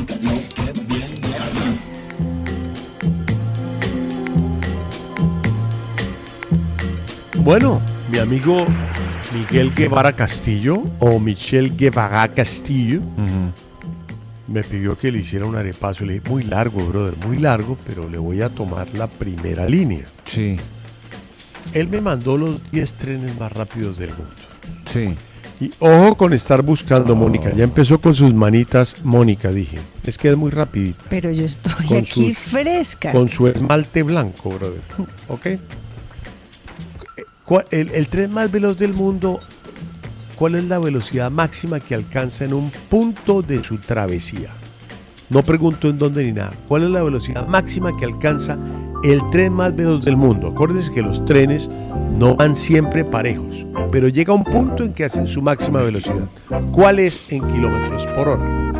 Bueno, mi amigo Miguel Guevara Castillo o Michelle Guevara Castillo me pidió que le hiciera un arepazo. Le dije, muy largo, brother, muy largo, pero le voy a tomar la primera línea. Sí. Él me mandó los 10 trenes más rápidos del mundo. Sí. Y ojo con estar buscando, Mónica. Ya empezó con sus manitas, Mónica, dije. Es que es muy rapidita. Pero yo estoy Con aquí sus- fresca. Con su esmalte blanco, brother. ¿Ok? ¿Cuál- El, el tren más veloz del mundo, ¿cuál es la velocidad máxima que alcanza en un punto de su travesía? No pregunto en dónde ni nada. ¿Cuál es la velocidad máxima que alcanza el tren más veloz del mundo? Acuérdense que los trenes no van siempre parejos, pero llega un punto en que hacen su máxima velocidad. ¿Cuál es en kilómetros por hora?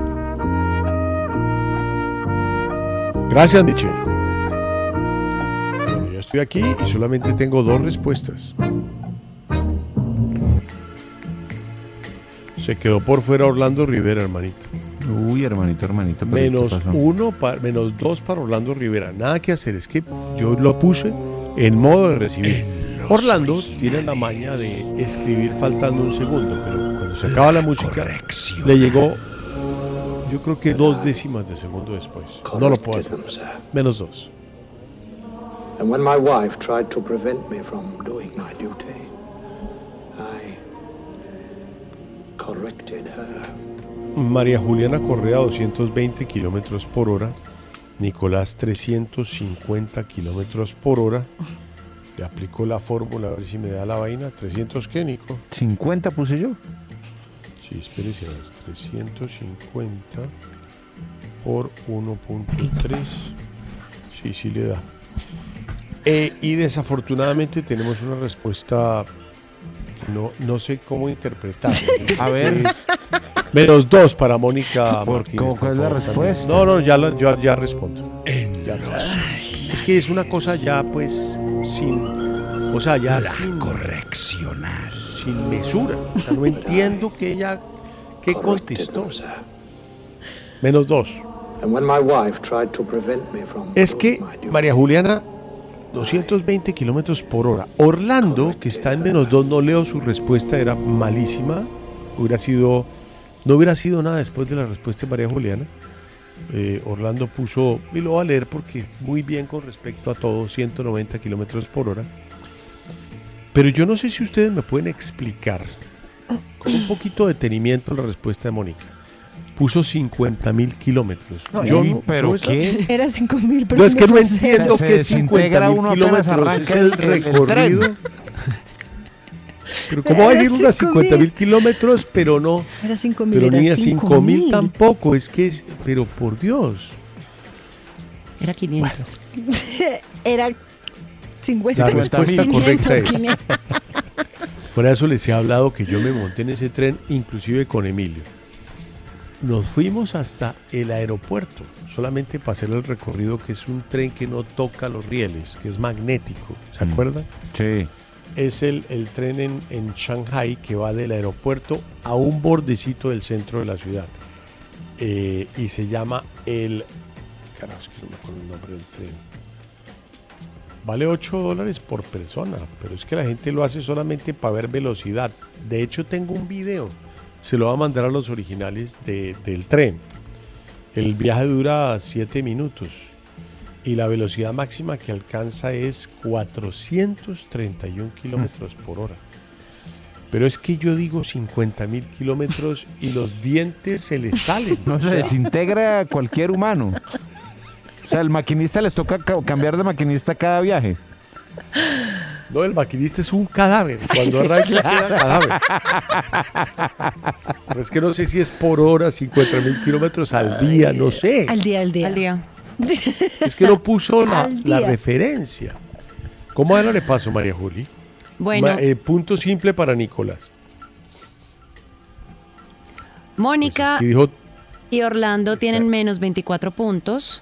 Gracias, Michelle. Estoy aquí y solamente tengo dos respuestas. Se quedó por fuera Orlando Rivera, hermanito. Uy, hermanito, hermanito. pero ¿qué Menos uno, pa- menos dos para Orlando Rivera. Nada que hacer, es que yo lo puse en modo de recibir. Orlando tiene la maña de escribir faltando un segundo, pero cuando se acaba la música, le llegó, yo creo que dos décimas de segundo después. No lo puedo hacer. Menos dos. And when my wife tried to prevent me from doing my duty, I corrected her. María Juliana Correa 220 kilómetros por hora, Nicolás 350 kilómetros por hora. Le aplicó la fórmula, a ver si me da la vaina. ¿300 qué, Nico? 50 puse yo. Sí, espérese, a ver, 350 por 1.3. Sí, sí le da. Eh, y desafortunadamente tenemos una respuesta no, no sé cómo interpretar. A ver. Es menos dos para Mónica ¿Por- Martínez. cómo- cuál es la respuesta? No, no, ya, la- yo ya respondo. Ya es que es una cosa ya pues sin... O sea, ya sin... Correccionar. Sin mesura. O sea, no entiendo que ella... ¿Qué contestó? Menos dos. And when my wife tried to prevent me from Es que María Juliana, 220 kilómetros por hora. Orlando, que está en menos dos, no leo su respuesta, era malísima. Hubiera sido, no hubiera sido nada después de la respuesta de María Juliana. Eh, Orlando puso, y lo voy a leer porque muy bien con respecto a todo, 190 kilómetros por hora. Pero yo no sé si ustedes me pueden explicar con un poquito de detenimiento la respuesta de Mónica. Puso 50 mil kilómetros. No, Yo eh, no- ¿pero qué? Era 5 mil, pero No, es que no entiendo es 50 desintegra mil kilómetros. Es el el- el- el recorrido. Pero ¿cómo va a decir Era unas 5.000. 50 mil kilómetros? Pero no. Era 5 mil. Pero ni a 5 5 mil tampoco. Es que es. Pero por Dios. Era 500. Era 50 La respuesta 500, correcta es. 500. Por eso les he hablado que yo me monté en ese tren, inclusive con Emilio. Nos fuimos hasta el aeropuerto, solamente para hacer el recorrido, que es un tren que no toca los rieles, que es magnético. ¿Se acuerdan? Sí. Es el, el tren en, en Shanghai que va del aeropuerto a un bordecito del centro de la ciudad. Eh, y se llama el. Carajo, es que no me acuerdo el nombre del tren. Vale 8 dólares por persona, pero es que la gente lo hace solamente para ver velocidad. De hecho, tengo un video, se lo va a mandar a los originales de- del tren. El viaje dura 7 minutos y la velocidad máxima que alcanza es 431 kilómetros por hora. Pero es que yo digo 50 mil kilómetros y los dientes se le salen. No se desintegra a cualquier humano. O sea, al maquinista les toca ca- cambiar de maquinista cada viaje. No, el maquinista es un cadáver. Cuando arranca queda cadáver. Pero es que no sé si es por hora, 50 mil kilómetros al día, no sé. Al día, al día. Al día. Es que no puso la, referencia. ¿Cómo era le paso, María Juli? Bueno, Ma- eh, punto simple para Nicolás. Mónica Que dijo, y Orlando tienen menos 24 puntos.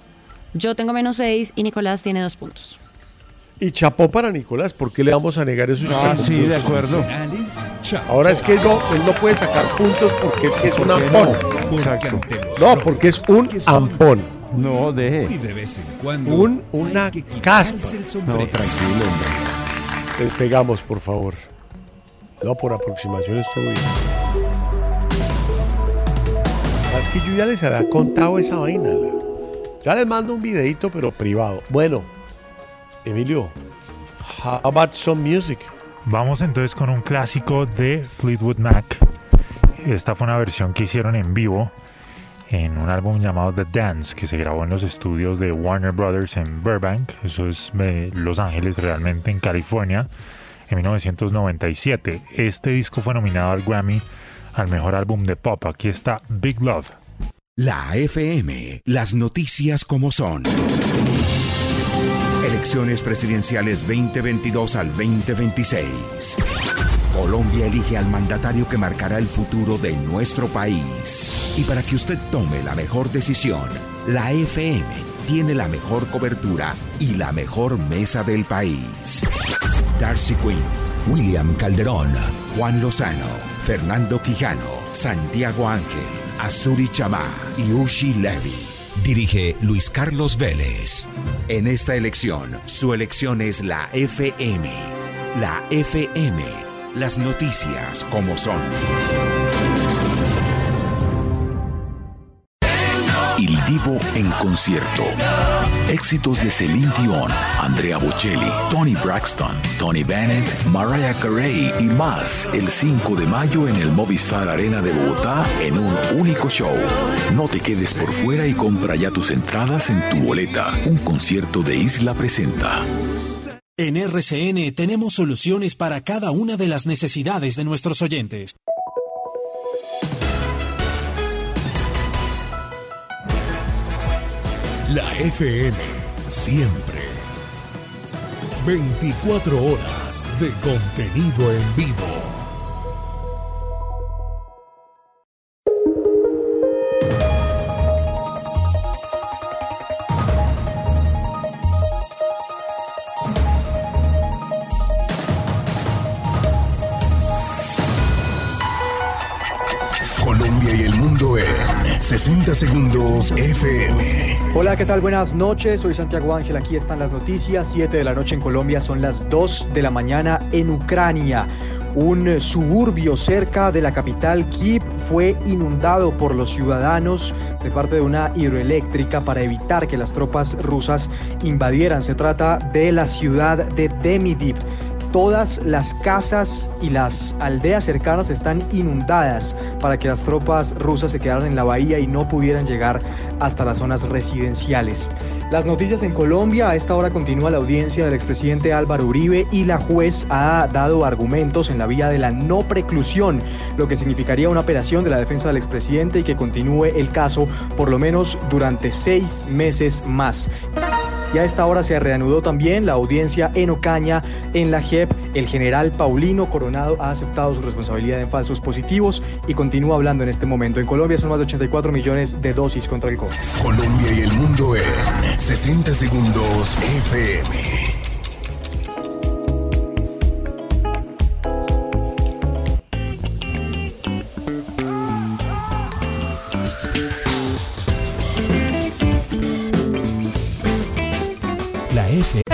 Yo tengo menos 6 y Nicolás tiene 2 puntos. Y chapó para Nicolás, ¿por qué le vamos a negar esos Ah, sí, de acuerdo. Ahora es que no, él no puede sacar puntos porque es que es un ¿Por qué ampón. no? Exacto. No, porque es un ampón. No, Y deje. de vez en cuando. Un, una caspa. No, tranquilo, hombre. Despegamos, por favor. No, por aproximación estoy bien. Es que yo ya les había contado esa vaina. Ya les mando un videito, pero privado. Bueno, Emilio, how about some music? Vamos entonces con un clásico de Fleetwood Mac. Esta fue una versión que hicieron en vivo en un álbum llamado The Dance que se grabó en los estudios de Warner Brothers en Burbank, eso es eh, Los Ángeles realmente en California, en 1997. Este disco fue nominado al Grammy al mejor álbum de pop. Aquí está Big Love. La FM, las noticias como son. Elecciones presidenciales 2022 al 2026. Colombia elige al mandatario que marcará el futuro de nuestro país. Y para que usted tome la mejor decisión, la FM tiene la mejor cobertura y la mejor mesa del país. Darcy Quinn, William Calderón, Juan Lozano, Fernando Quijano, Santiago Ángel, Azuri Chamá y Ushi Levy. Dirige Luis Carlos Vélez. En esta elección, su elección es la FM. La FM. Las noticias como son. Il Divo en concierto. Éxitos de Celine Dion, Andrea Bocelli, Tony Braxton, Tony Bennett, Mariah Carey y más el 5 de mayo en el Movistar Arena de Bogotá en un único show. No te quedes por fuera y compra ya tus entradas en tu boleta. Un concierto de Isla Presenta. En RCN tenemos soluciones para cada una de las necesidades de nuestros oyentes. La FM, siempre. 24 horas de contenido en vivo. 60 segundos FM. Hola, ¿qué tal? Buenas noches. Soy Santiago Ángel. Aquí están las noticias. 7 de la noche en Colombia, son las 2 de la mañana en Ucrania. Un suburbio cerca de la capital Kiev fue inundado por los ciudadanos de parte de una hidroeléctrica para evitar que las tropas rusas invadieran. Se trata de la ciudad de Demidov. Todas las casas y las aldeas cercanas están inundadas para que las tropas rusas se quedaran en la bahía y no pudieran llegar hasta las zonas residenciales. Las noticias en Colombia, a esta hora continúa la audiencia del expresidente Álvaro Uribe y la juez ha dado argumentos en la vía de la no preclusión, lo que significaría una operación de la defensa del expresidente y que continúe el caso por lo menos durante seis meses más. Y a esta hora se reanudó también la audiencia en Ocaña, en la JEP. El general Paulino Coronado ha aceptado su responsabilidad en falsos positivos y continúa hablando en este momento. En Colombia son más de 84 millones de dosis contra el COVID. Colombia y el mundo en 60 segundos FM.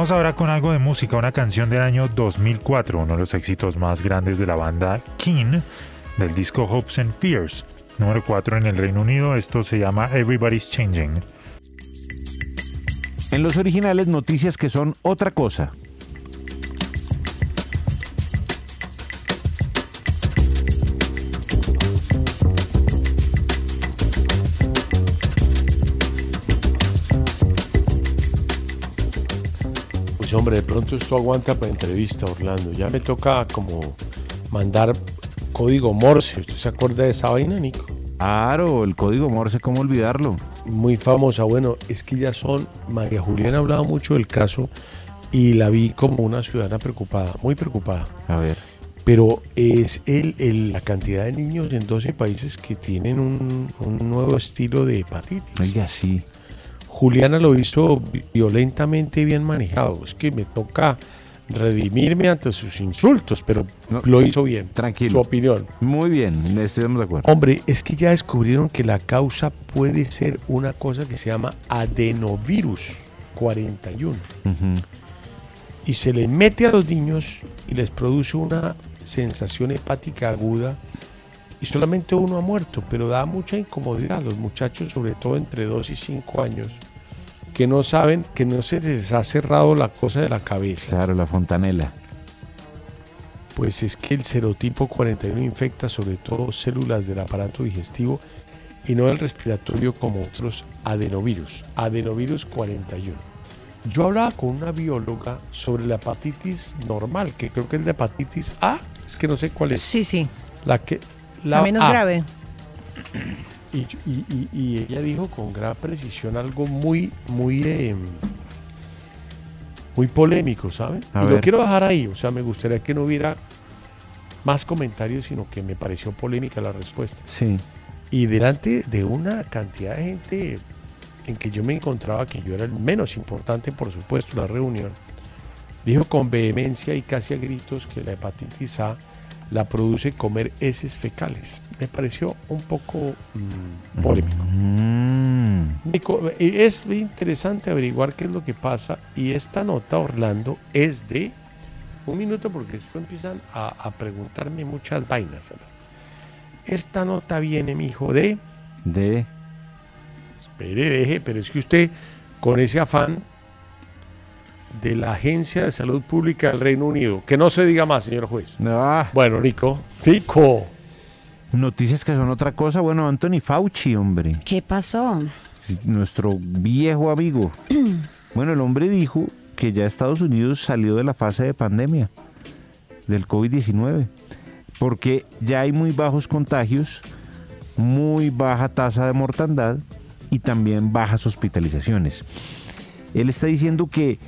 Vamos ahora con algo de música, una canción del año 2004, uno de los éxitos más grandes de la banda King, del disco Hopes and Fears. Número 4 en el Reino Unido, esto se llama Everybody's Changing. En los originales, noticias que son otra cosa. Hombre, de pronto esto aguanta para entrevista, Orlando. Ya me toca como mandar código Morse. ¿Usted se acuerda de esa vaina, Nico? Claro, el código Morse, ¿cómo olvidarlo? Muy famosa. Bueno, es que ya son. María Juliana ha hablado mucho del caso y la vi como una ciudadana preocupada, muy preocupada. A ver. Pero es el, el- la cantidad de niños en 12 países que tienen un, un nuevo estilo de hepatitis. Oiga, sí. Juliana lo hizo vi- violentamente bien manejado. Es que me toca redimirme ante sus insultos, pero lo hizo bien. Tranquilo. Su opinión. Muy bien, estamos de acuerdo. Hombre, es que ya descubrieron que la causa puede ser una cosa que se llama adenovirus 41. Ujú. Y se le mete a los niños y les produce una sensación hepática aguda. Y solamente uno ha muerto, pero da mucha incomodidad a los muchachos, sobre todo entre 2 y 5 años, que no saben, que no se les ha cerrado la cosa de la cabeza. Claro, la fontanela. Pues es que el serotipo 41 infecta sobre todo células del aparato digestivo y no el respiratorio como otros adenovirus. Adenovirus 41. Yo hablaba con una bióloga sobre la hepatitis normal, que creo que es la hepatitis A, es que no sé cuál es. Sí, sí. La que La, la menos A. grave. Y, y- y- y ella dijo con gran precisión algo muy, muy, eh, muy polémico, ¿saben? A y ver. lo quiero dejar ahí, o sea, me gustaría que no hubiera más comentarios, sino que me pareció polémica la respuesta. Sí. Y delante de una cantidad de gente en que yo me encontraba, que yo era el menos importante, por supuesto, la reunión, dijo con vehemencia y casi a gritos que la hepatitis A la produce comer heces fecales. Me pareció un poco mm, polémico. Mm. Es interesante averiguar qué es lo que pasa y esta nota, Orlando, es de un minuto porque después empiezan a, a preguntarme muchas vainas. Esta nota viene, mi hijo, de... De. Espere, deje, pero es que usted, con ese afán de la Agencia de Salud Pública del Reino Unido, que no se diga más, señor juez. Ah. Bueno, Nico. Nico. Noticias que son otra cosa. Bueno, Anthony Fauci, hombre. ¿Qué pasó? Nuestro viejo amigo. Bueno, el hombre dijo que ya Estados Unidos salió de la fase de pandemia del COVID-19, porque ya hay muy bajos contagios, muy baja tasa de mortandad y también bajas hospitalizaciones. Él está diciendo que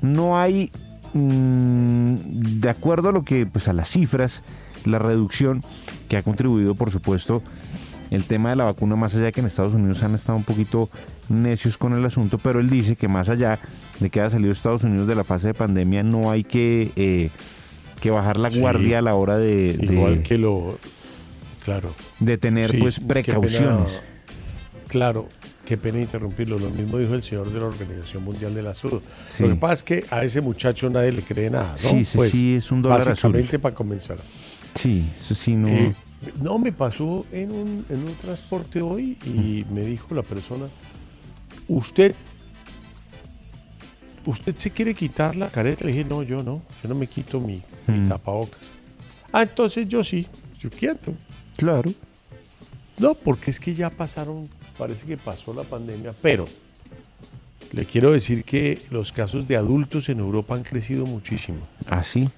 no hay, mm, de acuerdo a lo que, pues a las cifras, la reducción que ha contribuido, por supuesto, el tema de la vacuna, más allá de que en Estados Unidos han estado un poquito necios con el asunto, pero él dice que más allá de que haya salido Estados Unidos de la fase de pandemia, no hay que, eh, que bajar la Sí. guardia a la hora de, de- Igual que lo... Claro. de tener Sí, pues precauciones. claro, qué pena interrumpirlo. Lo mismo dijo el señor de la Organización Mundial de la Salud. Sí. Lo que pasa es que a ese muchacho nadie le cree nada, ¿no? Sí, sí, sí, es un dólar azul. Básicamente para comenzar. Sí, eso sí no. Eh, no, me pasó en un, en un transporte hoy y Mm. me dijo la persona, usted, usted se quiere quitar la careta. Le dije, no, yo no, yo no me quito mi, mi Mm. tapabocas. Ah, entonces yo sí, yo quieto. Claro. No, porque es que ya pasaron, parece que pasó la pandemia, pero le quiero decir que los casos de adultos en Europa han crecido muchísimo. ¿Ah, sí?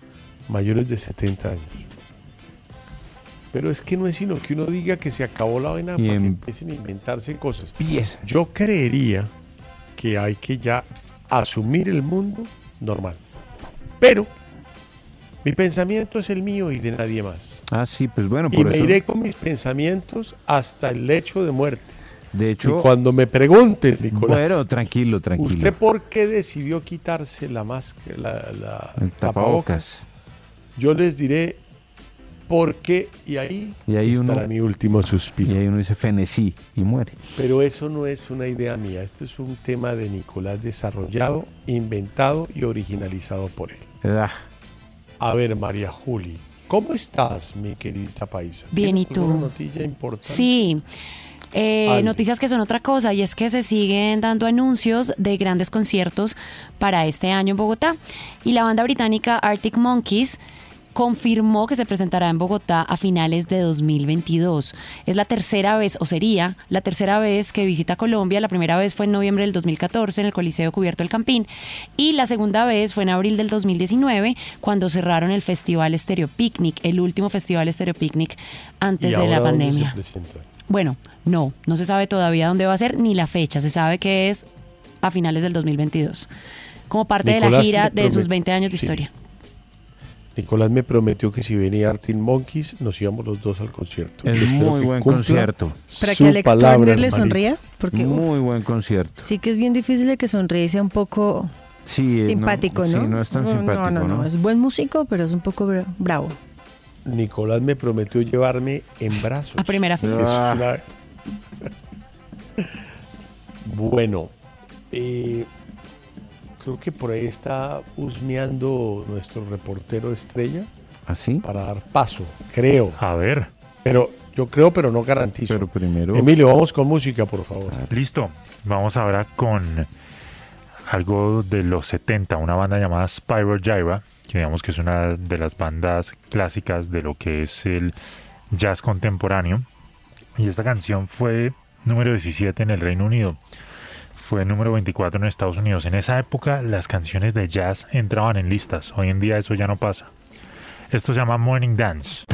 Mayores de 70 años. Pero es que no es sino que uno diga que se acabó la vaina Y para que em- empiecen a inventarse cosas. Empieza. Yo creería que hay que ya asumir el mundo normal. Pero mi pensamiento es el mío y de nadie más. Ah, sí, pues bueno, Y por me eso. iré con mis pensamientos hasta el lecho de muerte. De hecho, y cuando me pregunten, Nicolás, bueno, tranquilo, tranquilo. ¿usted por qué decidió quitarse la máscara, la, la El tapabocas? tapabocas. Yo les diré por qué y ahí, Y ahí uno- estará mi último suspiro. Y ahí uno dice fenecí y muere. Pero eso no es una idea mía, este es un tema de Nicolás desarrollado, inventado y originalizado por él. Ah, A ver, María Juli, ¿cómo estás, mi querida paisa? Bien, ¿y ¿Tienes alguna tú? noticia importante? Sí, Eh, noticias que son otra cosa y es que se siguen dando anuncios de grandes conciertos para este año en Bogotá. Y la banda británica Arctic Monkeys confirmó que se presentará en Bogotá a finales de 2022. Es la tercera vez, o sería la tercera vez que visita Colombia. La primera vez fue en noviembre del 2014 en el Coliseo Cubierto del Campín. Y la segunda vez fue en abril del 2019 cuando cerraron el Festival Stereo Picnic, el último Festival Stereo Picnic antes ¿Y de la pandemia. Bueno, no, no se sabe todavía dónde va a ser ni la fecha. Se sabe que es a finales del 2022. Como parte de la gira de sus promet- 20 años de sí. historia. Nicolás me prometió que si venía Arctic Monkeys nos íbamos los dos al concierto. Es muy buen concierto. Para que Alex Turner le sonría. Porque uf, Muy buen concierto. sí que es bien difícil de que sonríe y sea un poco Sí, eh, simpático, ¿no? Sí, no es tan simpático, no, no, ¿no? Es buen músico, pero es un poco bra- bravo. Nicolás me prometió llevarme en brazos. A primera fila. es Ah. Bueno, eh, creo que por ahí está husmeando nuestro reportero estrella ¿Así? para dar paso, creo. A ver, Pero yo creo, pero no garantizo. Pero primero. Emilio, vamos con música, por favor. listo. Vamos ahora con algo de los 70, una banda llamada Spyro Gyra, que digamos que es una de las bandas clásicas de lo que es el jazz contemporáneo. Y esta canción fue número 17 en el Reino Unido. Fue número 24 en Estados Unidos. En esa época las canciones de jazz entraban en listas. Hoy en día eso ya no pasa. Esto se llama Morning Dance.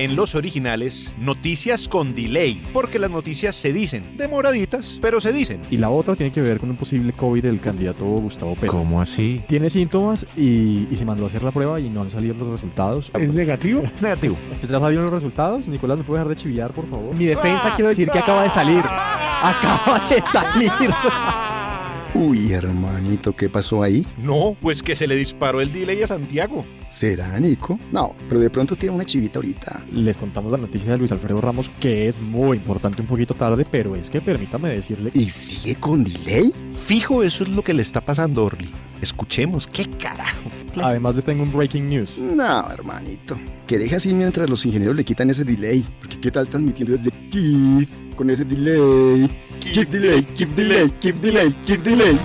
En los originales, noticias con delay, porque las noticias se dicen, demoraditas, pero se dicen. Y la otra tiene que ver con un posible COVID del candidato Gustavo Petro. ¿Cómo así? Tiene síntomas y, y se mandó a hacer la prueba y no han salido los resultados. ¿Es negativo? Es negativo. ¿Ya salieron los resultados? Nicolás, ¿me puede dejar de chiviar, por favor? Mi defensa quiero decir que acaba de salir. Acaba de salir. Uy, hermanito, ¿qué pasó ahí? No, pues que se le disparó el delay a Santiago. ¿Será, Nico? No, pero de pronto tiene una chivita ahorita. Les contamos la noticia de Luis Alfredo Ramos, que es muy importante un poquito tarde, pero es que permítame decirle... ¿Y sigue con delay? Fijo, eso es lo que le está pasando Orly. Escuchemos, ¿qué carajo? Además les tengo un breaking news. No, hermanito. Que deje así mientras los ingenieros le quitan ese delay. Porque qué tal transmitiendo desde Kiev con ese delay. Keep delay, keep delay, keep delay, keep delay.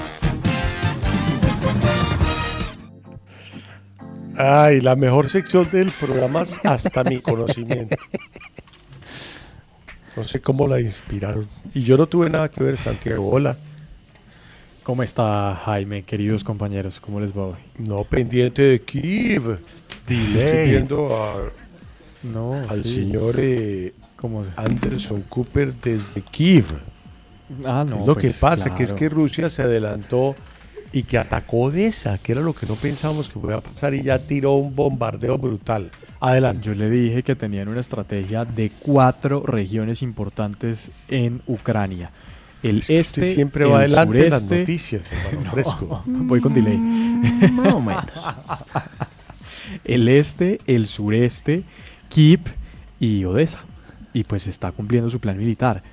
Ay, la mejor sección del programa es hasta mi conocimiento. No sé cómo la inspiraron. Y yo no tuve nada que ver, Santiago. Hola. ¿Cómo está Jaime, queridos compañeros? ¿Cómo les va hoy? No pendiente de Kiev. Estoy viendo a- No, al sí. señor eh, ¿Cómo se- Anderson Cooper desde Kiev. Ah, no. Es lo pues, que pasa, que es que Rusia se adelantó y que atacó Odessa, que era lo que no pensábamos que podía pasar y ya tiró un bombardeo brutal. Adelante. Yo le dije que tenían una estrategia de cuatro regiones importantes en Ucrania. El Es que este, usted siempre el va adelante en las sureste- noticias, hermano, No, fresco. Voy con delay. Más o menos. el este, el sureste, Kiev y Odessa. Y pues está cumpliendo su plan militar.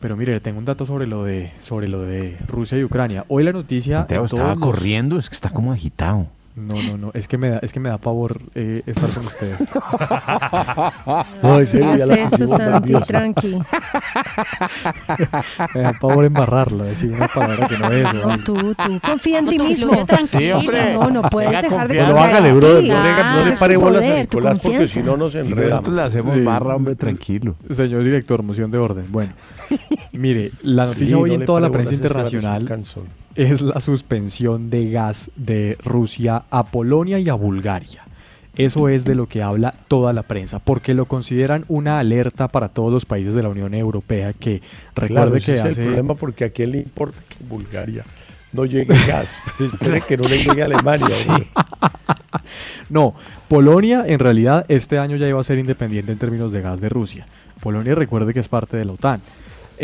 Pero mire, le tengo un dato sobre lo de sobre lo de Rusia y Ucrania. Hoy la noticia Santiago estaba los- corriendo, es que está como agitado. No, no, no, es que me da, es que me da pavor eh, estar con ustedes. No, en serio, ya la eso, Santi, tranqui. me da pavor embarrarlo, decir una palabra que no es. No, ¿no? tú, tú, confía en No, ti mismo. Sí, hombre. No, no puedes dejar de confiar hágale, en brother, ti. no le, no le pare bolas a Nicolás porque si no nos enreda. nosotros le hacemos Sí. barra, hombre, tranquilo. Señor director, moción de orden. Bueno, mire, la noticia Sí, hoy no en toda la prensa internacional. Es la suspensión de gas de Rusia a Polonia y a Bulgaria. Eso es de lo que habla toda la prensa, porque lo consideran una alerta para todos los países de la Unión Europea que Claro, recuerde ese que es el problema porque a quién le importa que Bulgaria no llegue gas. Pero espere que no le llegue a Alemania. No, Polonia en realidad este año ya iba a ser independiente en términos de gas de Rusia. Polonia recuerde que es parte de la OTAN.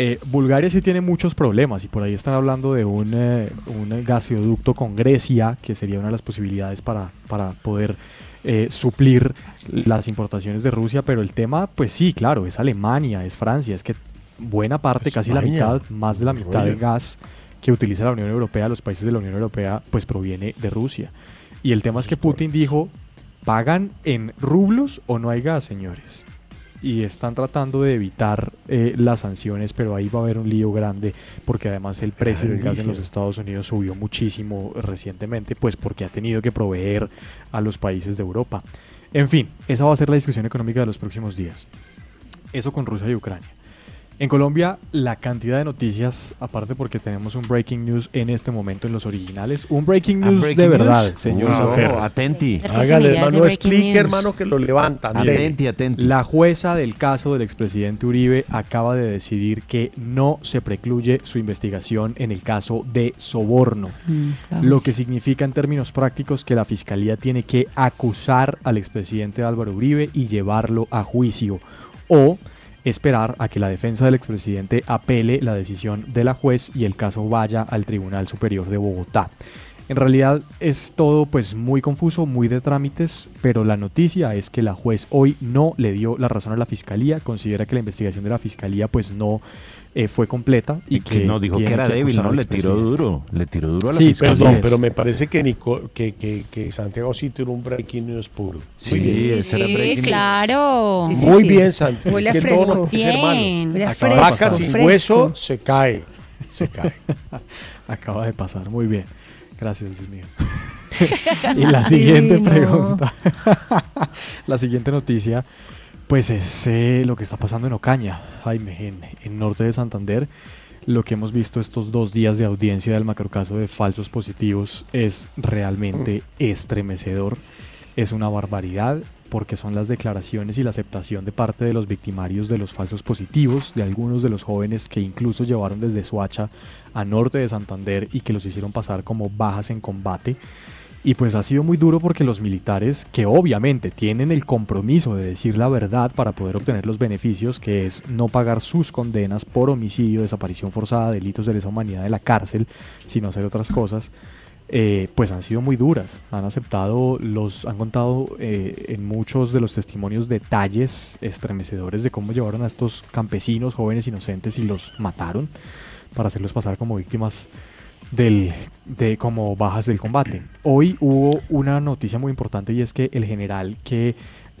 Eh, Bulgaria sí tiene muchos problemas y por ahí están hablando de un, eh, un gasoducto con Grecia, que sería una de las posibilidades para, para poder eh, suplir las importaciones de Rusia, pero el tema, pues sí, claro, es Alemania, es Francia, es que buena parte, casi la mitad, más de la mitad del gas que utiliza la Unión Europea, los países de la Unión Europea, pues proviene de Rusia. Y el tema es que Putin dijo, ¿pagan en rublos o no hay gas, señores? Y están tratando de evitar eh, las sanciones, pero ahí va a haber un lío grande porque además el precio del gas en los. Estados Unidos subió muchísimo recientemente, pues porque ha tenido que proveer a los países de Europa. En fin, esa va a ser la discusión económica de los próximos días. Eso con Rusia y Ucrania. En Colombia, la cantidad de noticias, aparte porque tenemos un breaking news en este momento en los originales, un breaking Ah, news breaking de news. verdad, señor Wow, Saber. atenti. Hágale, hermano, explique, hermano, que lo levantan. Atenti, atenti. La jueza del caso del expresidente Uribe acaba de decidir que no se precluye su investigación en el caso de soborno. Lo que significa en términos prácticos que la fiscalía tiene que acusar al expresidente Álvaro Uribe y llevarlo a juicio o esperar a que la defensa del expresidente apele la decisión de la juez y el caso vaya al Tribunal Superior de Bogotá. En realidad es todo pues muy confuso, muy de trámites, pero la noticia es que la juez hoy no le dio la razón a la fiscalía, considera que la investigación de la fiscalía pues no eh, fue completa y, Y que no dijo que era débil, ¿no? Le tiró duro. Le tiró duro a la Sí, fiscalía. Perdón, pero me parece que, Nico- que, que, que Santiago sí tiene un breaking news puro. Sí, bien. claro. Sí, sí, Muy sí. bien, Santiago. Huele a Es fresco. no. Bien. Huele de Vaca fresco, sin fresco. hueso se cae. Se cae. Acaba de pasar, muy bien. Gracias, Dios mío. y la siguiente pregunta, la siguiente noticia, pues es eh, lo que está pasando en Ocaña, Jaime, en, en norte de Santander. Lo que hemos visto estos dos días de audiencia del macrocaso de falsos positivos es realmente estremecedor. Es una barbaridad porque son las declaraciones y la aceptación de parte de los victimarios de los falsos positivos, de algunos de los jóvenes que incluso llevaron desde Suacha a norte de Santander y que los hicieron pasar como bajas en combate. Y pues ha sido muy duro porque los militares, que obviamente tienen el compromiso de decir la verdad para poder obtener los beneficios, que es no pagar sus condenas por homicidio, desaparición forzada, delitos de lesa humanidad de la cárcel, sino hacer otras cosas, eh, pues han sido muy duras. Han aceptado, los han contado eh, en muchos de los testimonios detalles estremecedores de cómo llevaron a estos campesinos, jóvenes inocentes y los mataron para hacerlos pasar como víctimas del, de como bajas del combate. Hoy hubo una noticia muy importante y es que el general que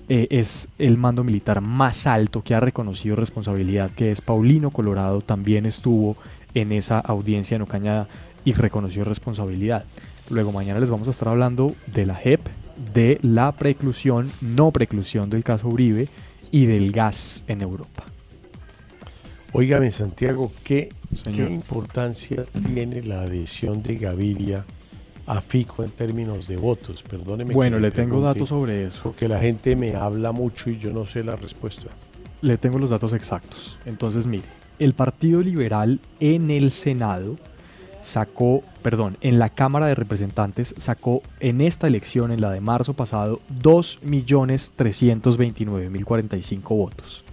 eh, es el mando militar más alto que ha reconocido responsabilidad, que es Paulino Colorado, también estuvo en esa audiencia en Ocaña y reconoció responsabilidad. Luego mañana les vamos a estar hablando de la JEP, de la preclusión, no preclusión del caso Uribe y del gas en Europa. Óigame, Santiago, ¿qué, Señor. ¿qué importancia tiene la adhesión de Gaviria a Fico en términos de votos? Perdóneme. Bueno, le tengo datos sobre eso. Porque la gente me habla mucho y yo no sé la respuesta. Le tengo los datos exactos. Entonces, mire, el Partido Liberal en el Senado sacó, perdón, en la Cámara de Representantes sacó en esta elección, en la de marzo pasado, 2.329.045 votos.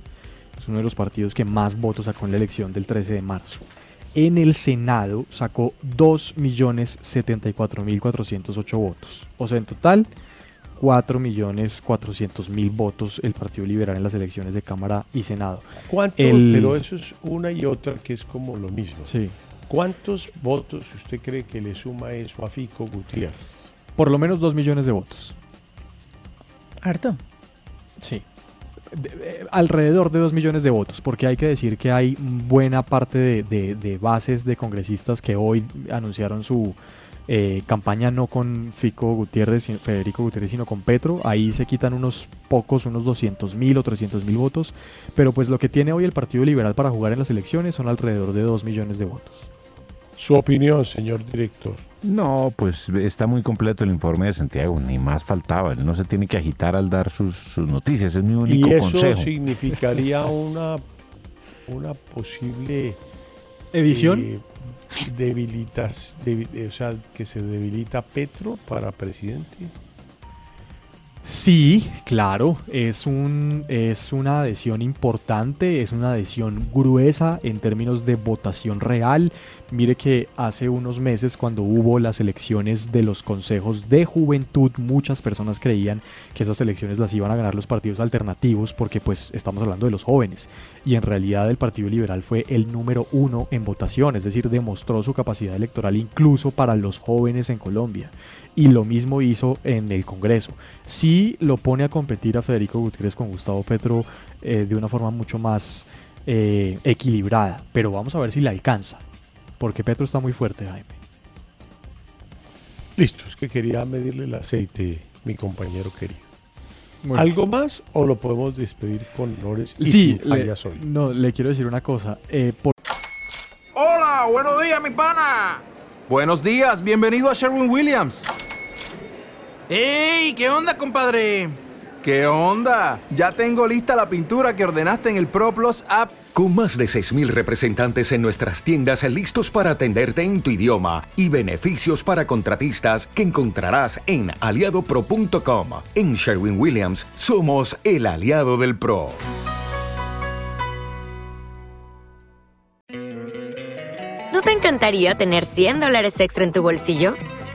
Es uno de los partidos que más votos sacó en la elección del 13 de marzo. En el Senado sacó 2.074.408 votos. O sea, en total, 4.400.000 votos el Partido Liberal en las elecciones de Cámara y Senado. ¿Cuánto? El- Pero eso es una y otra que es como lo mismo. Sí. ¿Cuántos votos usted cree que le suma eso a Fico Gutiérrez? Por lo menos 2 millones de votos. Harto. Sí. Eh, alrededor de 2 millones de votos, porque hay que decir que hay buena parte de, de- de bases de congresistas que hoy anunciaron su eh, campaña no con Fico Gutiérrez, Federico Gutiérrez, sino con Petro. Ahí se quitan unos pocos, unos 200 mil o 300 mil votos, pero pues lo que tiene hoy el Partido Liberal para jugar en las elecciones son alrededor de 2 millones de votos. Su opinión, señor director. No, pues está muy completo el informe de Santiago, ni más faltaba. Él no se tiene que agitar al dar sus, sus noticias, es mi único y eso consejo. significaría una, una posible ¿Edición? eh, debilitas, debi- eh, o sea, que se debilita Petro para presidente. Sí, claro, es, un, es una adhesión importante, es una adhesión gruesa en términos de votación real. Mire que hace unos meses cuando hubo las elecciones de los consejos de juventud, muchas personas creían que esas elecciones las iban a ganar los partidos alternativos porque pues estamos hablando de los jóvenes. Y en realidad el Partido Liberal fue el número uno en votación, es decir, demostró su capacidad electoral incluso para los jóvenes en Colombia. Y lo mismo hizo en el Congreso. Sí lo pone a competir a Federico Gutiérrez con Gustavo Petro eh, de una forma mucho más eh, equilibrada. Pero vamos a ver si le alcanza, porque Petro está muy fuerte, Jaime. Listo, es que quería medirle el aceite, mi compañero querido. Bueno. ¿Algo más o lo podemos despedir con honores y Sí, sin le, fallas hoy? no, le quiero decir una cosa. eh, por- Hola, buenos días, mi pana. Buenos días, bienvenido a Sherwin Williams. ¡Ey! ¿Qué onda, compadre? ¿Qué onda? Ya tengo lista la pintura que ordenaste en el ProPlus app. Con más de 6.000 representantes en nuestras tiendas listos para atenderte en tu idioma y beneficios para contratistas que encontrarás en aliadopro.com. En Sherwin Williams somos el aliado del PRO. ¿No te encantaría tener 100 dólares extra en tu bolsillo?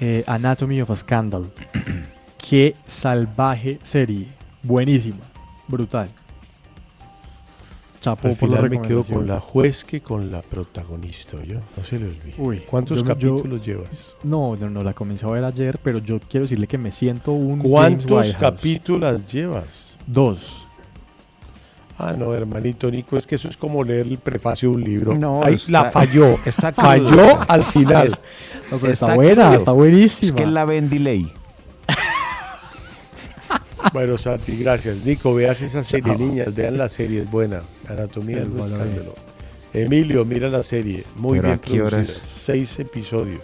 eh, Anatomy of a Scandal. Qué salvaje serie. Buenísima. Brutal. Chapo Al por la final me quedo con la juez que con la protagonista, yo No se le olvide. Uy, ¿Cuántos yo- yo- capítulos llevas? No, no, no, la comencé a ver ayer, pero yo quiero decirle que me siento un ¿Cuántos capítulos llevas? Dos. Ah, no, hermanito Nico, es que eso es como leer el prefacio de un libro. No, Ahí está- la falló. está falló crudo. al final. Es- No, pero está, Está buena, crudo. está buenísima. Es que la ven delay. Bueno, Santi, gracias. Nico, veas esa serie, niñas, vean la serie, es buena. Anatomía del escándalo. Emilio, mira la serie, muy Pero bien ¿a qué horas? producida, seis episodios.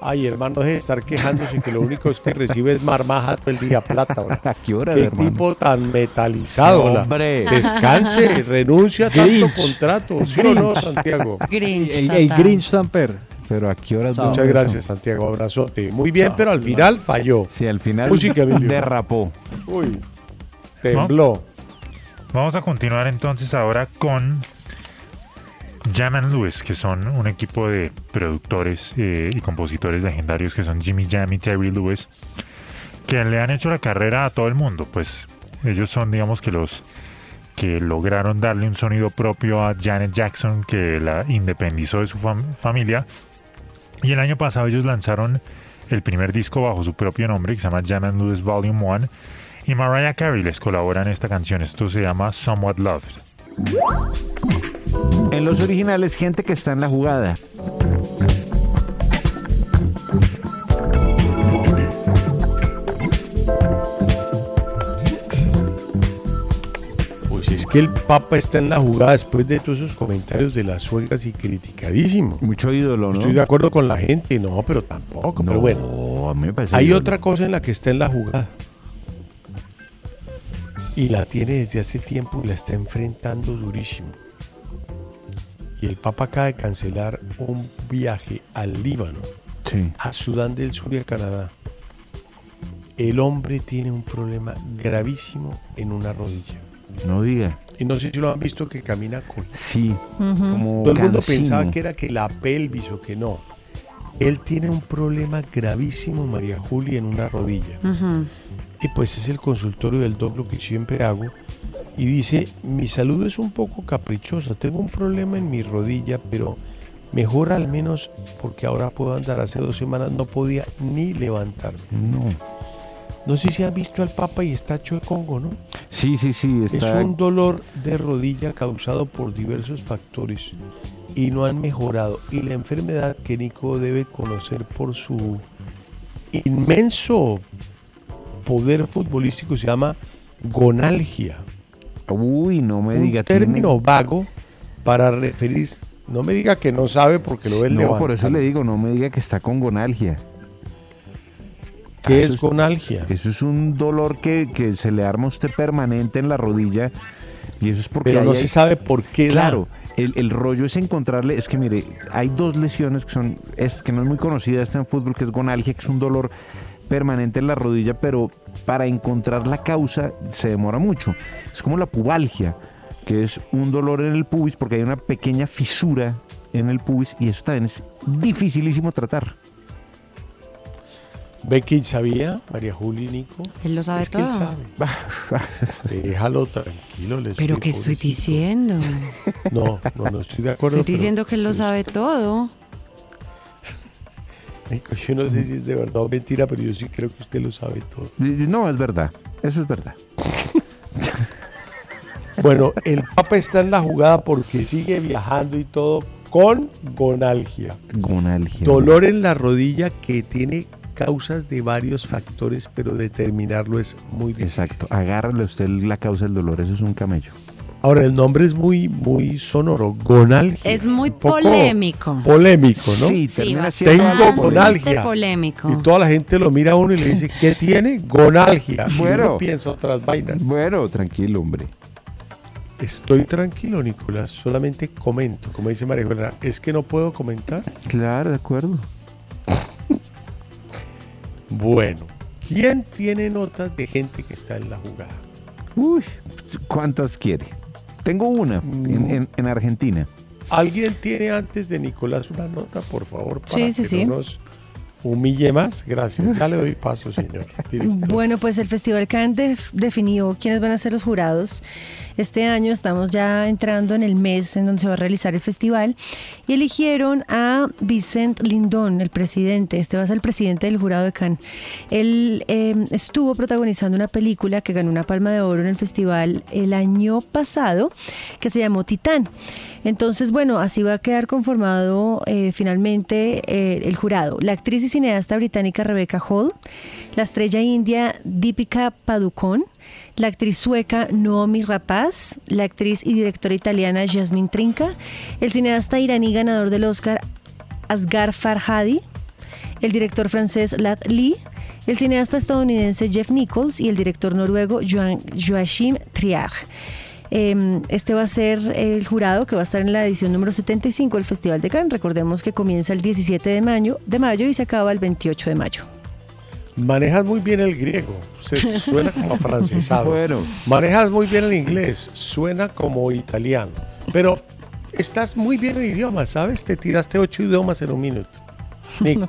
Ay, hermano, deje de estar quejándose que lo único es que recibe es marmaja todo el día plata. ¿verdad? ¿A qué horas, Qué hermano? tipo tan metalizado. ¿verdad? Hombre. Descanse, renuncia a tanto contrato. ¿Sí o no, Santiago? Grinch. El, el. Grinch Samper. Pero a qué horas Muchas eso? gracias, Santiago. Abrazote. Muy bien, pero al final falló. Sí, al final Música, Emilio. derrapó. Uy, tembló. Vamos a continuar entonces ahora con Jam Lewis, que son un equipo de productores eh, y compositores legendarios que son Jimmy Jam y Terry Lewis, que le han hecho la carrera a todo el mundo. Pues ellos son, digamos, que los que lograron darle un sonido propio a Janet Jackson, que la independizó de su fam- familia. Y el año pasado ellos lanzaron el primer disco bajo su propio nombre, que se llama Jam Lewis Volume 1. Y Mariah Carey les colabora en esta canción. Esto se llama Somewhat Loved. En los originales, gente que está en la jugada. Pues es que el Papa está en la jugada después de todos esos comentarios de las suegras y criticadísimo. Mucho ídolo, ¿no? Estoy de acuerdo con la gente, no, pero tampoco. pero bueno, No, a mí me parece hay ídolo. otra cosa en la que está en la jugada. Y la tiene desde hace tiempo y la está enfrentando durísimo. Y el Papa acaba de cancelar un viaje al Líbano, Sí. a Sudán del Sur y a Canadá. El hombre tiene un problema gravísimo en una rodilla. No diga. Y no sé si lo han visto que camina con Sí. Como Todo el mundo pensaba que era que la pelvis o que no. Él tiene un problema gravísimo, María Julia, en una rodilla. Y pues es el consultorio del doc lo que siempre hago. Y dice, mi salud es un poco caprichosa, tengo un problema en mi rodilla, pero mejor al menos porque ahora puedo andar. Hace dos semanas no podía ni levantarme. No. No sé si han visto al Papa y está hecho de Congo, ¿no? Sí, sí, sí. Está... Es un dolor de rodilla causado por diversos factores y no han mejorado. Y la enfermedad que Nico debe conocer por su inmenso poder futbolístico se llama gonalgia. Uy, no me un diga. tiene- término vago para referir. No me diga que no sabe porque lo ve No, por eso le digo, no me diga que está con gonalgia. ¿Qué Eso es gonalgia? Eso es un dolor que, que se le arma a usted permanente en la rodilla. Y eso es porque Pero no hay- se sabe por qué. Claro, el, el rollo es encontrarle, es que mire, hay dos lesiones que son, es que no es muy conocida esta en fútbol, que es gonalgia, que es un dolor permanente en la rodilla, pero para encontrar la causa se demora mucho. Es como la pubalgia, que es un dolor en el pubis porque hay una pequeña fisura en el pubis y eso también es dificilísimo tratar. Becky sabía, María Juli y Nico. Él lo sabe Es que él todo. sabe. Déjalo tranquilo. les Pero ¿qué estoy diciendo? No, no, no estoy de acuerdo. Estoy pero- diciendo que él lo sabe todo. Yo no sé si es de verdad o mentira, pero yo sí creo que usted lo sabe todo. No, es verdad. Eso es verdad. Bueno, el Papa está en la jugada porque sigue viajando y todo con gonalgia. Gonalgia. Dolor en la rodilla que tiene causas de varios factores, pero determinarlo es muy difícil. Exacto. Agárrale usted la causa del dolor. Eso es un camello. Ahora, el nombre es muy, muy sonoro. Gonalgia. Es muy polémico. Polémico, ¿no? Sí, Sí, termina bastante siendo Tengo gonalgia. polémico. Y toda la gente lo mira a uno y le dice, ¿qué tiene? Gonalgia. Y Bueno. uno piensa otras vainas. Bueno, tranquilo, hombre. Estoy tranquilo, Nicolás. Solamente comento. Como dice María Juliana, es que no puedo comentar. Claro, de acuerdo. Bueno, ¿quién tiene notas de gente que está en la jugada? Uy, ¿cuántas quiere? Tengo una en, en- en Argentina. ¿Alguien tiene antes de Nicolás una nota, por favor, para Sí, sí, que sí. no nos humille más? Gracias. Ya le doy paso, señor. director. Bueno, pues el Festival Cannes def- definió quiénes van a ser los jurados. Este año estamos ya entrando en el mes en donde se va a realizar el festival y eligieron a Vicent Lindon, el presidente. Este va a ser el presidente del jurado de Cannes. Él eh, estuvo protagonizando una película que ganó una palma de oro en el festival el año pasado que se llamó Titán. Entonces, bueno, así va a quedar conformado eh, finalmente eh, el jurado. La actriz y cineasta británica Rebecca Hall, la estrella india Deepika Padukone, la actriz sueca Noomi Rapaz, la actriz y directora italiana Jasmine Trinca, el cineasta iraní ganador del Oscar Asghar Farhadi, el director francés Lat Lee, el cineasta estadounidense Jeff Nichols y el director noruego Joachim Trier. Eh, Este va a ser el jurado que va a estar en la edición número 75 del Festival de Cannes. Recordemos que comienza el 17 de mayo, de mayo y se acaba el 28 de mayo. Manejas muy bien el griego. Se suena como francesado. Bueno. Manejas muy bien el inglés. Suena como italiano. Pero estás muy bien en idiomas, ¿sabes? Te tiraste ocho idiomas en un minuto. Nico,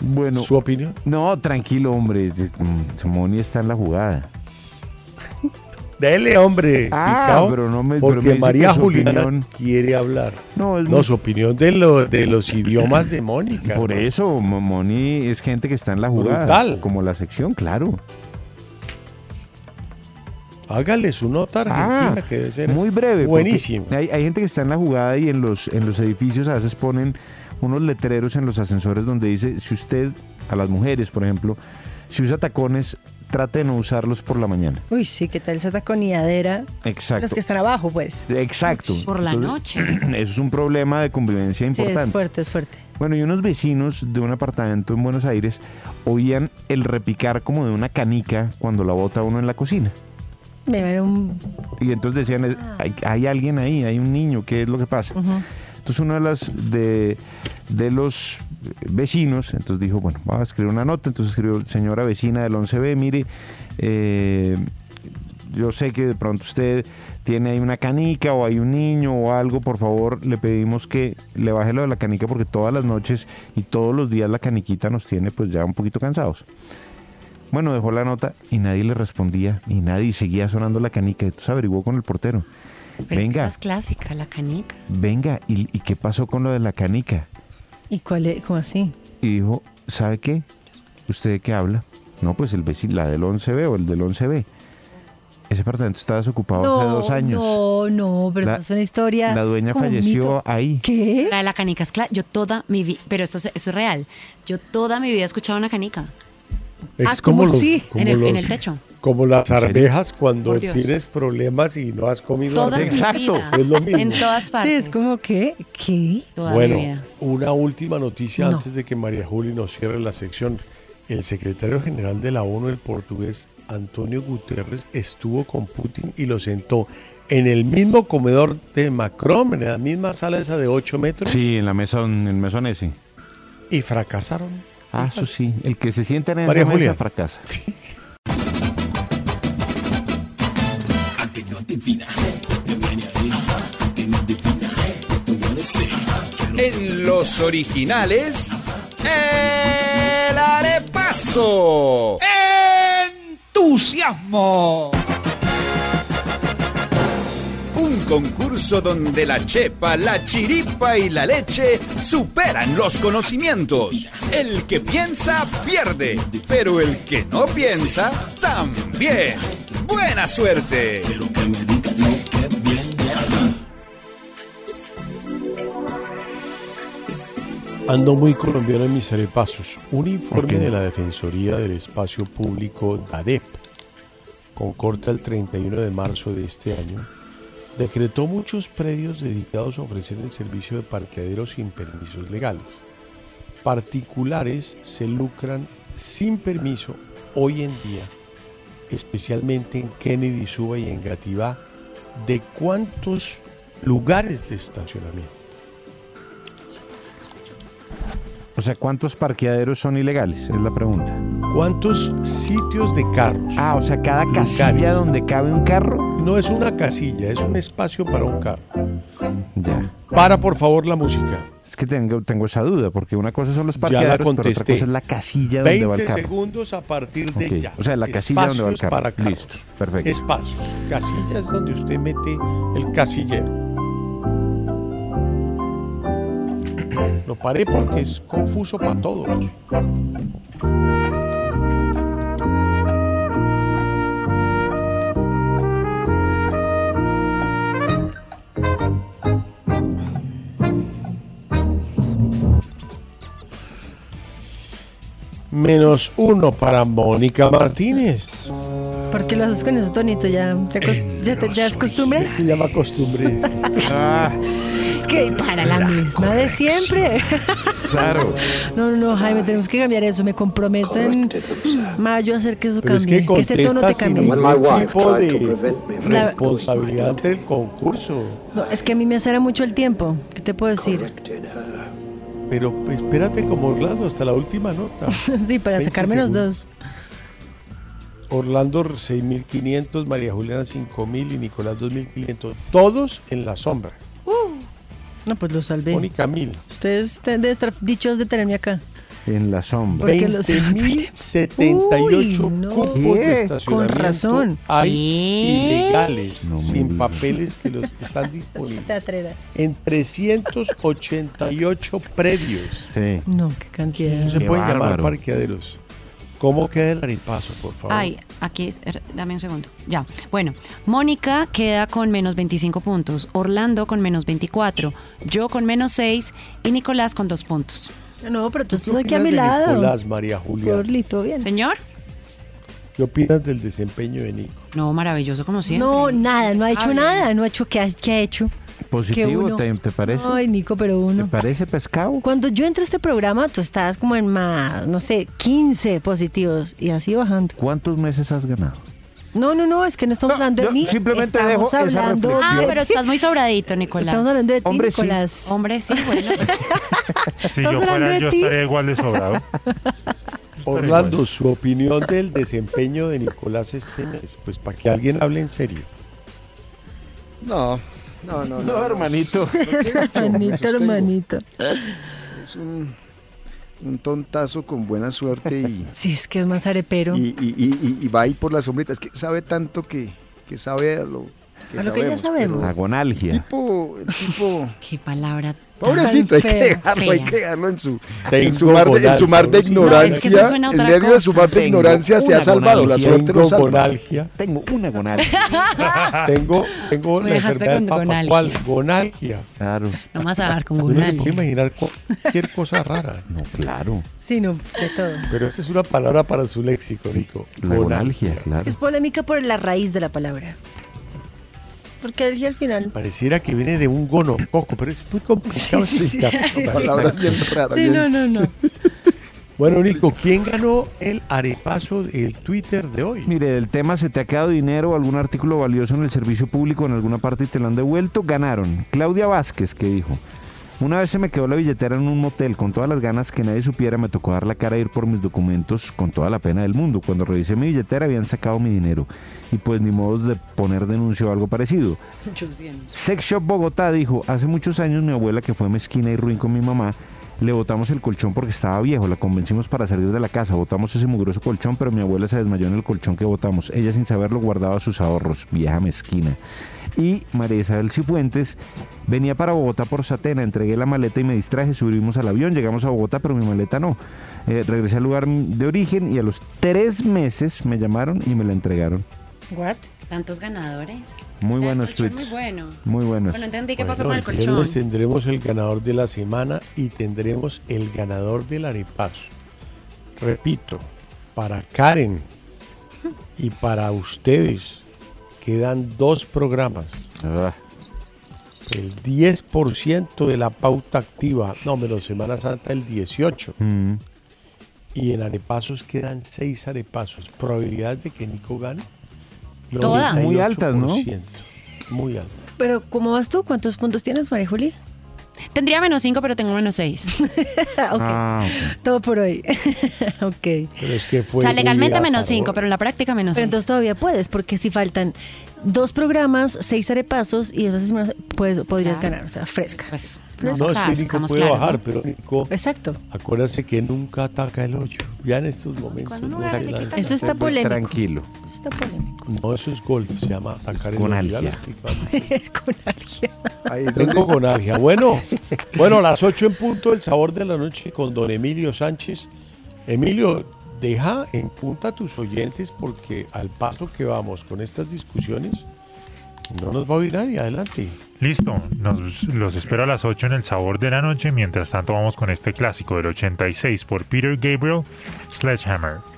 Bueno, ¿su opinión? no, tranquilo, hombre. Simoni está en la jugada. Dele, hombre. Ah, picao, pero no me- pero porque me María Juliana opinión- quiere hablar. No, es No, muy- su opinión de, lo, de los idiomas de Mónica. Por ¿no? eso, Mo- Moni es gente que está en la jugada. Brutal. Como la sección, claro. Hágale su nota argentina, Ah, que debe ser Muy breve. buenísimo. Hay, hay gente que está en la jugada y en los, en los edificios a veces ponen unos letreros en los ascensores donde dice, si usted, a las mujeres, por ejemplo, si usa tacones, trate de no usarlos por la mañana. Uy, sí, ¿qué tal esa taconeadera? Exacto. Los que están abajo, pues. Exacto. Por la Entonces, noche. Eso es un problema de convivencia Sí, importante. es fuerte, es fuerte. Bueno, y unos vecinos de un apartamento en Buenos Aires oían el repicar como de una canica cuando la bota uno en la cocina. Me un... Y entonces decían, es- hay, hay alguien ahí, hay un niño, ¿qué es lo que pasa? Entonces uno de, las, de, de los vecinos, entonces dijo, bueno, vamos a escribir una nota, entonces escribió, señora vecina del 11B, mire, eh, yo sé que de pronto usted tiene ahí una canica o hay un niño o algo, por favor, le pedimos que le baje lo de la canica porque todas las noches y todos los días la caniquita nos tiene pues ya un poquito cansados. Bueno, dejó la nota y nadie le respondía y nadie seguía sonando la canica. Entonces averiguó con el portero. Pero es que Venga, esa es clásica, la canica. venga, ¿y, y qué pasó con lo de la canica? ¿Y cuál es? ¿Cómo así? Y dijo, ¿sabe qué? ¿Usted de qué habla? No, pues el vecino, la del 11B o el del 11B. Ese apartamento está desocupado hace dos años. No, no, pero La- es una historia. La dueña falleció mito. ahí. ¿Qué? La de la canica es clara. Yo toda mi vida, pero esto, es- esto es real. Yo toda mi vida he escuchado una canica. Es Ah, como ¿cómo los- así? como En el- en los- el techo. Como las arvejas cuando tienes problemas y no has comido Toda arvejas. vida. Es lo mismo. En todas partes. Sí, es como que, ¿qué? Toda bueno, una última noticia No. antes de que María Juli nos cierre la sección. El secretario general de la ONU, el portugués Antonio Guterres, estuvo con Putin y lo sentó en el mismo comedor de Macron, en la misma sala esa de 8 metros, Sí, en la mesa, en el mesón ese. y fracasaron. Ah, eso sí. El que se sienta en María esa mesa Julia. En los originales, el arepaso. ¡Entusiasmo! Un concurso donde la chepa, la chiripa y la leche superan los conocimientos. El que piensa pierde, pero el que no piensa también. ¡Buena suerte! Ando muy colombiano en mis pasos. Un informe de la Defensoría del Espacio Público, DADEP, con corte al 31 de marzo de este año, decretó muchos predios dedicados a ofrecer el servicio de parqueaderos sin permisos legales. Particulares se lucran sin permiso hoy en día, especialmente en Kennedy, Suba y en Gativá, de cuántos lugares de estacionamiento. O sea, ¿cuántos parqueaderos son ilegales? Es la pregunta. ¿Cuántos sitios de carros? Ah, o sea, cada casilla donde cabe un carro. No es una casilla, es un espacio para un carro. Ya. Para, por favor, la música. Es que tengo, tengo esa duda, porque una cosa son los parqueaderos, pero otra cosa es la casilla donde va el 20 carro. segundos a partir de Ok, ya. O sea, la casilla donde va el carro. para carros. Listo, perfecto. Espacios. Casillas donde usted mete el casillero. Lo paré porque es confuso para todos. Menos uno para Mónica Martínez. ¿Por qué lo haces con ese tonito? ¿Ya, te ya, te- ya es costumbre? Es que ya me acostumbré. Es que para la misma de siempre. Claro. No, no, no, Jaime, tenemos que cambiar eso. Me comprometo en mayo a hacer que eso Pero es cambie. que ese tono te cambie. tipo de La- responsabilidad ante el concurso. No, es que a mí me acelera mucho el tiempo. ¿Qué te puedo decir? Pero espérate como Orlando hasta la última nota. sí, para 20 sacarme los segundos. dos. Orlando 6.500, María Juliana 5.000 y Nicolás 2.500. Todos en la sombra. No, pues lo salvé. Mónica 1.000. Ustedes te- deben estar dichos de tenerme acá. En la sombra. Porque los- 20.078 Uy, no. cupos ¿Qué? de estacionamiento Con razón. hay ¿Qué? ilegales, sin papeles que los están disponibles. En 388 predios. Sí. No, qué cantidad. No se Qué pueden llamar parqueaderos. ¿Cómo queda el arepaso, por favor? Ay, aquí, es- er, dame un segundo. Ya. Bueno, Mónica queda con menos 25 puntos, Orlando con menos 24, yo con menos 6 y Nicolás con 2 puntos. No, pero tú ¿Qué estás aquí a mi lado. Nicolás, María Julia? Orlito, bien. Señor. ¿Qué opinas del desempeño de Nico? No, maravilloso como siempre. No, nada, no ha hecho nada, no ha hecho qué ha, qué ha hecho. Es que ¿Positivo uno- te, te parece? Ay, Nico, pero ¿Te uno. parece pescado? Cuando yo entré a este programa, tú estabas como en más, no sé, 15 positivos y así bajando. ¿Cuántos meses has ganado? No, no, no, es que no estamos hablando de mí. simplemente estamos dejo esa hablando reflexión. Ah, pero estás muy sobradito, Nicolás. Estamos hablando de ti, Hombre, sí. Nicolás. Hombre, sí, bueno. Si yo fuera, yo estaría igual de sobrado. Orlando, su opinión del desempeño de Nicolás este mes, pues para que alguien hable en serio. No, no, no. No, hermanito. Hermanito, hermanito. Es un, un tontazo con buena suerte y, Sí, es que es más arepero. y, y- y- y va ahí por la sombrita. Es que sabe tanto que, que sabe a lo que, A lo que ya sabemos. Agonalgia. El tipo, el tipo, Qué palabra. Pobrecito, hay que dejarlo, hay que dejarlo en su, en su mar de, en su mar de gonalgia. No, es que eso ignorancia. suena a en medio de su cosa. mar de Tengo ignorancia se ha salvado. La gonalgia. suerte lo Tengo salva. gonalgia. Tengo una gonalgia. Tengo, tengo Me la dejaste enfermedad con de papa. gonalgia. ¿Cuál? Gonalgia. Claro. Vamos a dar con se puede Gunal. imaginar cualquier cosa rara. No, claro. Sí, no, de todo. Pero esa es una palabra para su léxico, Nico. Gonalgia, claro. Es polémica por la raíz de la palabra. Porque alergia al final. Pareciera que viene de un gonococo, pero es muy complicado Sí, sí, sí. Palabras bien raras. Sí, bien- no, no, no. Bueno, Nico, ¿quién ganó el arepaso del Twitter de hoy? Mire, el tema se te ha quedado dinero, algún artículo valioso en el servicio público en alguna parte y te lo han devuelto, ganaron. Claudia Vázquez, que dijo, Una vez se me quedó la billetera en un motel con todas las ganas que nadie supiera, me tocó dar la cara a ir por mis documentos con toda la pena del mundo. Cuando revisé mi billetera habían sacado mi dinero y pues ni modo de poner denuncio o algo parecido. Sex Shop Bogotá dijo, hace muchos años mi abuela que fue mezquina y ruin con mi mamá, le botamos el colchón porque estaba viejo, la convencimos para salir de la casa, botamos ese mugroso colchón, pero mi abuela se desmayó en el colchón que botamos. Ella sin saberlo guardaba sus ahorros, vieja mezquina. Y María Isabel Cifuentes venía para Bogotá por Satena, entregué la maleta y me distraje, subimos al avión, llegamos a Bogotá, pero mi maleta no. Eh, regresé al lugar de origen y a los tres meses me llamaron y me la entregaron. ¿What? Tantos ganadores. Muy El buenos tweets. Muy bueno. Muy buenos. Bueno, entendí qué pasó con el colchón. tendremos el ganador de la semana y tendremos el ganador del arepazo. Repito, para Karen y para ustedes quedan dos programas. El 10% de la pauta activa, no, menos Semana Santa el 18. Mm. Y en arepazos quedan seis arepazos. Probabilidad de que Nico gane. Todas. Muy altas, ¿no? 98%. Muy altas. Pero, ¿cómo vas tú? ¿Cuántos puntos tienes, María Juli? Tendría menos 5, pero tengo menos 6. Ok. Ah, Todo por hoy. ok. Pero es que O fue. sea, muy legalmente menos azaroso. 5, pero en la práctica menos Pero 6. entonces todavía puedes, porque si faltan dos programas, seis arepasos y esas semanas, pues, podrías Claro. ganar, o sea, fresca. Pues, No, es que Nico puede bajar, pero Nico. Exacto. Acuérdate que nunca ataca el hoyo. Ya en estos momentos. no se lanza. Eso está polémico. Tranquilo. Eso está polémico. No, eso es golf, se llama sacar el Con hoyo. Algia. explicamos. Es con algia. Ahí tengo con algia. Bueno, bueno, a las 8 en punto, el sabor de la noche con don Emilio Sánchez. Emilio, deja en punta a tus oyentes porque al paso que vamos con estas discusiones, no nos va a oír nadie. Adelante. Listo, nos, los espero a las 8 en el sabor de la noche. Mientras tanto, vamos con este clásico del 86 por Peter Gabriel, Sledgehammer.